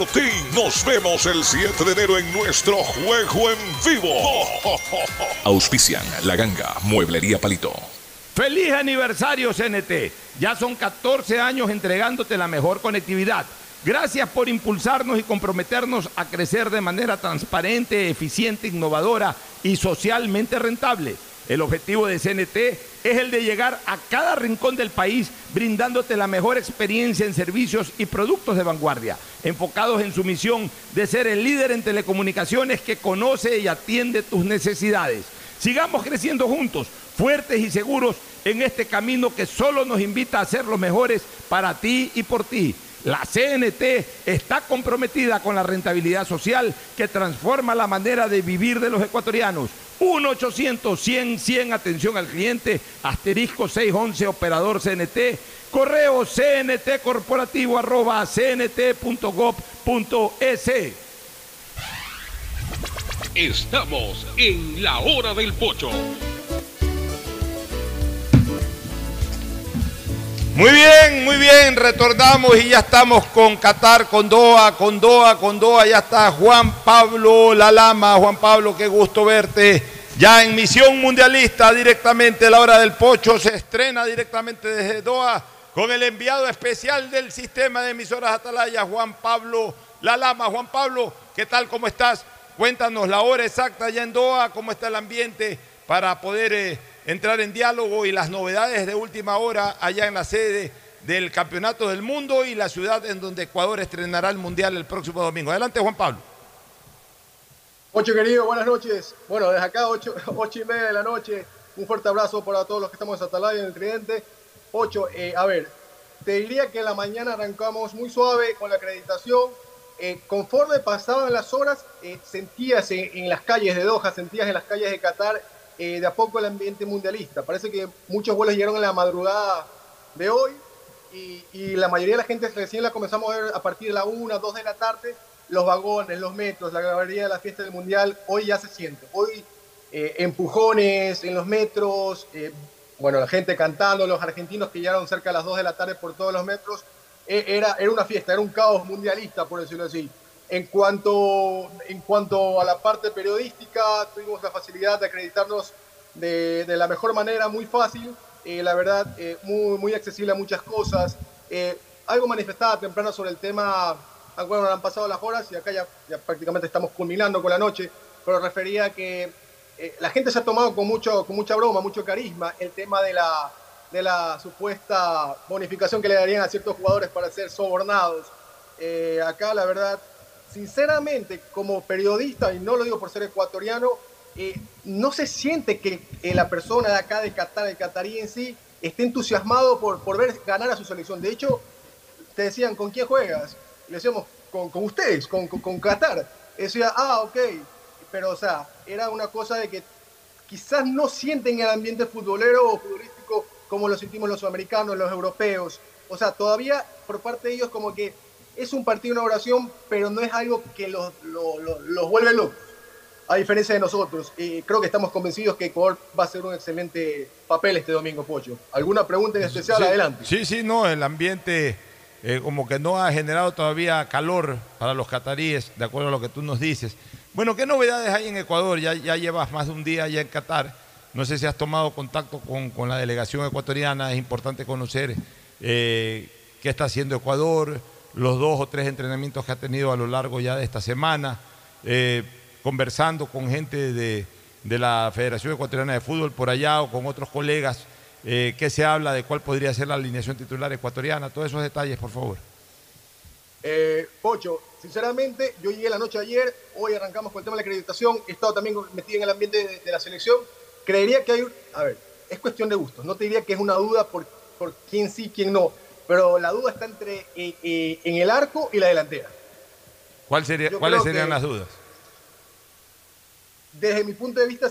Nos vemos el 7 de enero en nuestro juego en vivo. Auspician La Ganga, Mueblería Palito. ¡Feliz aniversario CNT! Ya son 14 años entregándote la mejor conectividad. Gracias por impulsarnos y comprometernos a crecer de manera transparente, eficiente, innovadora y socialmente rentable. El objetivo de CNT es el de llegar a cada rincón del país brindándote la mejor experiencia en servicios y productos de vanguardia, enfocados en su misión de ser el líder en telecomunicaciones que conoce y atiende tus necesidades. Sigamos creciendo juntos, fuertes y seguros en este camino que solo nos invita a ser los mejores para ti y por ti. La CNT está comprometida con la rentabilidad social que transforma la manera de vivir de los ecuatorianos. 1-800-100-100, atención al cliente, asterisco 611, operador CNT, correo cntcorporativo arroba cnt.gov.es. Estamos en la hora del pocho. Muy bien, muy bien, retornamos y ya estamos con Qatar, con Doha, con Doha, con Doha, ya está Juan Pablo Lalama. Juan Pablo, qué gusto verte. Ya en misión mundialista directamente, la hora del pocho se estrena directamente desde Doha con el enviado especial del sistema de emisoras Atalaya, Juan Pablo Lalama. Juan Pablo, ¿qué tal? ¿Cómo estás? Cuéntanos la hora exacta ya en Doha, cómo está el ambiente para poder... Eh, entrar en diálogo y las novedades de última hora allá en la sede del Campeonato del Mundo y la ciudad en donde Ecuador estrenará el Mundial el próximo domingo. Adelante, Juan Pablo. Ocho querido, buenas noches. Bueno, desde acá, ocho, ocho y media de la noche, un fuerte abrazo para todos los que estamos en Atalaya, en el Tridente. Ocho, eh, a ver, te diría que en la mañana arrancamos muy suave con la acreditación. Eh, conforme pasaban las horas, eh, sentías en, en, las calles de Doha, sentías en las calles de Qatar eh, de a poco el ambiente mundialista. Parece que muchos vuelos llegaron en la madrugada de hoy y, la mayoría de la gente recién la comenzamos a ver a partir de la 1, 2 de la tarde. Los vagones, los metros, la galería de la fiesta del mundial, hoy ya se siente. Hoy eh, empujones en los metros, eh, bueno, la gente cantando, los argentinos que llegaron cerca a las 2 de la tarde por todos los metros. Eh, era, era una fiesta, era un caos mundialista, por decirlo así. En cuanto, en cuanto a la parte periodística, tuvimos la facilidad de acreditarnos de, de la mejor manera, muy fácil, eh, la verdad, eh, muy, muy accesible a muchas cosas. Eh, algo manifestaba temprano sobre el tema, ah, bueno, han pasado las horas y acá ya, ya prácticamente estamos culminando con la noche, pero refería que eh, la gente se ha tomado con, mucho, con mucha broma, mucho carisma, el tema de la, de la supuesta bonificación que le darían a ciertos jugadores para ser sobornados. Eh, acá, la verdad, sinceramente, como periodista, y no lo digo por ser ecuatoriano, eh, no se siente que la persona de acá de Qatar, el catarí en sí, esté entusiasmado por, por ver ganar a su selección. De hecho, te decían, ¿con quién juegas? Le decíamos, con, con ustedes, con, con, con Qatar. Y decía, ah, ok. Pero, o sea, era una cosa de que quizás no sienten el ambiente futbolero o futbolístico como lo sentimos los sudamericanos, los europeos. O sea, todavía por parte de ellos como que es un partido, una oración, pero no es algo que los, los, los, los vuelve locos, a diferencia de nosotros. Creo que estamos convencidos que Ecuador va a hacer un excelente papel este domingo, Pocho. ¿Alguna pregunta en especial? Sí, Adelante. Sí, sí, no, el ambiente eh, como que no ha generado todavía calor para los cataríes, de acuerdo a lo que tú nos dices. Bueno, ¿qué novedades hay en Ecuador? Ya, ya llevas más de un día ya en Qatar. No sé si has tomado contacto con, con la delegación ecuatoriana, es importante conocer eh, qué está haciendo Ecuador, los dos o tres entrenamientos que ha tenido a lo largo ya de esta semana, eh, conversando con gente de, de, la Federación Ecuatoriana de Fútbol por allá o con otros colegas, eh, qué se habla de cuál podría ser la alineación titular ecuatoriana, todos esos detalles, por favor. Eh, Pocho, sinceramente, yo llegué la noche ayer, hoy arrancamos con el tema de la acreditación, he estado también metido en el ambiente de, de la selección, creería que hay, a ver, es cuestión de gustos, no te diría que es una duda por, por quién sí, quién no, pero la duda está entre eh, eh, en el arco y la delantera. ¿Cuál sería, ¿Cuáles serían que- las dudas? Desde mi punto de vista,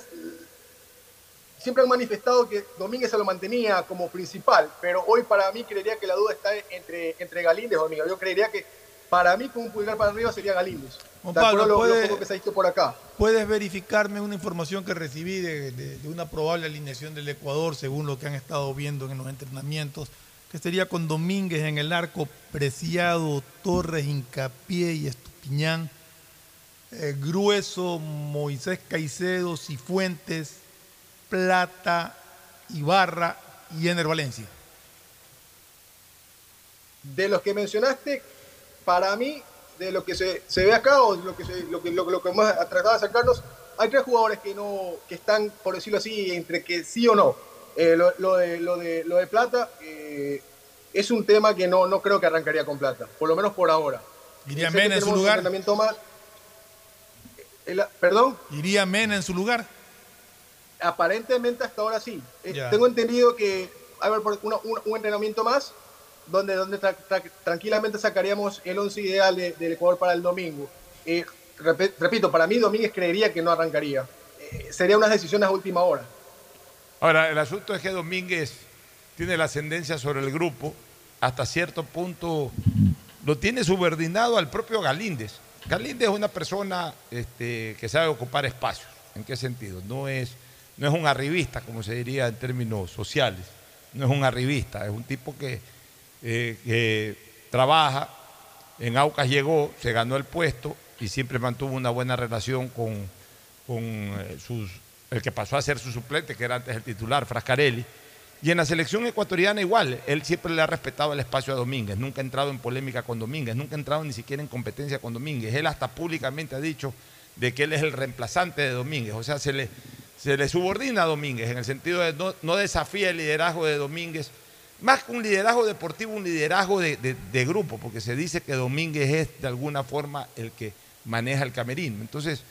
siempre han manifestado que Domínguez se lo mantenía como principal, pero hoy para mí creería que la duda está entre, entre Galíndez o Domínguez. Yo creería que para mí con un pulgar para arriba sería Galíndez. Juan Pablo, lo, lo ¿puede- poco que se ha visto por acá. ¿Puedes verificarme una información que recibí de, de- de una probable alineación del Ecuador según lo que han estado viendo en los entrenamientos? Que sería con Domínguez en el arco, Preciado, Torres, Hincapié y Estupiñán, eh, Grueso, Moisés Caicedo, Cifuentes, Plata, Ibarra y Ener Valencia. De los que mencionaste, para mí, de lo que se, se ve acá o lo que, se- lo que, lo, lo que hemos tratado de acercarnos, hay tres jugadores que, no, que están, por decirlo así, entre que sí o no. Eh, lo, lo de, lo, de, lo de Plata eh, es un tema que no, no creo que arrancaría con Plata, por lo menos por ahora. ¿Iría Mena en su lugar? más. El- ¿Perdón? ¿Iría Mena en su lugar? Aparentemente hasta ahora sí. Eh. Tengo entendido que hay un, un entrenamiento más donde, donde tra- tra- tranquilamente sacaríamos el 11 ideal de- del Ecuador para el domingo. Eh, repito, para mí Domínguez creería que no arrancaría. Eh, sería una decisión a última hora. Ahora, el asunto es que Domínguez tiene la ascendencia sobre el grupo, hasta cierto punto lo tiene subordinado al propio Galíndez. Galíndez es una persona este, que sabe ocupar espacios. ¿En qué sentido? No es, no es un arribista, como se diría en términos sociales. No es un arribista, es un tipo que, eh, trabaja, en Aucas llegó, se ganó el puesto y siempre mantuvo una buena relación con, con eh, sus, el que pasó a ser su suplente, que era antes el titular, Frascarelli. Y en la selección ecuatoriana igual, él siempre le ha respetado el espacio a Domínguez, nunca ha entrado en polémica con Domínguez, nunca ha entrado ni siquiera en competencia con Domínguez. Él hasta públicamente ha dicho de que él es el reemplazante de Domínguez, o sea, se le, se le subordina a Domínguez en el sentido de no, no desafía el liderazgo de Domínguez, más que un liderazgo deportivo, un liderazgo de, de- de grupo, porque se dice que Domínguez es de alguna forma el que maneja el camerino. Entonces,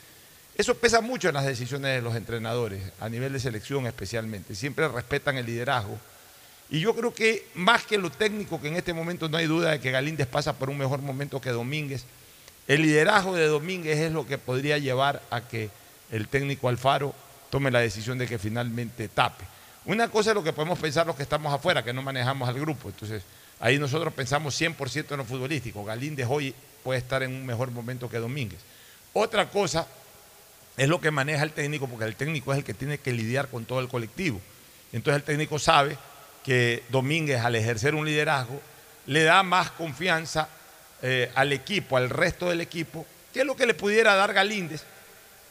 eso pesa mucho en las decisiones de los entrenadores, a nivel de selección especialmente. Siempre respetan el liderazgo. Y yo creo que más que lo técnico, que en este momento no hay duda de que Galíndez pasa por un mejor momento que Domínguez, el liderazgo de Domínguez es lo que podría llevar a que el técnico Alfaro tome la decisión de que finalmente tape. Una cosa es lo que podemos pensar los que estamos afuera, que no manejamos al grupo. Entonces, ahí nosotros pensamos 100% en lo futbolístico. Galíndez hoy puede estar en un mejor momento que Domínguez. Otra cosa es lo que maneja el técnico, porque el técnico es el que tiene que lidiar con todo el colectivo. Entonces el técnico sabe que Domínguez al ejercer un liderazgo le da más confianza eh, al equipo, al resto del equipo, que es lo que le pudiera dar Galíndez,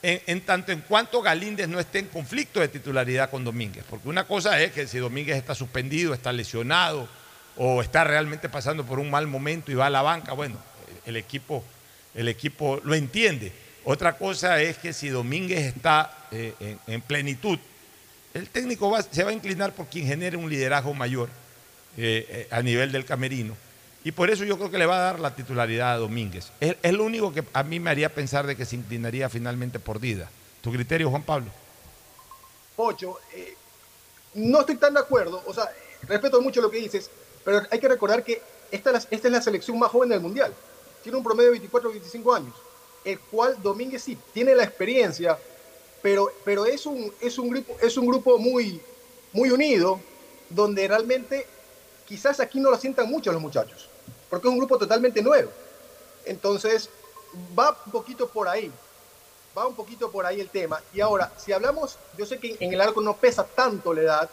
en, tanto en cuanto Galíndez no esté en conflicto de titularidad con Domínguez. Porque una cosa es que si Domínguez está suspendido, está lesionado o está realmente pasando por un mal momento y va a la banca, bueno, el equipo, el equipo lo entiende. Otra cosa es que si Domínguez está eh, en, en plenitud, el técnico se va a inclinar por quien genere un liderazgo mayor eh, eh, a nivel del camerino. Y por eso yo creo que le va a dar la titularidad a Domínguez. Es, lo único que a mí me haría pensar de que se inclinaría finalmente por Dida. ¿Tu criterio, Juan Pablo? Pocho, no estoy tan de acuerdo, o sea, respeto mucho lo que dices, pero hay que recordar que esta, esta es la selección más joven del Mundial. Tiene un promedio de 24 o 25 años, el cual Domínguez sí tiene la experiencia, pero, pero es, un, es, un grupo, es un grupo muy, muy unido, donde realmente quizás aquí no lo sientan mucho los muchachos, porque es un grupo totalmente nuevo. Entonces, va un poquito por ahí va un poquito por ahí el tema. Y ahora, si hablamos, yo sé que en el arco no pesa tanto la edad,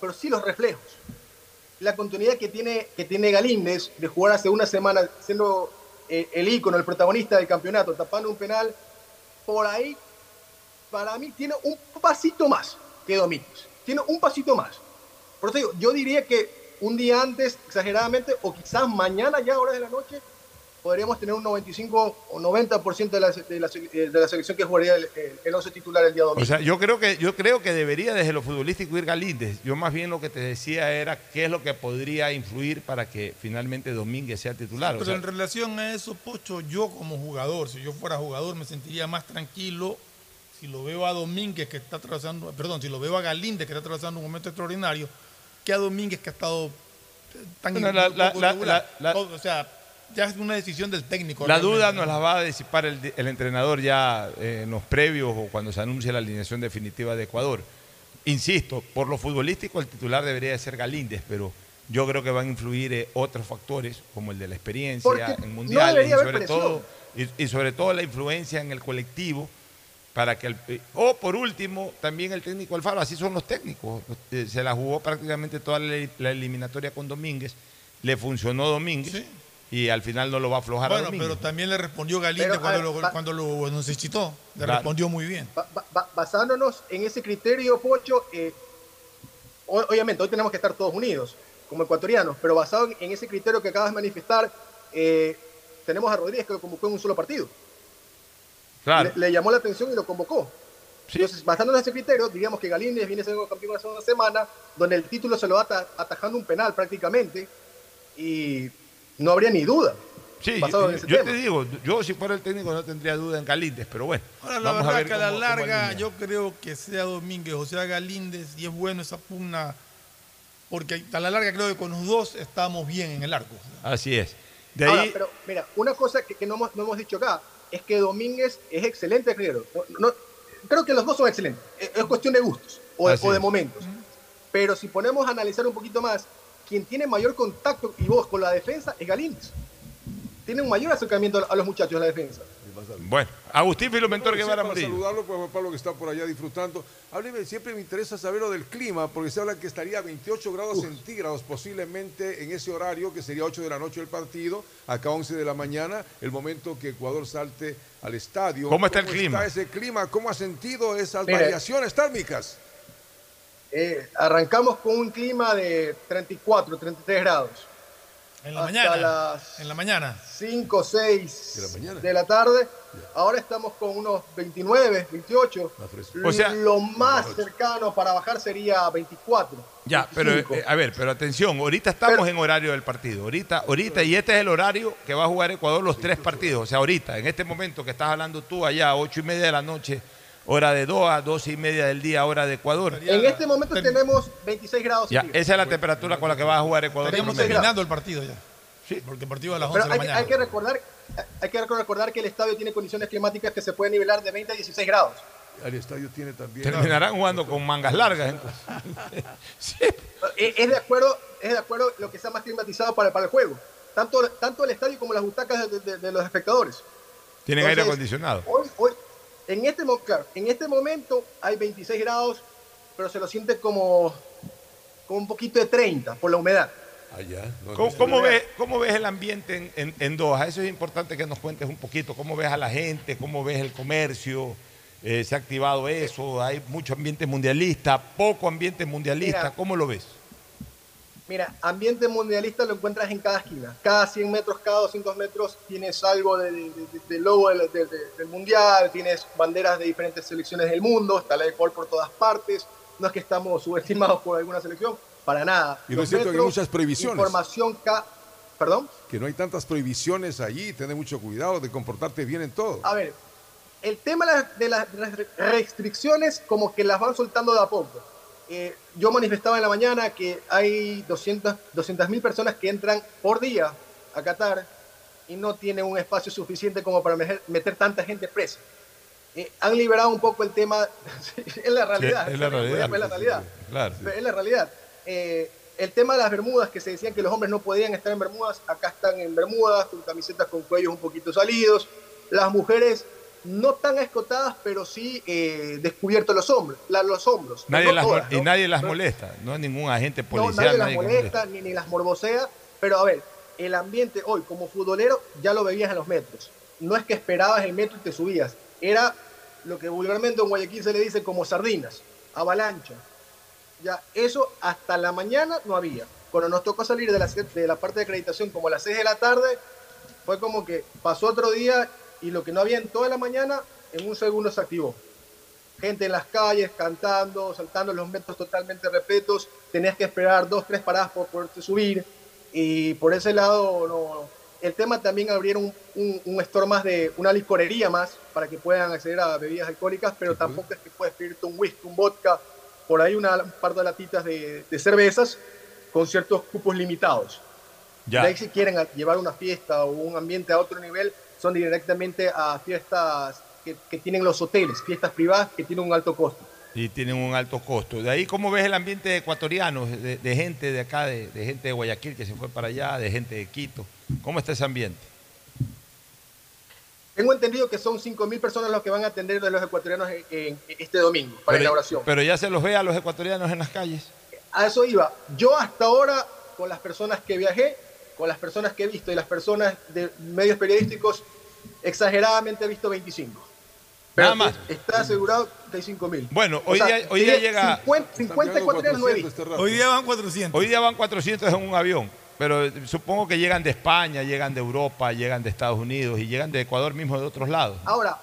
pero sí los reflejos. La continuidad que tiene, que tiene Galíndez de jugar hace una semana siendo eh, el ícono, el protagonista del campeonato, tapando un penal, por ahí, para mí tiene un pasito más que Domínguez. Tiene un pasito más. Por eso digo, yo diría que un día antes, exageradamente, o quizás mañana ya, horas de la noche, podríamos tener un 95 o 90% de la, de, la, de la selección que jugaría el, el, el 11 titular el día domingo. O sea, yo creo que yo creo que debería desde lo futbolístico ir Galíndez. Yo más bien lo que te decía era qué es lo que podría influir para que finalmente Domínguez sea titular. Pero sea, en relación a eso, Pocho, yo como jugador, si yo fuera jugador, me sentiría más tranquilo si lo veo a Domínguez que está atravesando, perdón, si lo veo a Galíndez que está atravesando un momento extraordinario, que a Domínguez que ha estado eh, tan Bueno, la- la- poco la- regular. la- la- o sea, ya es una decisión del técnico. la realmente, duda ¿no? nos la va a disipar el, el entrenador ya eh, en los previos o cuando se anuncie la alineación definitiva de Ecuador. Insisto, por lo futbolístico el titular debería de ser Galíndez, pero yo creo que van a influir eh, otros factores como el de la experiencia Porque en no mundiales y sobre todo y, y sobre todo la influencia en el colectivo para que el- eh, o por último, también el técnico Alfaro, así son los técnicos. Se la jugó prácticamente toda la, la eliminatoria con Domínguez, le funcionó Domínguez y al final no lo va a aflojar a Bueno, Domínguez. pero también le respondió a cuando, ver, lo, cuando lo necesitó. Le Claro. respondió muy bien. Ba- ba- ba- basándonos en ese criterio, Pocho, eh, obviamente hoy tenemos que estar todos unidos como ecuatorianos, pero basado en, ese criterio que acabas de manifestar, eh, tenemos a Rodríguez que lo convocó en un solo partido. Claro. Le, le llamó la atención y lo convocó. Entonces, basándonos en ese criterio, diríamos que Galíndez viene siendo campeón hace una semana, donde el título se lo va ata- atajando un penal prácticamente, y no habría ni duda. Sí, yo, yo te digo, yo si fuera el técnico no tendría duda en Galíndez, pero bueno. Ahora, la vamos a verdad ver que a la cómo- cómo larga alinea. yo creo que sea Domínguez o sea Galíndez y es bueno esa pugna porque a la larga creo que con los dos estamos bien en el arco. Así es. De Ahora, ahí, pero mira, una cosa que, que no, hemos, no hemos dicho acá es que Domínguez es excelente arquero. No- no- creo que los dos son excelentes. Es, es cuestión de gustos o o de es. momentos. Pero si ponemos a analizar un poquito más, quien tiene mayor contacto y voz con la defensa es Galíndez. Tiene un mayor acercamiento a los muchachos de la defensa. bueno, Agustín Filomentor Bueno, sí, Guevara para Murillo. saludarlo, pues Pablo que está por allá disfrutando. Hábleme, siempre me interesa saber lo del clima, porque se habla que estaría a 28 grados centígrados posiblemente en ese horario, que sería 8 de la noche el partido, acá 11 de la mañana, el momento que Ecuador salte al estadio. ¿Cómo está el clima? está ese clima? ¿Cómo ha sentido esas Mira. variaciones térmicas? Eh, arrancamos con un clima de 34, 33 grados. En la Hasta mañana. las En la mañana. 5, 6 De la mañana. de la tarde. Ahora estamos con unos 29, 28. O sea- lo más cercano para bajar sería 24. Ya, pero 25. eh, a ver, pero atención, ahorita estamos en horario del partido. Ahorita, ahorita, y este es el horario que va a jugar Ecuador los tres partidos. O sea, ahorita, en este momento que estás hablando tú allá, ocho y media de la noche, hora de Doha, doce y media del día, hora de Ecuador. En este momento tenemos 26 grados. Ya, esa es la temperatura con la que va a jugar Ecuador. Promedio. terminando el partido ya. Porque el partido a las 11 Pero de la hay, que- mañana. hay que recordar, hay que recordar que el estadio tiene condiciones climáticas que se pueden nivelar de 20 a 16 grados. El estadio tiene también... Terminarán jugando con mangas largas. entonces. Eh, Es de acuerdo, es de acuerdo lo que sea más climatizado para, para el juego. Tanto, tanto el estadio como las butacas de, de- de los espectadores. Tienen aire acondicionado. Hoy, hoy, en, este, mo- claro, en este momento hay 26 grados, pero se lo siente como, como un poquito de 30 por la humedad. Allá. ¿Cómo, cómo ves, cómo ves el ambiente en, en- en Doha? Eso es importante que nos cuentes un poquito. ¿Cómo ves a la gente? ¿Cómo ves el comercio? Eh, ¿Se ha activado eso? ¿Hay mucho ambiente mundialista? ¿Poco ambiente mundialista? Mira. ¿Cómo lo ves? Mira, ambiente mundialista lo encuentras en cada esquina. Cada 100 metros, cada 200 metros tienes algo de, de- de- del logo del, de- de- del mundial, tienes banderas de diferentes selecciones del mundo, está la de Ecuador por todas partes. No es que estamos subestimados por alguna selección, para nada. Y no es cierto que hay metros, muchas prohibiciones. Información ca- ¿Perdón? Que no hay tantas prohibiciones allí, tener mucho cuidado de comportarte bien en todo. A ver, el tema de las- restricciones como que las van soltando de a poco. Eh, yo manifestaba en la mañana que hay 200 mil personas que entran por día a Qatar y no tienen un espacio suficiente como para meter, meter tanta gente presa. Eh, han liberado un poco el tema, es la realidad, Sí, es la realidad. es la realidad. Claro. Es la realidad. Eh, el tema de las bermudas, que se decían que los hombres no podían estar en bermudas, acá están en bermudas, con camisetas con cuellos un poquito salidos. Las mujeres no tan escotadas, pero sí eh, descubiertos los hombros. la- los hombros. Nadie No las, todas, y nadie las molesta. No hay ningún agente No, policial. nadie las molesta ni, ni las morbosea, pero a ver, el ambiente hoy como futbolero ya lo veías en los metros. No es que esperabas el metro y te subías, era lo que vulgarmente en Guayaquil se le dice como sardinas, avalancha. Ya, eso hasta la mañana no había. Cuando nos tocó salir de la, de la parte de acreditación como a las 6 de la tarde, fue como que pasó otro día y lo que no había en toda la mañana, en un segundo se activó gente en las calles cantando, saltando los metros totalmente repletos, tenías que esperar dos, tres paradas por poderte subir y por ese lado no. El tema también abrieron un, un, un store más de una licorería más para que puedan acceder a bebidas alcohólicas, pero tampoco es que puedes pedirte un whisky, un vodka, por ahí una, un par de latitas de, de cervezas con ciertos cupos limitados. Ya. De ahí si quieren llevar una fiesta o un ambiente a otro nivel, son directamente a fiestas que, que tienen los hoteles, fiestas privadas que tienen un alto costo. Y tienen un alto costo. De ahí, ¿cómo ves el ambiente ecuatoriano, de, de gente de acá, de, de gente de Guayaquil que se fue para allá, de gente de Quito? ¿Cómo está ese ambiente? Tengo entendido que son 5.000 personas los que van a atender de los ecuatorianos en, en este domingo para la inauguración. Pero ya se los ve a los ecuatorianos en las calles. A eso iba. Yo hasta ahora, con las personas que viajé, con las personas que he visto y las personas de medios periodísticos, exageradamente he visto 25. Pero Nada más. Está asegurado que hay 5.000. Bueno, O hoy sea, día, hoy día llega... 50, 50 ecuatorianos no he visto. Hoy día van 400. Hoy día van 400 en un avión, pero supongo que llegan de España, llegan de Europa, llegan de Estados Unidos y llegan de Ecuador mismo de otros lados. Ahora,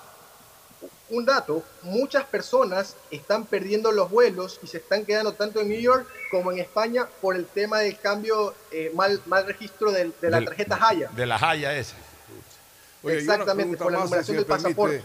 un dato, muchas personas están perdiendo los vuelos y se están quedando tanto en New York como en España por el tema del cambio, eh, mal, mal registro de, la tarjeta Haya. De la Haya esa. Oye, Exactamente, por la numeración si del pasaporte.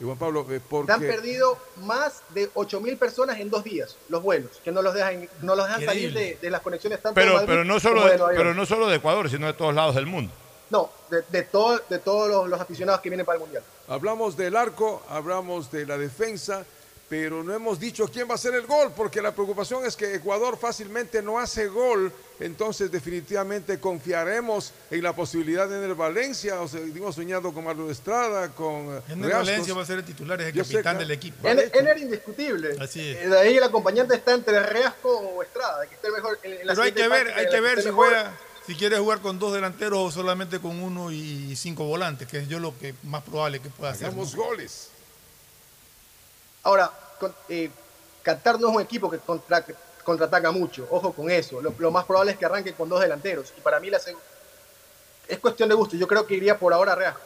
y Juan Pablo, eh, porque han perdido más de 8.000 personas en dos días, los vuelos, que no los dejan, no los dejan salir de, de las conexiones tanto de Pero, Madrid pero, no solo de pero no solo de Ecuador, sino de todos lados del mundo. No, de, de, todo- de todos los, los aficionados que vienen para el Mundial. hablamos del arco, hablamos de la defensa, pero no hemos dicho quién va a hacer el gol, porque la preocupación es que Ecuador fácilmente no hace gol, entonces definitivamente confiaremos en la posibilidad de el Valencia, o seguimos soñando con Marlon Estrada, con eh, En Riascos. Valencia va a ser el titular, es el Yo sé capitán del equipo. En, en era indiscutible. Así es. Eh, De ahí el acompañante está entre Reasco o Estrada, que esté el mejor en, en la Pero hay que ver, parte, hay que ver si mejor. juega, si quiere jugar con dos delanteros o solamente con uno y cinco volantes, que es yo lo que más probable que pueda hacer. Hagamos goles. Ahora, con- eh, Qatar no es un equipo que contra- contraataca mucho, ojo con eso. Lo, lo más probable es que arranque con dos delanteros. Y para mí la es cuestión de gusto. Yo creo que iría por ahora Reasco.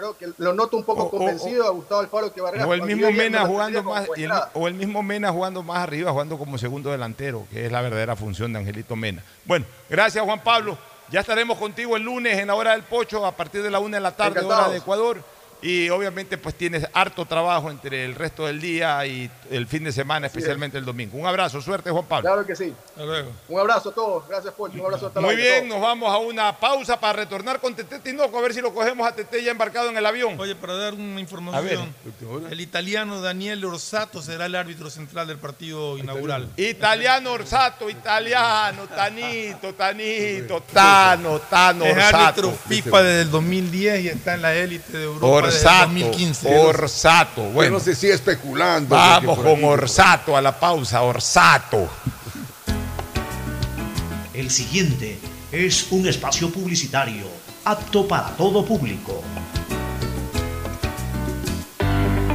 Creo que lo noto un poco O- o- convencido a Gustavo Alfaro que va a Reasco. O el mismo Mena me jugando más, el- o el mismo Mena jugando más arriba, jugando como segundo delantero, que es la verdadera función de Angelito Mena. Bueno, gracias Juan Pablo. Ya estaremos contigo el lunes en la hora del pocho a partir de la una de la tarde, hora de Ecuador. Y obviamente pues tienes harto trabajo entre el resto del día y el fin de semana, especialmente el domingo. Un abrazo, suerte Juan Pablo. Claro que sí. Un abrazo a todos. Gracias, Pocho. Un abrazo a todos. Muy bien, nos vamos a una pausa para retornar con Tete Tinoco, a ver si lo cogemos a Tete ya embarcado en el avión. Oye, para dar una información, el italiano Daniel Orsato será el árbitro central del partido inaugural. Italiano Orsato, italiano, Tanito, Tanito, Tano, Tano Es árbitro Orsato. FIFA desde el 2010 y está en la élite de Europa Orsato, 2015. Orsato. Bueno, no se sigue especulando. vamos con Orsato a la pausa, Orsato. El siguiente es un espacio publicitario apto para todo público.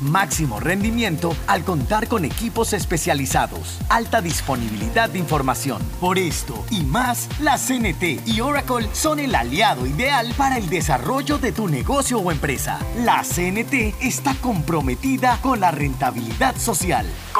máximo rendimiento al contar con equipos especializados, alta disponibilidad de información. Por esto y más, la CNT y Oracle son el aliado ideal para el desarrollo de tu negocio o empresa. La CNT está comprometida con la rentabilidad social.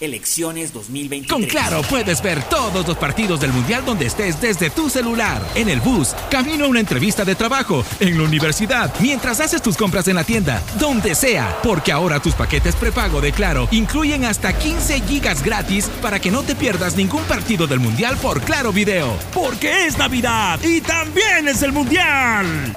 Elecciones 2023. Con Claro puedes ver todos los partidos del Mundial donde estés desde tu celular, en el bus, camino a una entrevista de trabajo, en la universidad, mientras haces tus compras en la tienda, donde sea, porque ahora tus paquetes prepago de Claro incluyen hasta 15 gigas gratis para que no te pierdas ningún partido del Mundial por Claro Video. Porque es Navidad y también es el Mundial.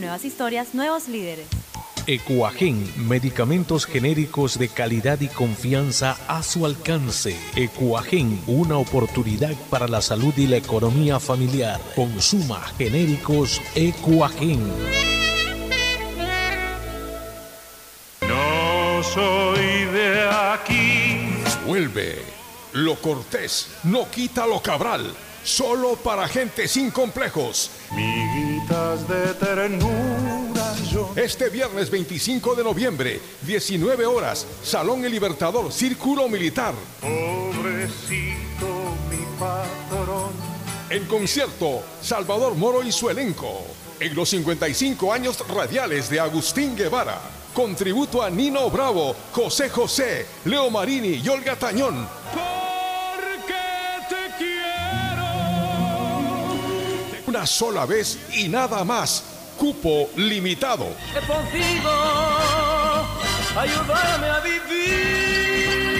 Nuevas historias, nuevos líderes. Ecuagen, medicamentos genéricos de calidad y confianza a su alcance. Ecuagen, una oportunidad para la salud y la economía familiar. Consuma genéricos Ecuagen. No soy de aquí. Vuelve. Lo cortés no quita lo cabral. Solo para gente sin complejos. Miguitas de ternura yo. Este viernes 25 de noviembre, 19 horas, Salón El Libertador, Círculo Militar. Pobrecito mi patrón. En concierto, Salvador Moro y su elenco. En los 55 años radiales de Agustín Guevara. Contributo a Nino Bravo, José José, Leo Marini y Olga Tañón. Una sola vez y nada más. Cupo limitado. A vivir.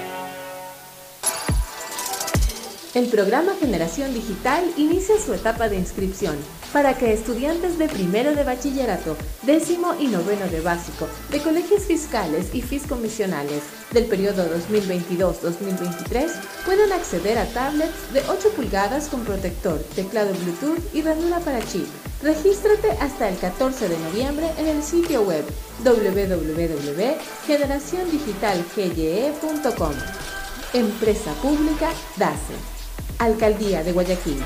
El programa Generación Digital inicia su etapa de inscripción para que estudiantes de primero de bachillerato, décimo y noveno de básico, de colegios fiscales y fiscomisionales del periodo 2022-2023 puedan acceder a tablets de 8 pulgadas con protector, teclado Bluetooth y ranura para chip. Regístrate hasta el 14 de noviembre en el sitio web www.generaciondigitalgye.com. Empresa Pública DACE. Alcaldía de Guayaquil.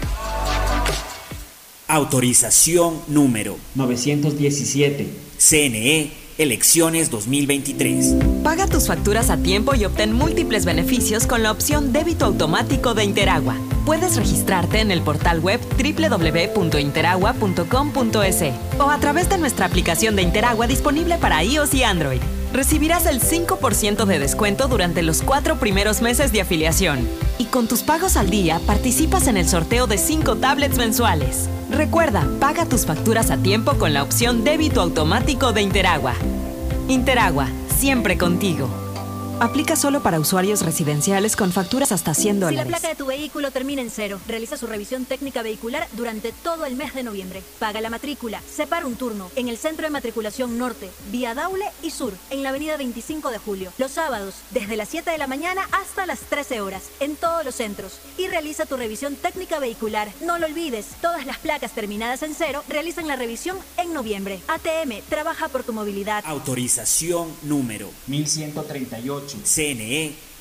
Autorización número 917. CNE, elecciones 2023. Paga tus facturas a tiempo y obtén múltiples beneficios con la opción débito automático de Interagua. Puedes registrarte en el portal web www.interagua.com.es o a través de nuestra aplicación de Interagua disponible para iOS y Android. Recibirás el 5% de descuento durante los cuatro primeros meses de afiliación. Y con tus pagos al día participas en el sorteo de 5 tablets mensuales. Recuerda, paga tus facturas a tiempo con la opción débito automático de Interagua. Interagua, siempre contigo. Aplica solo para usuarios residenciales con facturas hasta 100 Si la dólares. placa de tu vehículo termina en cero, realiza su revisión técnica vehicular durante todo el mes de noviembre. Paga la matrícula, separa un turno en el Centro de Matriculación Norte, vía Daule y Sur, en la avenida 25 de Julio. Los sábados, desde las 7 de la mañana hasta las 13 horas, en todos los centros. Y realiza tu revisión técnica vehicular. No lo olvides, todas las placas terminadas en cero realizan la revisión en noviembre. ATM, trabaja por tu movilidad. Autorización número 1138. CNE,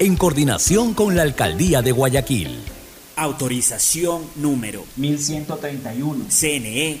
en coordinación con la Alcaldía de Guayaquil. Autorización número 1131. CNE,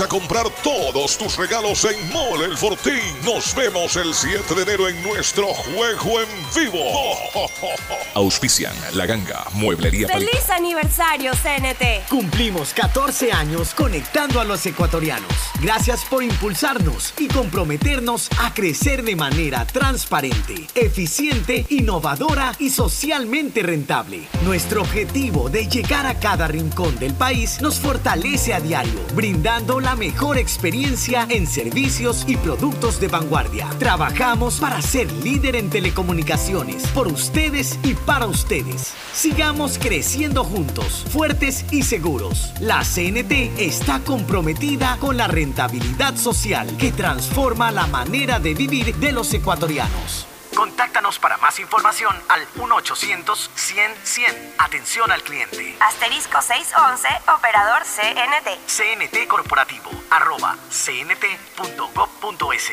a comprar todos tus regalos en Mole el Fortín. Nos vemos el 7 de enero en nuestro juego en vivo. Auspician La Ganga, Mueblería ¡Feliz aniversario, CNT! Cumplimos 14 años conectando a los ecuatorianos. Gracias por impulsarnos y comprometernos a crecer de manera transparente, eficiente, innovadora y socialmente rentable. Nuestro objetivo de llegar a cada rincón del país nos fortalece a diario, brindando la mejor experiencia en servicios y productos de vanguardia. Trabajamos para ser líder en telecomunicaciones, por ustedes y para ustedes. Sigamos creciendo juntos, fuertes y seguros. La CNT está comprometida con la rentabilidad social que transforma la manera de vivir de los ecuatorianos. Contáctanos para más información al 1-800-100-100. Atención al cliente. Asterisco 611, operador CNT. CNT Corporativo, arroba cnt.gov.es.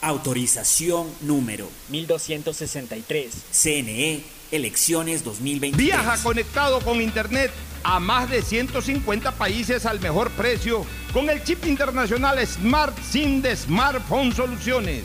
Autorización número 1263. CNE, elecciones 2023. Viaja conectado con Internet a más de 150 países al mejor precio con el chip internacional Smart SIM de Smartphone Soluciones.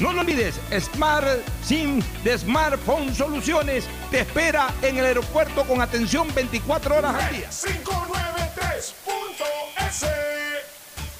No lo olvides, Smart SIM de Smartphone Soluciones te espera en el aeropuerto con atención 24 horas al día. 593.es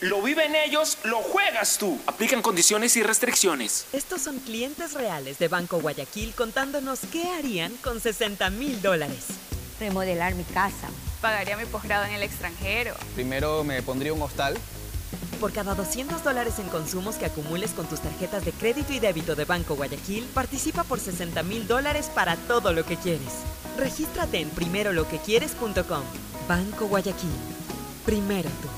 Lo viven ellos, lo juegas tú. Aplican condiciones y restricciones. Estos son clientes reales de Banco Guayaquil contándonos qué harían con 60 mil dólares. Remodelar mi casa. Pagaría mi posgrado en el extranjero. Primero me pondría un hostal. Por cada 200 dólares en consumos que acumules con tus tarjetas de crédito y débito de Banco Guayaquil, participa por 60 mil dólares para todo lo que quieres. Regístrate en primeroloquequieres.com. Banco Guayaquil. Primero tú.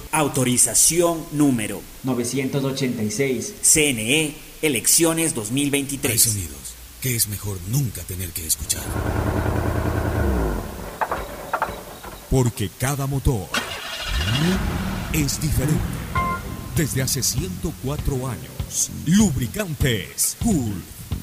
Autorización número 986. CNE, elecciones 2023. Hay sonidos que es mejor nunca tener que escuchar. Porque cada motor es diferente. Desde hace 104 años, Lubricantes Cool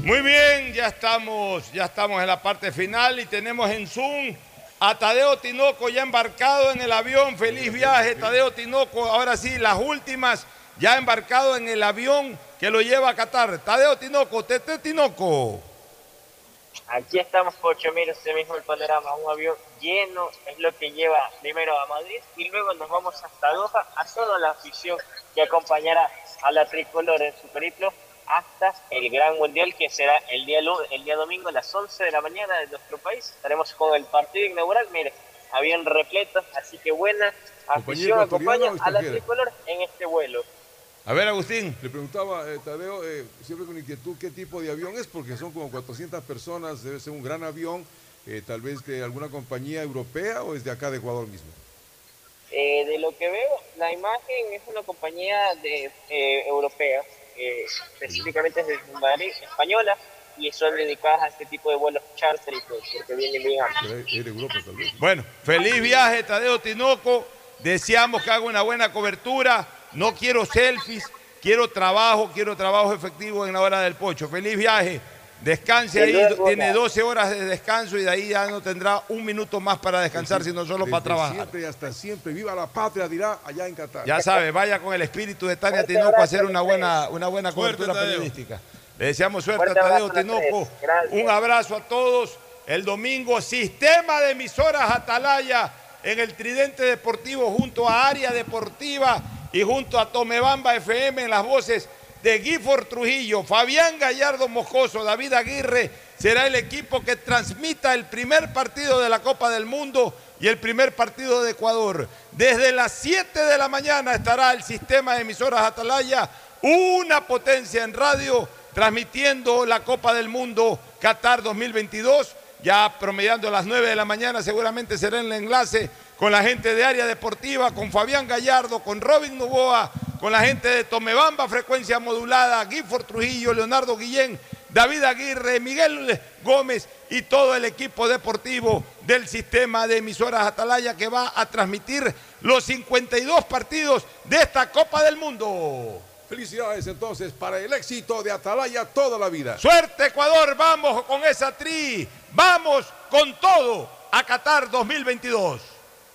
Muy bien, ya estamos, ya estamos en la parte final y tenemos en Zoom a Tadeo Tinoco ya embarcado en el avión. Feliz viaje, Tadeo Tinoco. Ahora sí, las últimas, ya embarcado en el avión que lo lleva a Qatar. Tadeo Tinoco, Tete Tinoco. Aquí estamos, Pocho, mira ese mismo el panorama, un avión lleno es lo que lleva primero a Madrid y luego nos vamos hasta Doha a toda la afición que acompañará a la tricolor en su periplo hasta el Gran Mundial que será el día, el día domingo a las 11 de la mañana de nuestro país. Estaremos con el partido inaugural, mire, avión repleto, así que buena afición acompaña a la tricolor en este vuelo. A ver, Agustín. Le preguntaba, eh, Tadeo, eh, siempre con inquietud, ¿qué tipo de avión es? Porque son como 400 personas, debe ser un gran avión, eh, tal vez de alguna compañía europea o es de acá de Ecuador mismo. Eh, de lo que veo, la imagen es una compañía de, eh, europea, eh, específicamente es de Madrid, española, y son dedicadas a este tipo de vuelos charter y todo, porque vienen bien. Bueno, feliz viaje, Tadeo Tinoco. Deseamos que haga una buena cobertura. No quiero selfies, quiero trabajo, quiero trabajo efectivo en la hora del pocho. Feliz viaje. Descanse ahí, tiene 12 horas de descanso y de ahí ya no tendrá un minuto más para descansar, sino solo para trabajar. Siempre y hasta siempre. Viva la patria, dirá allá en Qatar. Ya sabe, vaya con el espíritu de Tania Tinoco a hacer una buena, una buena cobertura periodística. Le deseamos suerte a Fuerte Tadeo a Tinoco. Un abrazo a todos. El domingo, sistema de emisoras Atalaya en el Tridente Deportivo junto a Área Deportiva y junto a Tomebamba FM en las voces de Gifford Trujillo, Fabián Gallardo Moscoso, David Aguirre será el equipo que transmita el primer partido de la Copa del Mundo y el primer partido de Ecuador. Desde las 7 de la mañana estará el sistema de emisoras Atalaya, una potencia en radio, transmitiendo la Copa del Mundo Qatar 2022. Ya promediando a las 9 de la mañana seguramente será el enlace con la gente de área deportiva, con Fabián Gallardo, con Robin Nuboa, con la gente de Tomebamba, frecuencia modulada, Gifford Trujillo, Leonardo Guillén, David Aguirre, Miguel Gómez y todo el equipo deportivo del sistema de emisoras Atalaya que va a transmitir los 52 partidos de esta Copa del Mundo. Felicidades entonces para el éxito de Atalaya toda la vida. Suerte Ecuador, vamos con esa tri, vamos con todo a Qatar 2022.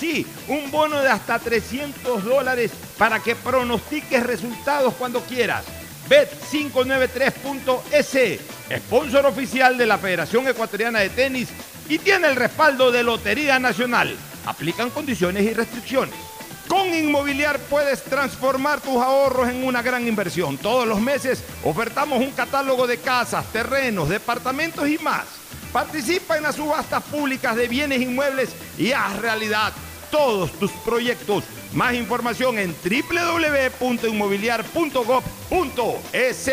Sí, un bono de hasta 300 dólares para que pronostiques resultados cuando quieras. Bet593.es, sponsor oficial de la Federación Ecuatoriana de Tenis y tiene el respaldo de Lotería Nacional. Aplican condiciones y restricciones. Con Inmobiliar puedes transformar tus ahorros en una gran inversión. Todos los meses ofertamos un catálogo de casas, terrenos, departamentos y más. Participa en las subastas públicas de bienes inmuebles y haz realidad todos tus proyectos. Más información en www.inmobiliar.gov.es.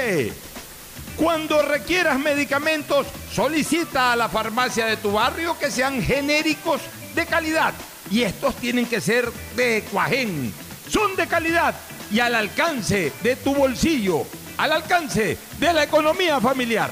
Cuando requieras medicamentos, solicita a la farmacia de tu barrio que sean genéricos de calidad. Y estos tienen que ser de Cuajén. Son de calidad y al alcance de tu bolsillo, al alcance de la economía familiar.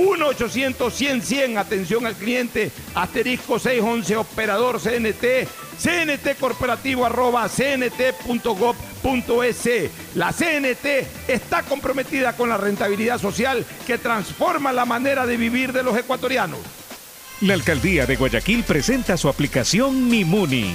1-800-100-100, atención al cliente, asterisco 611, operador CNT, CNT corporativo arroba cnt.gov.es. La CNT está comprometida con la rentabilidad social que transforma la manera de vivir de los ecuatorianos. La alcaldía de Guayaquil presenta su aplicación Mimuni.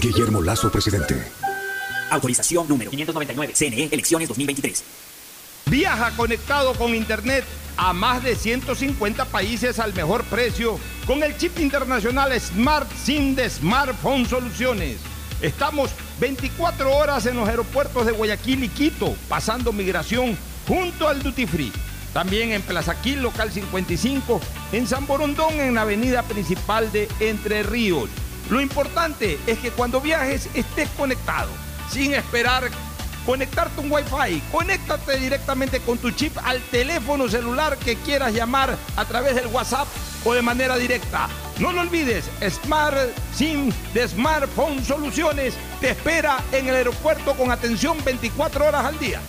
Guillermo Lazo, presidente. Autorización número 599. CNE, elecciones 2023. Viaja conectado con Internet a más de 150 países al mejor precio con el chip internacional Smart SIM de Smartphone Soluciones. Estamos 24 horas en los aeropuertos de Guayaquil y Quito, pasando migración junto al Duty Free. También en Plaza Quil, local 55, en San Borondón, en la avenida principal de Entre Ríos. Lo importante es que cuando viajes estés conectado, sin esperar conectarte un Wi-Fi. Conéctate directamente con tu chip al teléfono celular que quieras llamar a través del WhatsApp o de manera directa. No lo olvides, Smart SIM de Smartphone Soluciones te espera en el aeropuerto con atención 24 horas al día.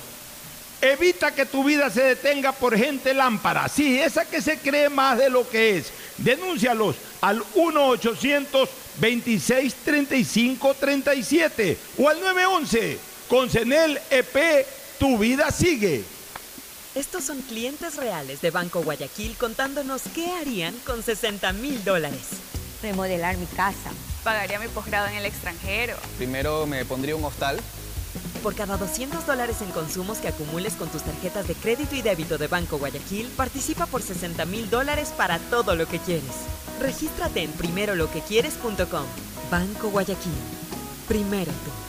Evita que tu vida se detenga por gente lámpara. Sí, esa que se cree más de lo que es. Denúncialos al 1-800-2635-37 o al 911. Con CENEL EP, tu vida sigue. Estos son clientes reales de Banco Guayaquil contándonos qué harían con 60 mil dólares. Remodelar mi casa. Pagaría mi posgrado en el extranjero. Primero me pondría un hostal. Por cada 200 dólares en consumos que acumules con tus tarjetas de crédito y débito de Banco Guayaquil, participa por 60 mil dólares para todo lo que quieres. Regístrate en primeroloquequieres.com. Banco Guayaquil. Primero tú.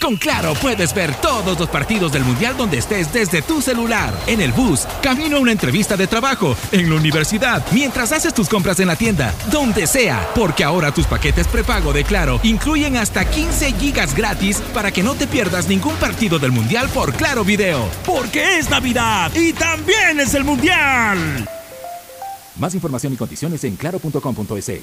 Con Claro puedes ver todos los partidos del Mundial donde estés desde tu celular, en el bus, camino a una entrevista de trabajo, en la universidad, mientras haces tus compras en la tienda, donde sea, porque ahora tus paquetes prepago de Claro incluyen hasta 15 gigas gratis para que no te pierdas ningún partido del Mundial por Claro Video. Porque es Navidad y también es el Mundial. Más información y condiciones en claro.com.es.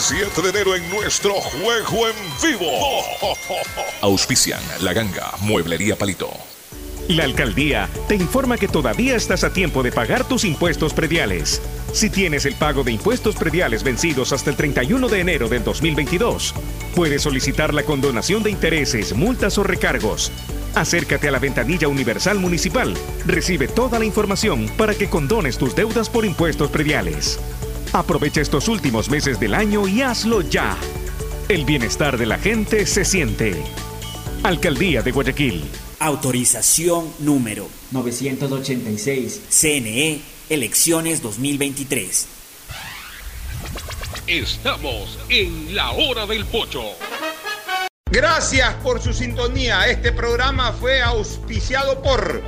7 de enero en nuestro juego en vivo. Auspician La Ganga, Mueblería Palito. La alcaldía te informa que todavía estás a tiempo de pagar tus impuestos prediales. Si tienes el pago de impuestos prediales vencidos hasta el 31 de enero del 2022, puedes solicitar la condonación de intereses, multas o recargos. Acércate a la ventanilla universal municipal. Recibe toda la información para que condones tus deudas por impuestos prediales. Aprovecha estos últimos meses del año y hazlo ya. El bienestar de la gente se siente. Alcaldía de Guayaquil. Autorización número 986. CNE, elecciones 2023. Estamos en la hora del pocho. Gracias por su sintonía. Este programa fue auspiciado por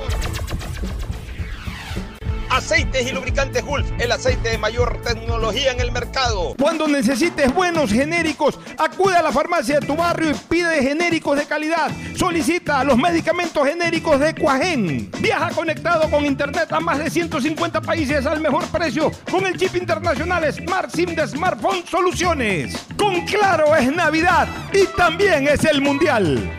Aceites y lubricantes Gulf, el aceite de mayor tecnología en el mercado. Cuando necesites buenos genéricos, acude a la farmacia de tu barrio y pide genéricos de calidad. Solicita los medicamentos genéricos de Cuajén. Viaja conectado con internet a más de 150 países al mejor precio con el chip internacional Smart SIM de Smartphone Soluciones. Con Claro es Navidad y también es el Mundial.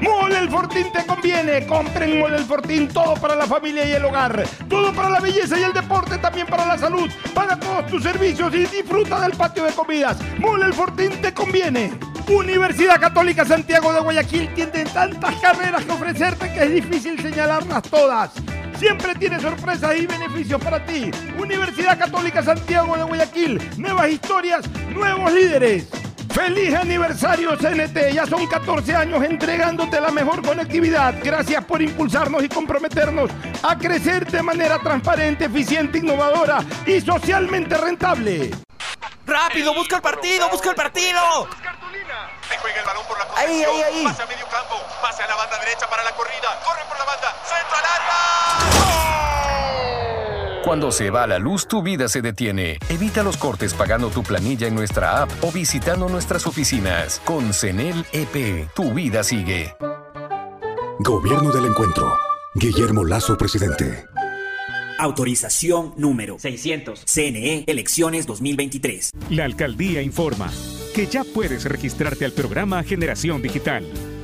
Mole el Fortín te conviene. Compren Mole el Fortín, todo para la familia y el hogar. Todo para la belleza y el deporte, también para la salud. Paga todos tus servicios y disfruta del patio de comidas. Mole el Fortín te conviene. Universidad Católica Santiago de Guayaquil tiene tantas carreras que ofrecerte que es difícil señalarlas todas. Siempre tiene sorpresas y beneficios para ti. Universidad Católica Santiago de Guayaquil. Nuevas historias, nuevos líderes. ¡Feliz aniversario CNT! Ya son 14 años entregándote la mejor conectividad. Gracias por impulsarnos y comprometernos a crecer de manera transparente, eficiente, innovadora y socialmente rentable. ¡Rápido! ¡Busca el partido! ¡Busca el partido! Se juega el balón por la Ahí, ahí, ahí. Pase a medio campo. Pase a la banda derecha para la corrida. Corre por la banda. Centro al área. Cuando se va la luz, tu vida se detiene. Evita los cortes pagando tu planilla en nuestra app o visitando nuestras oficinas. Con CENEL EP, tu vida sigue. Gobierno del Encuentro. Guillermo Lazo, presidente. Autorización número 600. CNE, elecciones 2023. La alcaldía informa que ya puedes registrarte al programa Generación Digital.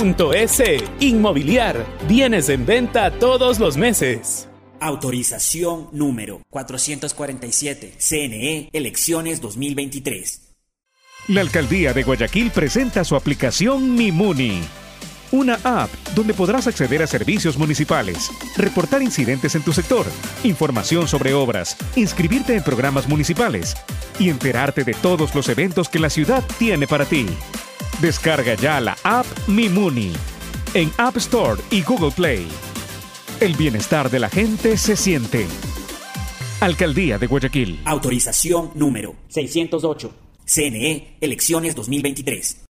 www.inmobiliariapublica.es. Inmobiliar. Bienes en venta todos los meses. Autorización número 447. CNE, elecciones 2023. La alcaldía de Guayaquil presenta su aplicación Mimuni. Una app donde podrás acceder a servicios municipales, reportar incidentes en tu sector, información sobre obras, inscribirte en programas municipales y enterarte de todos los eventos que la ciudad tiene para ti. Descarga ya la app Mimuni en App Store y Google Play. El bienestar de la gente se siente. Alcaldía de Guayaquil. Autorización número 608. CNE, elecciones 2023.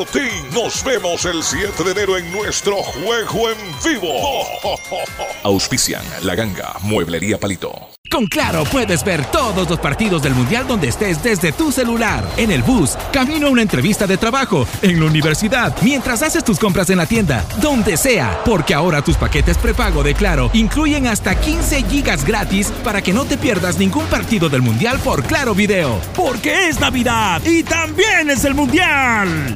Nos vemos el 7 de enero en nuestro juego en vivo. Auspician La Ganga, Mueblería Palito. Con Claro puedes ver todos los partidos del Mundial donde estés desde tu celular, en el bus, camino a una entrevista de trabajo, en la universidad, mientras haces tus compras en la tienda, donde sea, porque ahora tus paquetes prepago de Claro incluyen hasta 15 gigas gratis para que no te pierdas ningún partido del Mundial por Claro Video. Porque es Navidad y también es el Mundial.